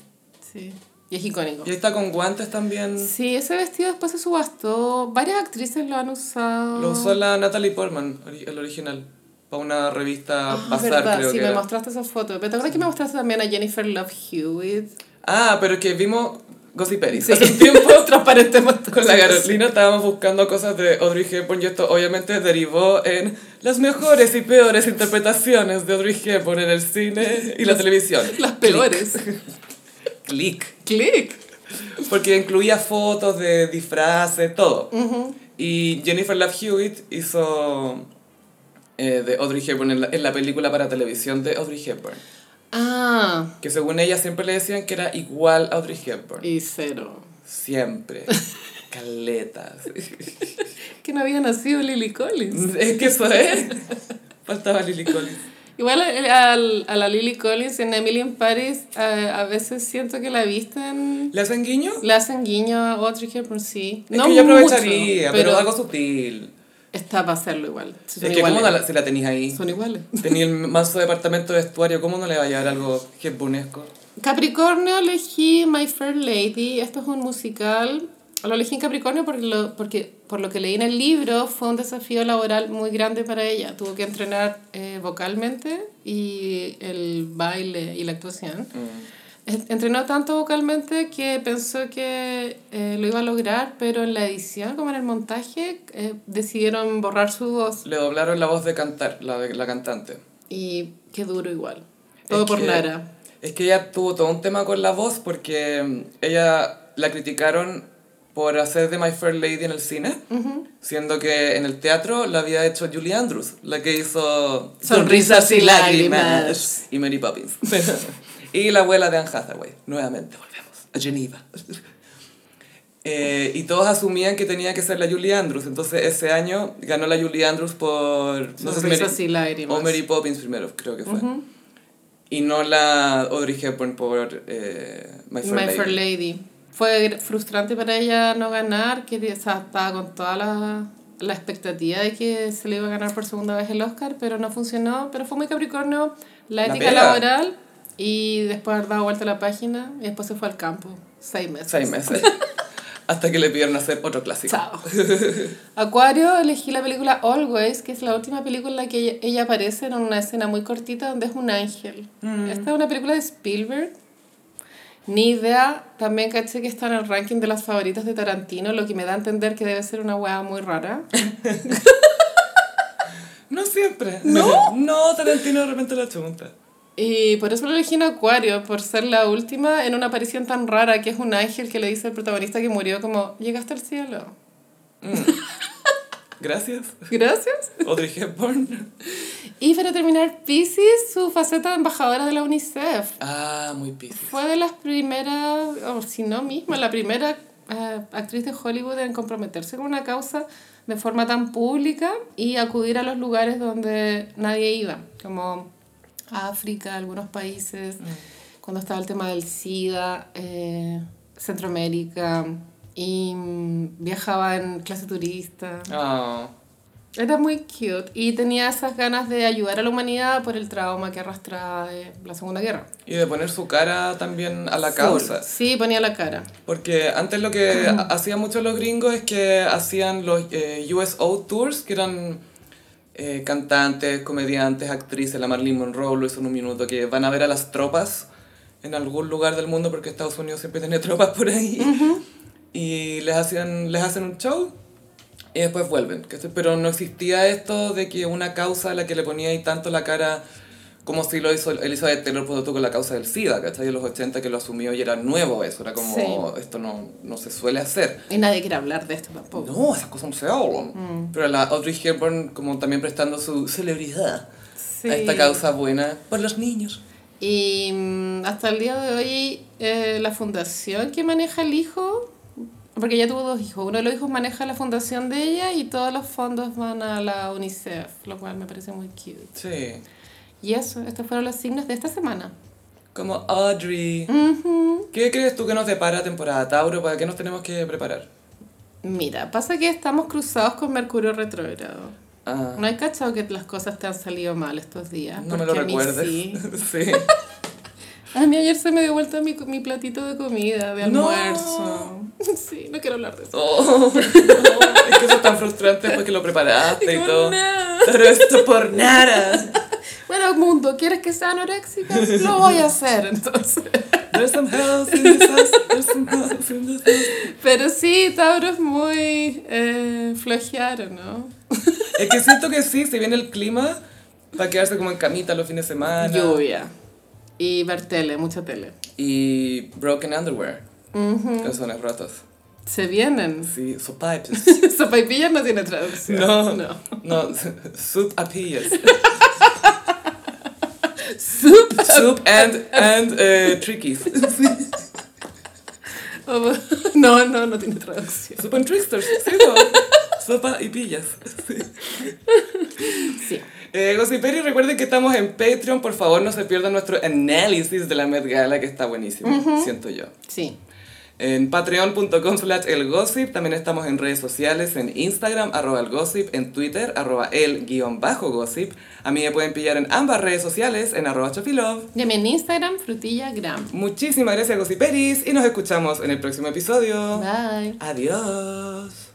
Sí. Y es icónico. Y está con guantes también. Sí, ese vestido después se subastó. Varias actrices lo han usado. Lo usó la Natalie Portman, el original. Para una revista Ah, Bazar, verdad, creo sí, que me era. mostraste esa foto. Pero te acuerdas que me mostraste también a Jennifer Love Hewitt. Ah, pero que vimos Gossip Peris. Sí, Hace un tiempo transparentemos con la Carolina estábamos buscando cosas de Audrey Hepburn y esto obviamente derivó en las mejores y peores interpretaciones de Audrey Hepburn en el cine y la televisión. Las peores. Click. Click. Porque incluía fotos de disfraces, todo. Y Jennifer Love Hewitt hizo eh, de Audrey Hepburn en la, en la película para televisión de Audrey Hepburn. Ah, Que según ella siempre le decían que era igual a Audrey Hepburn. y cero. Siempre. Caletas. Que no había nacido Lily Collins. Es que eso es. Faltaba Lily Collins. Igual a, al- a la Lily Collins en Emily in Paris a, a veces siento que la visten... ¿Le hacen guiño? Le hacen guiño a Audrey Hepburn, sí. Es no que yo mucho, aprovecharía, pero, algo sutil. Está para hacerlo igual. Son es que iguales. ¿cómo no la, si la tenéis ahí? Son iguales. Tenía el manso departamento de vestuario, ¿cómo no le va a llevar algo hepburnesco? Capricornio elegí My Fair Lady. Esto es un musical. Lo elegí en Capricornio porque, lo, porque por lo que leí en el libro fue un desafío laboral muy grande para ella. Tuvo que entrenar eh, vocalmente y el baile y la actuación. Es- Entrenó tanto vocalmente que pensó que eh, lo iba a lograr, pero en la edición, como en el montaje, eh, decidieron borrar su voz. Le doblaron la voz de cantar, la de la cantante. Y qué duro igual. Todo Es por que- Lara. Es que ella tuvo todo un tema con la voz porque mm, ella la criticaron por hacer de My Fair Lady en el cine, siendo que en el teatro la había hecho Julie Andrews, la que hizo Sonrisas y lágrimas. y Mary Poppins. y la abuela de Anne Hathaway. Nuevamente volvemos a Geneva. Eh, y todos asumían que tenía que ser la Julie Andrews, entonces ese año ganó la Julie Andrews por... No sé si Mary, y o Mary Poppins primero, creo que fue. Y no la Audrey Hepburn por eh, My Fair My Lady. Fair Lady. Fue frustrante para ella no ganar, que o sea, estaba con toda la, la expectativa de que se le iba a ganar por segunda vez el Oscar, pero no funcionó. Pero fue muy Capricornio la La ética pega. laboral y después haber dado vuelta a la página y después se fue al campo. Seis meses. Seis meses. Hasta que le pidieron hacer otro clásico. Chao. Acuario, elegí la película Always, que es la última película en la que ella, ella aparece en una escena muy cortita donde es un ángel. Esta es una película de Spielberg. Ni idea, también caché que está en el ranking de las favoritas de Tarantino, lo que me da a entender que debe ser una weá muy rara. No siempre. ¿No? No, Tarantino de repente la chunta. Y por eso lo elegí en Acuario, por ser la última en una aparición tan rara que es un ángel que le dice al protagonista que murió como, llegaste al cielo. Gracias. Gracias. Audrey Hepburn. Y para terminar, Pisces, su faceta de embajadora de la UNICEF. Ah, muy piscis. Fue de las primeras, o si no misma, la primera eh, actriz de Hollywood en comprometerse con una causa de forma tan pública y acudir a los lugares donde nadie iba, como África, algunos países, cuando estaba el tema del SIDA, eh, Centroamérica, y mm, viajaba en clase turista. Ah. Era muy cute y tenía esas ganas de ayudar a la humanidad por el trauma que arrastraba de la Segunda Guerra. Y de poner su cara también a la causa. Sí, ponía la cara. Porque antes lo que hacían muchos los gringos es que hacían los eh, USO Tours, que eran eh, cantantes, comediantes, actrices, la Marilyn Monroe lo hizo en un minuto, que van a ver a las tropas en algún lugar del mundo, porque Estados Unidos siempre tiene tropas por ahí, y les, hacían, les hacen un show y después vuelven. Pero no existía esto de que una causa a la que le ponía ahí tanto la cara como si lo hizo Elizabeth Taylor pudo con la causa del SIDA, ¿cachai? En los 80 que lo asumió y era nuevo eso, era como, Sí. esto no, no se suele hacer. Y nadie quiere hablar de esto tampoco. No, esas cosas no se hablan. Mm. Pero la Audrey Hepburn como también prestando su celebridad Sí. a esta causa buena por los niños. Y mm, hasta el día de hoy, eh, la fundación que maneja el hijo, porque ella tuvo dos hijos, uno de los hijos maneja la fundación de ella y todos los fondos van a la UNICEF, lo cual me parece muy cute. Sí. Y eso, estos fueron los signos de esta semana. Como Audrey. ¿Qué crees tú que nos depara temporada Tauro? ¿Para qué nos tenemos que preparar? Mira, pasa que estamos cruzados con Mercurio retrógrado. Ah, No hay cachado que las cosas te han salido mal estos días. no me lo porque a mí recuerdes. sí. sí. A mí ayer se me dio vuelta mi, mi platito de comida, de No. almuerzo. Sí, no quiero hablar de eso. Oh, no, es que eso es tan frustrante porque lo preparaste y Como, todo. no. Pero esto por nada. Bueno, mundo, ¿quieres que sea anoréxica? Lo voy a hacer, entonces. There's some health in this house. There's some health in this house. Pero sí, Tauro es muy eh, flojear, ¿no? Es que siento que sí, si viene el clima, para quedarse como en camita los fines de semana. Lluvia. Y ver tele, mucha tele. Y broken underwear. Calzones rotos. Se vienen. Sí, sopapillas. Sopaipillas no tiene traducción. No, no. no, soup apillas. Soup. Soup and, and eh, trickies. No, no, no tiene traducción. Soup and tricksters, sí. Sopa y pillas. Sí. Sí. Eh, Gossiperi, recuerden que estamos en Patreon. Por favor, no se pierdan nuestro análisis de la Met Gala, que está buenísimo, siento yo. Sí. En patreon.com slash elgossip. También estamos en redes sociales, en Instagram, arroba elgossip, en Twitter, arroba el guion bajo gossip. A mí me pueden pillar en ambas redes sociales, en arroba chofilove. Y en Instagram, frutillagram. Muchísimas gracias, Gossiperis, y nos escuchamos en el próximo episodio. Bye. Adiós.